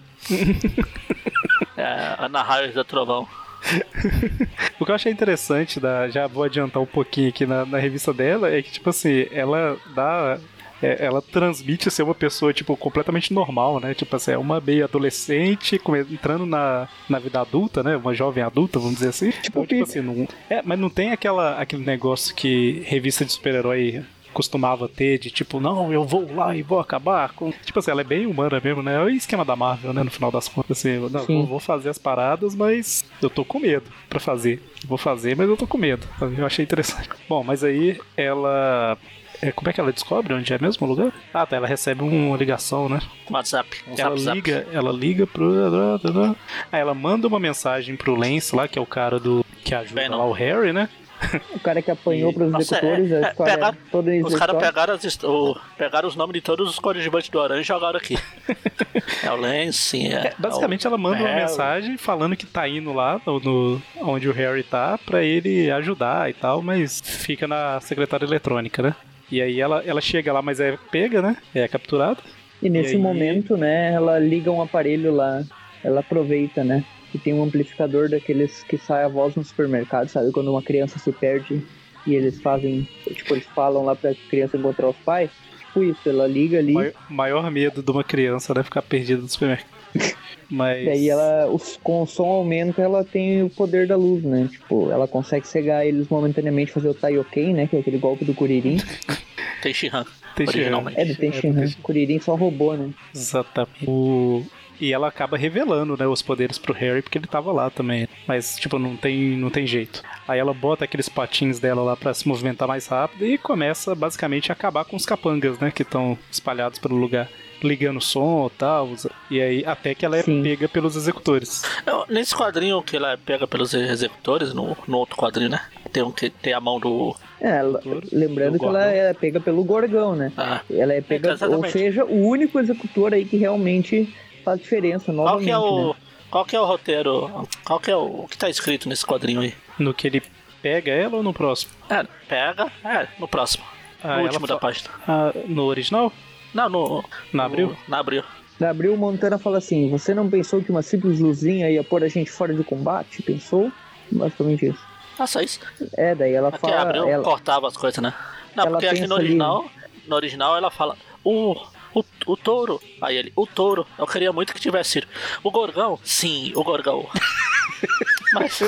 É, Ana Harris da Trovão. *laughs* O que eu achei interessante, da, já vou adiantar um pouquinho aqui na, na revista dela, é que, tipo assim, ela dá. é, ela transmite ser uma pessoa, tipo, completamente normal, né? Tipo assim, é uma meio adolescente entrando na, na vida adulta, né? Uma jovem adulta, vamos dizer assim. Tipo, tipo assim, não, é, mas não tem aquela, aquele negócio que revista de super-herói costumava ter de tipo, não, eu vou lá e vou acabar com. Tipo assim, ela é bem humana mesmo, né? É o esquema da Marvel, né? No final das contas, assim, eu, não, Sim. vou, vou fazer as paradas, mas eu tô com medo pra fazer. Vou fazer, mas eu tô com medo. Eu achei interessante. *laughs* Bom, mas aí ela. é, como é que ela descobre onde é mesmo o lugar? Ah, tá, ela recebe uma ligação, né? WhatsApp. Um ela zap, zap. liga, ela liga pro. Aí ela manda uma mensagem pro Lance lá, que é o cara do. que ajuda Venom. lá o Harry, né? *laughs* O cara que apanhou E- pros Nossa, executores, é- é, pegar- toda Os caras pegaram, as hist- o- pegaram os nomes de todos os coadjuvantes do Aranha e jogaram aqui. *laughs* é o Lance, é. É, basicamente ela manda uma mensagem falando que tá indo lá no, no- onde o Harry tá pra ele ajudar e tal, mas fica na secretária eletrônica, né? E aí ela, ela chega lá, mas é pega, né? É capturada. E nesse E aí- momento, né, ela liga um aparelho lá, ela aproveita, né, que tem um amplificador daqueles que sai a voz no supermercado, sabe? Quando uma criança se perde e eles fazem, tipo, eles falam lá pra criança encontrar os pais. Tipo isso, ela liga ali, Maior, maior medo de uma criança, né? Ficar perdida no supermercado. *laughs* Mas. e aí ela, os- com o som aumenta, ela tem o poder da luz, né? Tipo, ela consegue cegar eles momentaneamente, fazer o Taioken, né, que é aquele golpe do Kuririn. Tem Shihan. Tem originalmente. É do Tenshinhan, Tenshinhan. Kuririn só roubou, né? Exatamente. O- E ela acaba revelando, né, os poderes pro Harry, porque ele tava lá também. Mas, tipo, não tem, não tem jeito. Aí ela bota aqueles patins dela lá pra se movimentar mais rápido e começa, basicamente, a acabar com os capangas, né, que estão espalhados pelo lugar. Ligando o som e tal. E aí, até que ela é Sim. pega pelos executores. Eu- Nesse quadrinho que ela pega pelos executores, no, no outro quadrinho, né? Tem um que tem a mão do. É, ela- lembrando do que ela é pega pelo Gorgão, né? Ah, Ela é pega, ou Exatamente. seja, o único executor aí que realmente faz diferença qual que é o. né? Qual que é o roteiro? Qual que é o, o que tá escrito nesse quadrinho aí? No que ele pega ela ou no próximo? É, pega. É, no próximo. Ah, no último da fa- página. Ah, no original? Não, no. Na abril? no- na abril. Da Abril Montana fala assim: Você não pensou que uma simples luzinha ia pôr a gente fora de combate? Pensou? Basicamente isso. Ah, só isso. É, daí ela Aqui fala. abriu, ela- cortava as coisas, né? Não, ela porque aqui no pensa ali- original, no original ela fala, o, o, o touro. Aí ele, o touro, eu queria muito que tivesse. O gorgão? Sim, o gorgão. *laughs* Mas,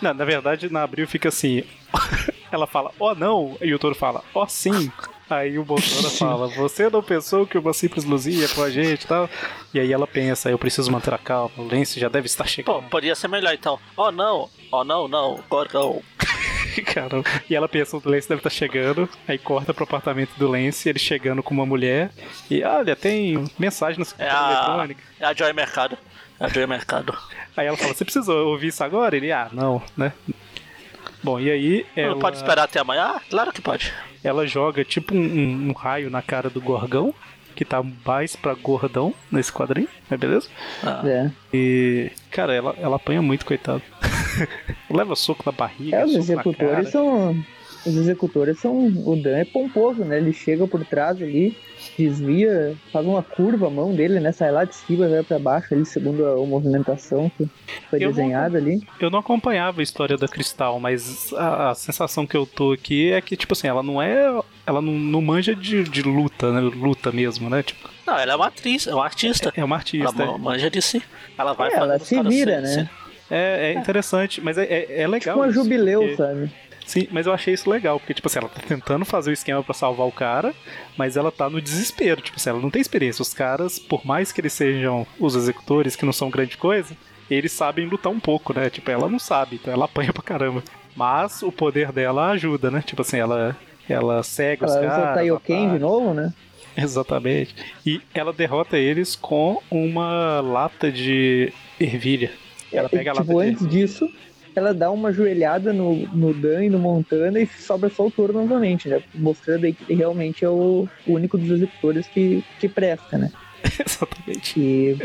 Não, na verdade, na abril fica assim. *laughs* Ela fala, ó não, e o touro fala, ó sim. Aí o Bolsonaro fala, você não pensou que uma simples luzinha com a gente e tal? E aí ela pensa, eu preciso manter a calma, o Lance já deve estar pô, chegando. podia ser melhor então. Oh não, oh não, não, gorgão. *laughs* *laughs* Caramba. E ela pensa, o Lance deve estar chegando, aí corta pro apartamento do Lance, ele chegando com uma mulher, e olha, tem mensagem no É secretário a, eletrônico. é a Joy Mercado. É a Joy Mercado. Aí ela fala, você precisou ouvir isso agora? Ele, ah, não, né? Bom, e aí ela, Não pode esperar até amanhã? Ah, claro que pode. ela joga tipo um, um- um raio na cara do Gorgão, que tá mais pra gordão nesse quadrinho, é beleza? Ah, É. E, cara, ela, ela apanha muito, coitado. *laughs* Leva soco na barriga, É, os soco na executores cara. são. Os executores são. O Dan é pomposo, né? Ele chega por trás ali, desvia, faz uma curva a mão dele, né? Sai lá de cima, vai pra baixo ali, segundo a, a movimentação que foi Eu não- desenhada ali. Eu não acompanhava a história da Cristal, mas a, a sensação que eu tô aqui é que, tipo assim, ela não é. Ela não, não manja de, de luta, né? Luta mesmo, né? Tipo, Não, ela é uma atriz, é uma artista. é uma Ela artista. ma- manja de si. Ela vai É, ela se vira, se- né? É, é interessante, mas é, é, é legal. Tipo uma isso, jubileu, porque- sabe? Sim, mas eu achei isso legal, porque, tipo assim, ela tá tentando fazer o esquema pra salvar o cara, mas ela tá no desespero. Tipo assim, ela não tem experiência. Os caras, por mais que eles sejam os executores, que não são grande coisa, eles sabem lutar um pouco, né? Tipo, ela não sabe, então ela apanha pra caramba. Mas o poder dela ajuda, né? Tipo assim, ela, ela cega os Ela usa caras. o Taioken ela- de novo, né? Exatamente. E ela derrota eles com uma lata de ervilha. Ela E, pega tipo, antes disso, ela dá uma joelhada no, no Dan e no Montana e sobra só o touro novamente, né? Mostrando aí que ele realmente é o, único dos executores que, que presta, né? *laughs* Exatamente. E,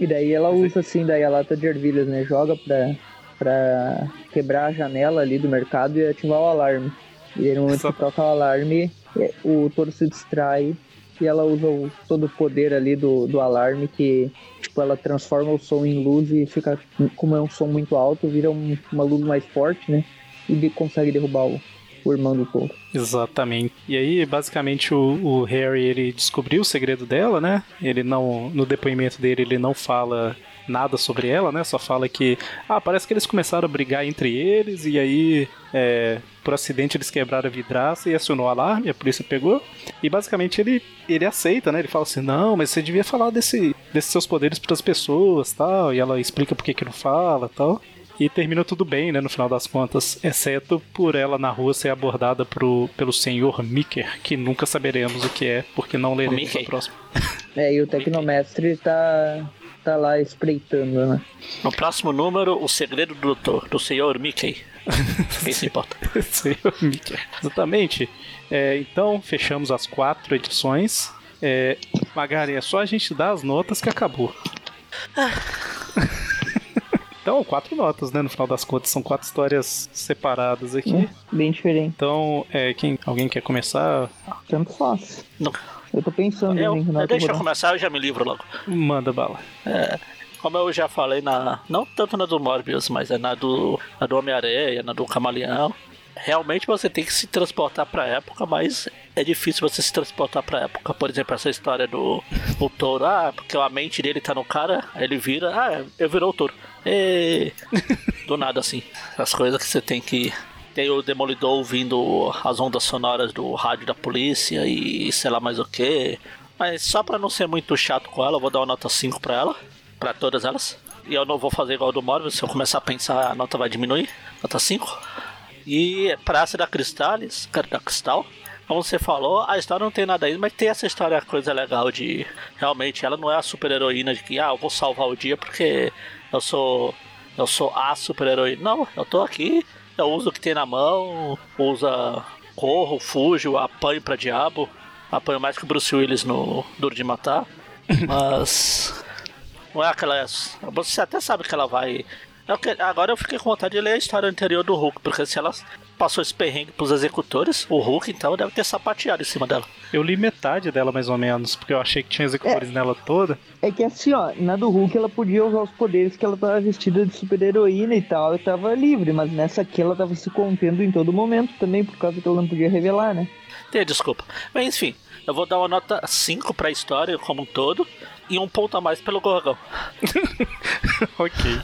e daí ela usa assim, daí a lata de ervilhas, né? Joga pra, pra quebrar a janela ali do mercado e ativar o alarme. E aí no momento que toca o alarme, é, o touro se distrai e ela usa o- todo o poder ali do, do alarme que tipo, ela transforma o som em luz e fica, como é um som muito alto, vira um- uma luz mais forte, né? E de- consegue derrubar o, o irmão do touro. Exatamente. E aí, basicamente, o, o Harry ele descobriu o segredo dela, né? Ele não, no depoimento dele, ele não fala nada sobre ela, né? Só fala que, ah, parece que eles começaram a brigar entre eles e aí, é, por acidente, eles quebraram a vidraça e acionou o alarme, a polícia pegou. E basicamente ele, ele aceita, né? Ele fala assim, não, mas você devia falar desse, desses seus poderes para as pessoas, tal. E ela explica por que que não fala, tal. E termina tudo bem, né, no final das contas, exceto por ela na rua ser abordada pro, pelo senhor Micker, que nunca saberemos o que é, porque não leremos o próximo. *laughs* É, e o Tecnomestre tá, tá lá espreitando, né? No próximo número, o segredo do doutor, do senhor Mickey. *laughs* Quem se importa? *laughs* senhor Micker. Exatamente. É, então, fechamos as quatro edições. É, Magari, é só a gente dar as notas que acabou. *laughs* Então, quatro notas, né? No final das contas, são quatro histórias separadas aqui. Bem diferente. Então, é, quem, alguém quer começar? Tanto faz. Não. Eu tô pensando Eu, em Renato deixa eu começar, eu já me livro logo. Manda bala. Como eu já falei na. Não tanto na do Morbius, mas é na do, na do Homem-Aranha, na do Camaleão. Realmente você tem que se transportar pra época, mas é difícil você se transportar pra época. Por exemplo, essa história do o touro, ah, porque a mente dele tá no cara, aí ele vira, ah, eu virou o touro. E... *laughs* Do nada assim. As coisas que você tem que. Tem o Demolidor ouvindo as ondas sonoras do rádio da polícia e sei lá mais o que. Mas só pra não ser muito chato com ela, eu vou dar uma nota 5 pra ela. Pra todas elas. E eu não vou fazer igual do Morbius, se eu começar a pensar, a nota vai diminuir. Nota 5. E Praça da Cristales, da Cristal. Como você falou, a história não tem nada aí, mas tem essa história, coisa legal de. Realmente, ela não é a super heroína de que, ah, eu vou salvar o dia porque eu sou. Eu sou a super heroína. Não, eu tô aqui, eu uso o que tem na mão, usa. Corro, fujo, apanho pra diabo. Apanho mais que o Bruce Willis no Duro de Matar. *laughs* Mas. Não é aquela. Você até sabe que ela vai. Que- Agora eu fiquei com vontade de ler a história anterior do Hulk, porque se ela passou esse perrengue pros executores, o Hulk então deve ter sapateado em cima dela. Eu li metade dela mais ou menos, porque eu achei que tinha executores nela toda. É que assim, ó, na do Hulk ela podia usar os poderes que ela tava vestida de super heroína e tal, e tava livre, mas nessa aqui ela tava se contendo em todo momento também, por causa que ela não podia revelar, né? Tem desculpa. Mas enfim, eu vou dar uma nota 5 pra história como um todo e um ponto a mais pelo Gorgão. *laughs* ok.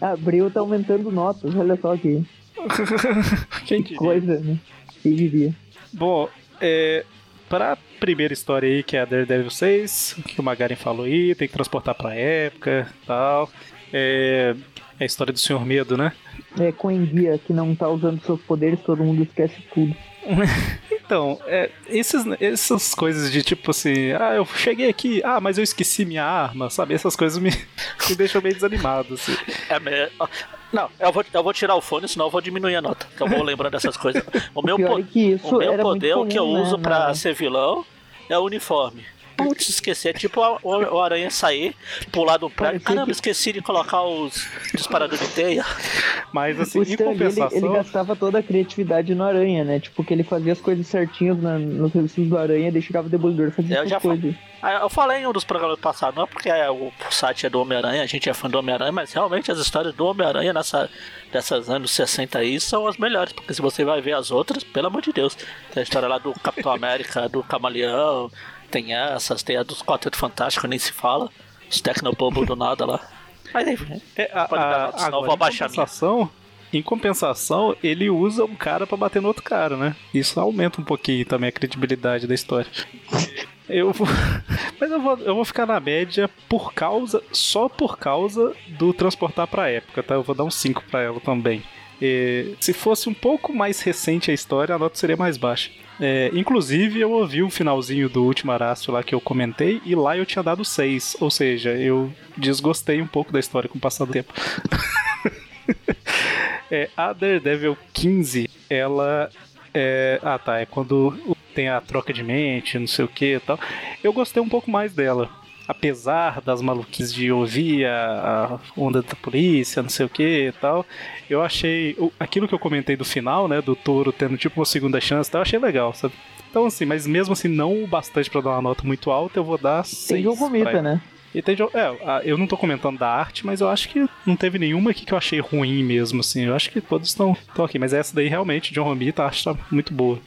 A *laughs* Abril tá aumentando notas, olha só que *laughs* Quem diria? coisa, né? Quem diria? Bom, é, pra primeira história aí, que é a Daredevil 6, que o Magaren falou aí, tem que transportar pra época tal. É, é a história do Senhor Medo, né? É, com enguia que não tá usando seus poderes, todo mundo esquece tudo. *laughs* Então, é, esses, essas coisas de tipo assim, ah, eu cheguei aqui, ah, mas eu esqueci minha arma, sabe? Essas coisas me, *laughs* me deixam meio desanimado, assim. É me... Não, eu vou, eu vou tirar o fone, senão eu vou diminuir a nota. Que eu vou lembrando dessas coisas. O meu, pior po- é o meu poder, o que eu né, uso pra na- ser vilão, é o uniforme. Putz, esqueci. É tipo o, o aranha sair, pular do prédio. Caramba, que- esqueci de colocar os disparadores de teia. Mas assim, O em Stan Lee, ele, compensação. ele gastava toda a criatividade no Aranha, né? Tipo, que ele fazia as coisas certinhas na, nos revistas do Aranha, daí chegava o Demolidor e fazia Eu já coisas. Ah, Eu falei em um dos programas passados, não é porque é, o site é do Homem-Aranha, a gente é fã do Homem-Aranha, mas realmente as histórias do Homem-Aranha nessa, dessas anos 60 aí são as melhores, porque se você vai ver as outras, pelo amor de Deus, tem a história lá do Capitão América, do Camaleão, tem essas, tem a dos Quarteto Fantástico, nem se fala, os Tecnobobo do nada lá. Mas enfim, É, a, Pode dar a, senão eu vou abaixar a minha. em compensação, ele usa um cara pra bater no outro cara, né? Isso aumenta um pouquinho também a credibilidade da história. Eu vou, *laughs* mas eu vou, eu vou ficar na média por causa, só por causa do transportar pra época, tá? Eu vou dar um 5 pra ela também. É, se fosse um pouco mais recente a história, a nota seria mais baixa. É, inclusive, eu ouvi o finalzinho do último Arácio lá que eu comentei, e lá eu tinha dado 6. Ou seja, eu desgostei um pouco da história com o passar do tempo. *laughs* é, a Daredevil 15, ela. É, ah tá, é quando tem a troca de mente, não sei o que e tal. Eu gostei um pouco mais dela. Apesar das maluquices de ouvir a, a onda da polícia, não sei o que e tal, eu achei. o- Aquilo que eu comentei do final, né? Do touro tendo tipo uma segunda chance tal, eu achei legal, sabe? Então, assim, mas mesmo assim, não o bastante pra dar uma nota muito alta, eu vou dar 6. Tem jogo mita, né? E tem jogo. É, eu não tô comentando da arte, mas eu acho que não teve nenhuma aqui que eu achei ruim mesmo, assim. Eu acho que todos estão, aqui. Mas essa daí realmente, John Romita, a arte tá muito boa.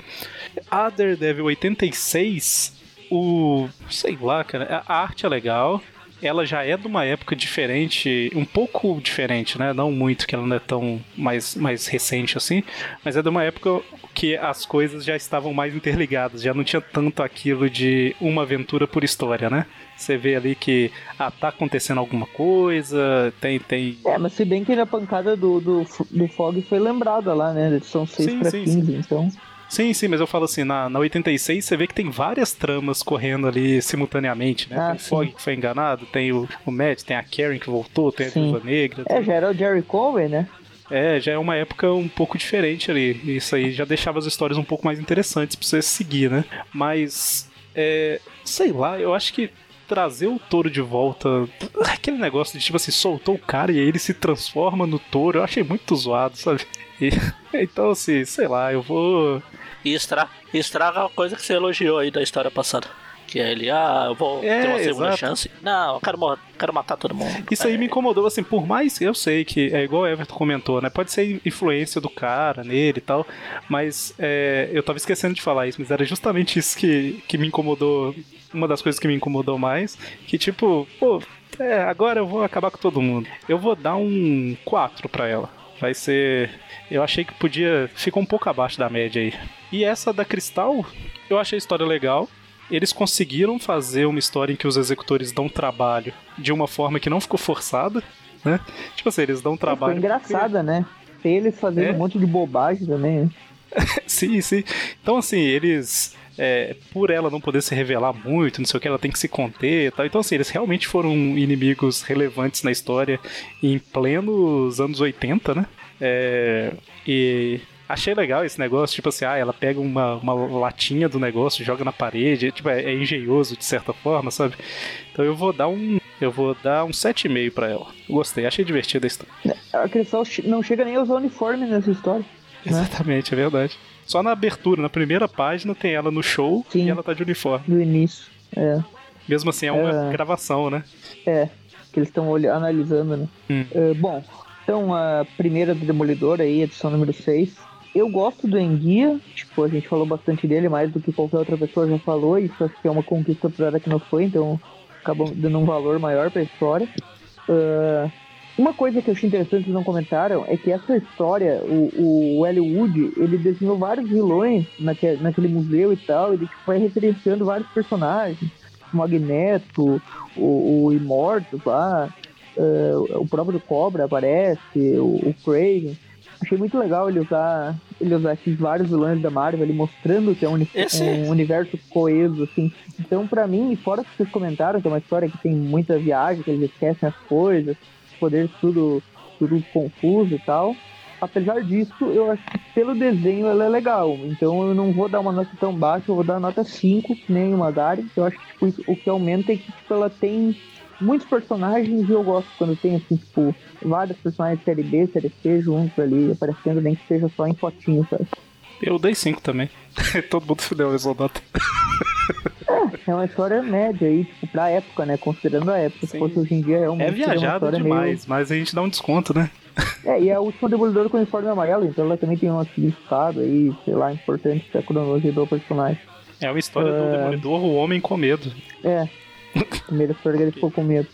A Daredevil 86, o. sei lá, cara. A arte é legal. Ela já é de uma época diferente, um pouco diferente, né? Não muito, que ela não é tão mais, mais recente assim, mas é de uma época que as coisas já estavam mais interligadas, já não tinha tanto aquilo de uma aventura por história, né? Você vê ali que ah, tá acontecendo alguma coisa, tem tem É, mas se bem que a pancada do, do, do Fog foi lembrada lá, né? São 6 Sim, pra sim, 15, então. Sim, sim, mas eu falo assim, na, na 86 você vê que tem várias tramas correndo ali simultaneamente, né? Ah, tem o Fog que foi enganado, tem o, o Matt, tem a Karen que voltou, tem a Sim. Viúva Negra. É, já era o Jerry Conway, né? É, já é uma época um pouco diferente ali. Isso aí já deixava as histórias um pouco mais interessantes pra você seguir, né? Mas, é, sei lá, eu acho que trazer o touro de volta, aquele negócio de tipo assim, soltou o cara e aí ele se transforma no touro, eu achei muito zoado, sabe? E- *laughs* então, assim, sei lá, eu vou. e estra e estraga a coisa que você elogiou aí da história passada. Que é ele, ah, eu vou É, ter uma segunda exato. chance. Não, eu quero, morrer, quero matar todo mundo. Isso aí É, me incomodou, assim, por mais eu sei que é igual o Everton comentou, né? Pode ser influência do cara nele e tal, mas é, eu tava esquecendo de falar isso, mas era justamente isso que, que me incomodou, uma das coisas que me incomodou mais, que tipo, pô, é, agora eu vou acabar com todo mundo. Eu vou dar um 4 pra ela. Vai ser. Eu achei que podia. Ficou um pouco abaixo da média aí. E essa da Cristal, eu achei a história legal. Eles conseguiram fazer uma história em que os executores dão trabalho de uma forma que não ficou forçada, né? Tipo assim, eles dão trabalho. Foi engraçada, né? Tem eles fazendo É. um monte de bobagem também. né? *laughs* Sim, sim. Então, assim, eles. É, por ela não poder se revelar muito, não sei o que, ela tem que se conter e tal. Então, assim, eles realmente foram inimigos relevantes na história em plenos anos 80, né? É, e achei legal esse negócio, tipo assim, ah, ela pega uma, uma latinha do negócio, joga na parede, tipo, é, é engenhoso de certa forma, sabe? Então eu vou dar um. Eu vou dar um 7,5 pra ela. Gostei, achei divertida a história. A Cristal che- não chega nem a usar uniforme nessa história. Né? Exatamente, é verdade. Só na abertura, na primeira página, tem ela no show Sim. e ela tá de uniforme. Do início. É. Mesmo assim, é uma É. gravação, né? É, que eles estão analisando, né? Hum. É, bom, então a primeira do Demolidor aí, edição número 6. Eu gosto do Enguia, tipo, a gente falou bastante dele, mais do que qualquer outra pessoa já falou, e isso acho que é uma conquista pro Aracnofã, então acabam dando um valor maior pra história. Ah, uma coisa que eu achei interessante que não comentaram é que essa história, o, o Elwood, ele desenhou vários vilões naque, naquele museu e tal, ele tipo, vai referenciando vários personagens, o Magneto, o, o Immortus lá, ah, o próprio Cobra aparece, o, o Craven. Achei muito legal ele usar, ele usar esses vários vilões da Marvel, ele mostrando que é um, uni- Esse- um universo coeso, assim. Então, pra mim, fora que vocês comentaram, que é uma história que tem muita viagem, que eles esquecem as coisas, poderes tudo, tudo confuso e tal. apesar disso, eu acho que pelo desenho ela é legal. Então eu não vou dar uma nota tão baixa, eu vou dar nota 5, que nem o Magari. Eu acho que tipo, isso- o que aumenta é que tipo, ela tem muitos personagens e eu gosto quando tem assim, tipo, vários personagens de série B, série C juntos ali, aparecendo, nem que seja só em fotinho, sabe? Eu dei 5 também. *laughs* Todo mundo deu a nota. *laughs* É uma história média aí, tipo, pra época, né? Considerando a época. Sim. Se fosse hoje em dia, realmente É uma viajado demais, mas a gente dá um desconto, né? Meio... É, e é a última Demolidora com uniforme amarelo, então ela também tem um significado aí, sei lá, importante pra cronologia do personagem. É uma história do É. Demolidor, o Homem com Medo. É, primeira história que ele ficou com medo.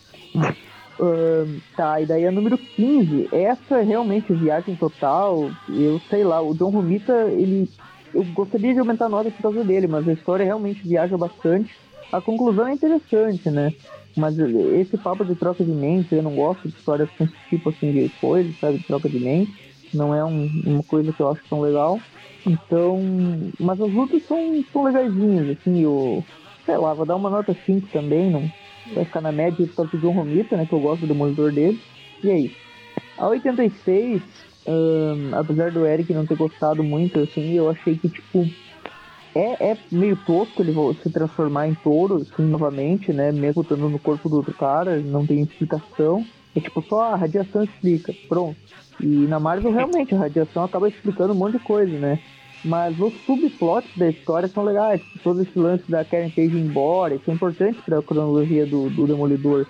Ahn, tá, e daí a número 15, essa é realmente viagem total. Eu sei lá, o John Romita, ele. Eu gostaria de aumentar a nota por causa dele, mas a história realmente viaja bastante. A conclusão é interessante, né? Mas esse papo de troca de mente, eu não gosto de histórias com esse tipo assim de coisa, sabe? De troca de mente. Não é um- uma coisa que eu acho tão legal. Então. Mas as lutas são, são legaisinhas, assim, o. Sei lá, vou dar uma nota 5 também, não, vai ficar na média causa do John Romita, né? Que eu gosto do monitor dele. E é isso. A 86, ahn, apesar do Eric não ter gostado muito, assim, eu achei que, tipo, é, é meio tosco ele se transformar em touro, assim, novamente, né? Mesmo estando no corpo do outro cara, não tem explicação. É tipo, só a radiação explica, pronto. E na Marvel, realmente, a radiação acaba explicando um monte de coisa, né? Mas os subplots da história são legais. tipo, Todo esse lance da Karen Page ir embora, isso é importante pra cronologia do, do Demolidor.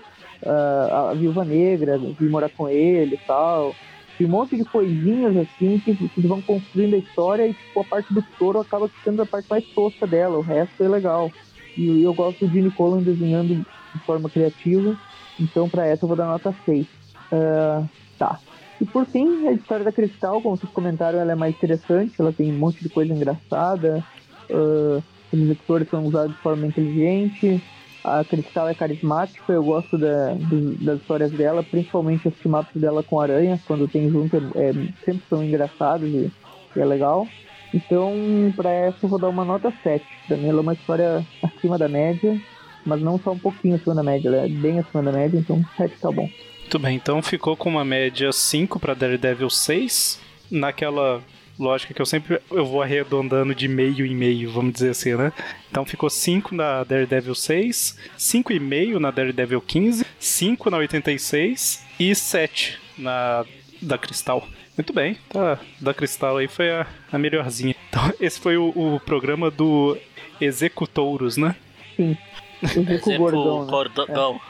Ah, a Viúva Negra, vir morar com ele e tal. Um monte de coisinhas assim que, que vão construindo a história e tipo, a parte do touro acaba ficando a parte mais tosca dela. O resto é legal. E eu gosto do Gene Colan desenhando de forma criativa. Então pra essa eu vou dar nota 6. Ah, tá. E por fim, a história da Cristal, como vocês comentaram, ela é mais interessante, ela tem um monte de coisa engraçada, ah, os executores são usados de forma inteligente, a Cristal é carismática, eu gosto da- das histórias dela, principalmente os team-ups dela com Aranha, quando tem junto, é, sempre são engraçados e, e é legal. Então, pra essa eu vou dar uma nota 7. Pra mim ela é uma história acima da média, mas não só um pouquinho acima da média, ela é bem acima da média, então 7 tá bom. Muito bem, então ficou com uma média 5 para Daredevil 6. Naquela lógica que eu sempre eu vou arredondando de meio em meio, vamos dizer assim, né? Então ficou 5 na Daredevil 6, 5,5 na Daredevil 15, 5 na 86 e 7 na da Cristal. Muito bem, tá. Da Cristal aí foi a, a melhorzinha. Então, *laughs* esse foi o, o programa do Executouros, né? Sim. Execo Gordão, né? Gordão.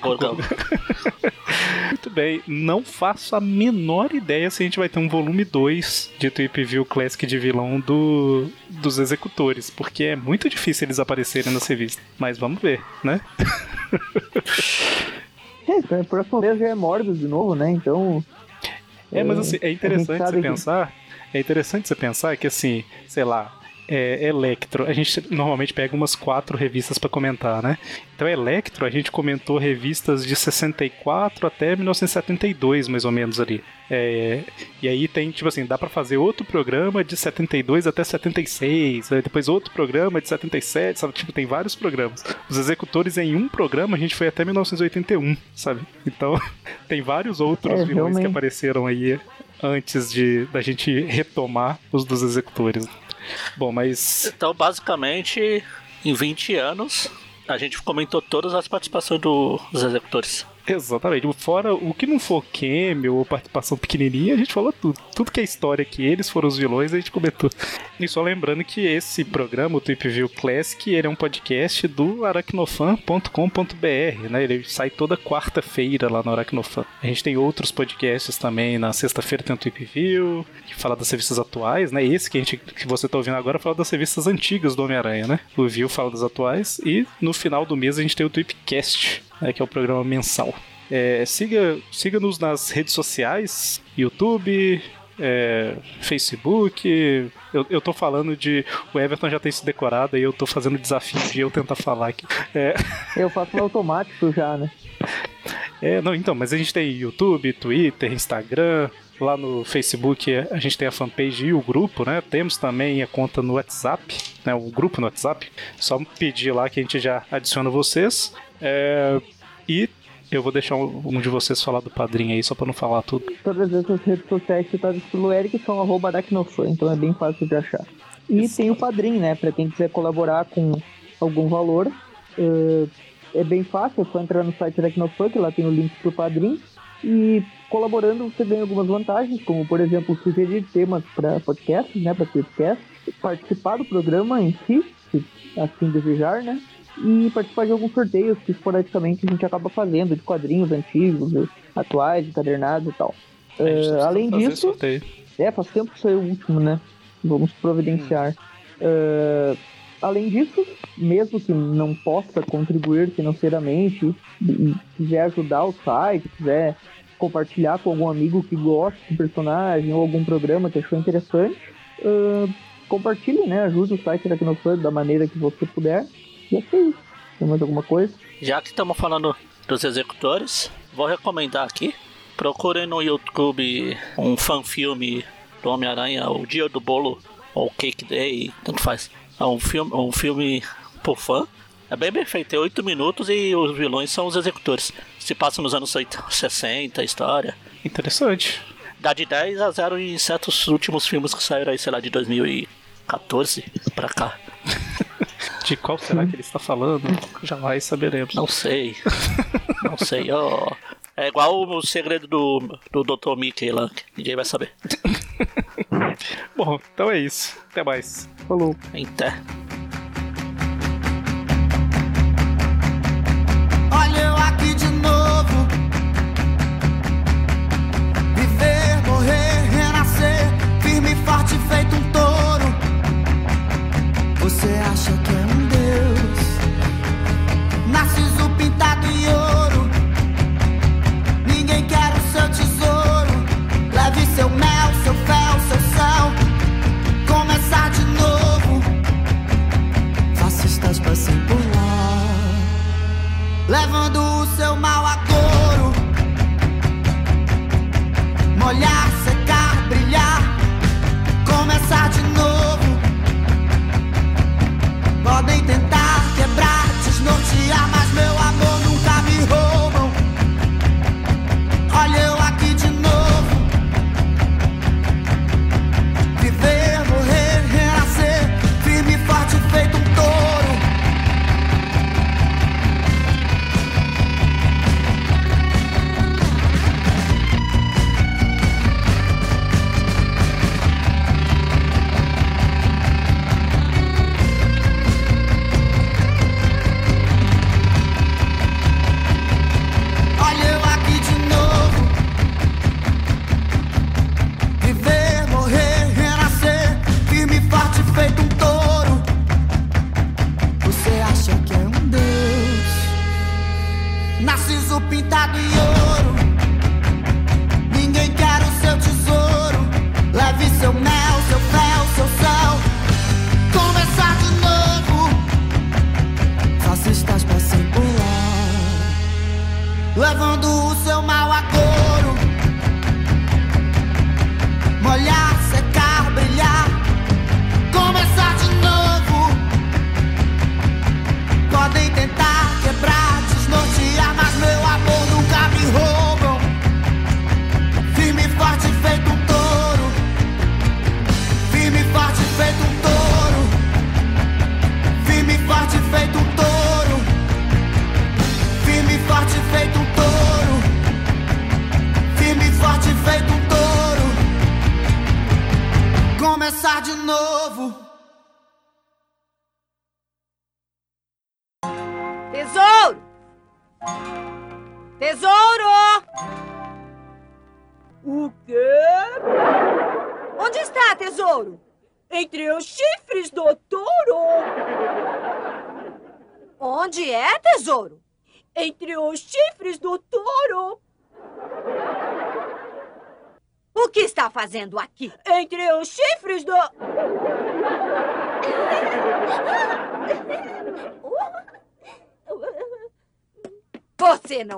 Gordão. *laughs* Muito bem, não faço a menor ideia se a gente vai ter um volume 2 de Tweep View Classic de vilão do, dos executores, porque é muito difícil eles aparecerem nas revistas. Mas vamos ver, né? *laughs* É, então, a próxima vez já é Morbius de novo, né? Então. É, mas assim, é a gente interessante você que- pensar. É interessante você pensar que assim, sei lá, é, Electro, a gente normalmente pega umas quatro revistas pra comentar, né? Então, Electro, a gente comentou revistas de 64 até 1972, mais ou menos ali. É, e aí tem, tipo assim, dá pra fazer outro programa de 72 até 76, aí depois outro programa de 77, sabe? Tipo, tem vários programas. Os executores em um programa a gente foi até 1981, sabe? Então, *laughs* tem vários outros É, vilões que apareceram aí antes de da gente retomar os dos executores. Bom, mas Então, basicamente, em 20 anos, a gente comentou todas as participações do- dos executores. Exatamente, fora o que não for cameo ou participação pequenininha, a gente falou tudo. Tudo que é história que eles foram os vilões, a gente comentou. E só lembrando que esse programa, o Tweep View Classic, ele é um podcast do aracnofan.com.br, né? Ele sai toda quarta-feira lá no Aracnofan. A gente tem outros podcasts também, na sexta-feira tem o Tweep View, que fala das revistas atuais, né? Esse que, a gente, que você tá ouvindo agora fala das revistas antigas do Homem-Aranha, né? O View fala das atuais e no final do mês a gente tem o Tweepcast, né? que é o programa mensal. É, siga, siga-nos nas redes sociais, YouTube, é, Facebook. Eu, eu tô falando de. O Everton já tem isso decorado e eu tô fazendo o desafio de eu tentar falar aqui. É, *laughs* Eu faço no automático já, né? é, não, então, mas a gente tem YouTube, Twitter, Instagram. Lá no Facebook a gente tem a fanpage e o grupo, né? Temos também a conta no WhatsApp, né? O grupo no WhatsApp. Só pedir lá que a gente já adiciona vocês. É, e Eu vou deixar um, de vocês falar do padrinho aí, só pra não falar tudo. Todas essas redes sociais citadas pelo Eric são arroba aracnofan, então é bem fácil de achar. E tem o Padrim, né? Pra quem quiser colaborar com algum valor. É, é bem fácil, é só entrar no site Aracnofan, que lá tem o link pro Padrim. E colaborando você ganha algumas vantagens, como por exemplo sugerir temas para podcasts, né? Para podcast, participar do programa em si, se assim desejar, né? E participar de alguns sorteios que esporadicamente a gente acaba fazendo, de quadrinhos antigos, atuais, encadernados e tal. É, além disso, sorteio. é, faz tempo que saiu o último, né? Vamos providenciar. Eh, além disso, mesmo que não possa contribuir financeiramente quiser ajudar o site, quiser compartilhar com algum amigo que gosta do personagem ou algum programa que achou interessante, eh, compartilhe, né? Ajude o site da Kinofan da maneira que você puder. E é isso. Tem mais alguma coisa? Já que estamos falando dos executores, vou recomendar aqui. Procurem no YouTube um fanfilme do Homem-Aranha, O Dia do Bolo, ou Cake Day, tanto faz. É um filme, um filme por fã. É bem bem feito, tem 8 minutos e os vilões são os executores. Se passa nos anos 80, 60 a história. Interessante. Dá de 10 a 0 em certos últimos filmes que saíram aí, sei lá, de 2014 pra cá. De qual será que ele está falando? *laughs* Jamais saberemos. Não sei. Não sei. ó. É igual o segredo do, do Dr. Mickey lá, que ninguém vai saber. Bom, então é isso. Até mais. Falou. Até.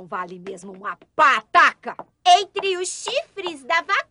Vale mesmo uma pataca! Entre os chifres da vaca.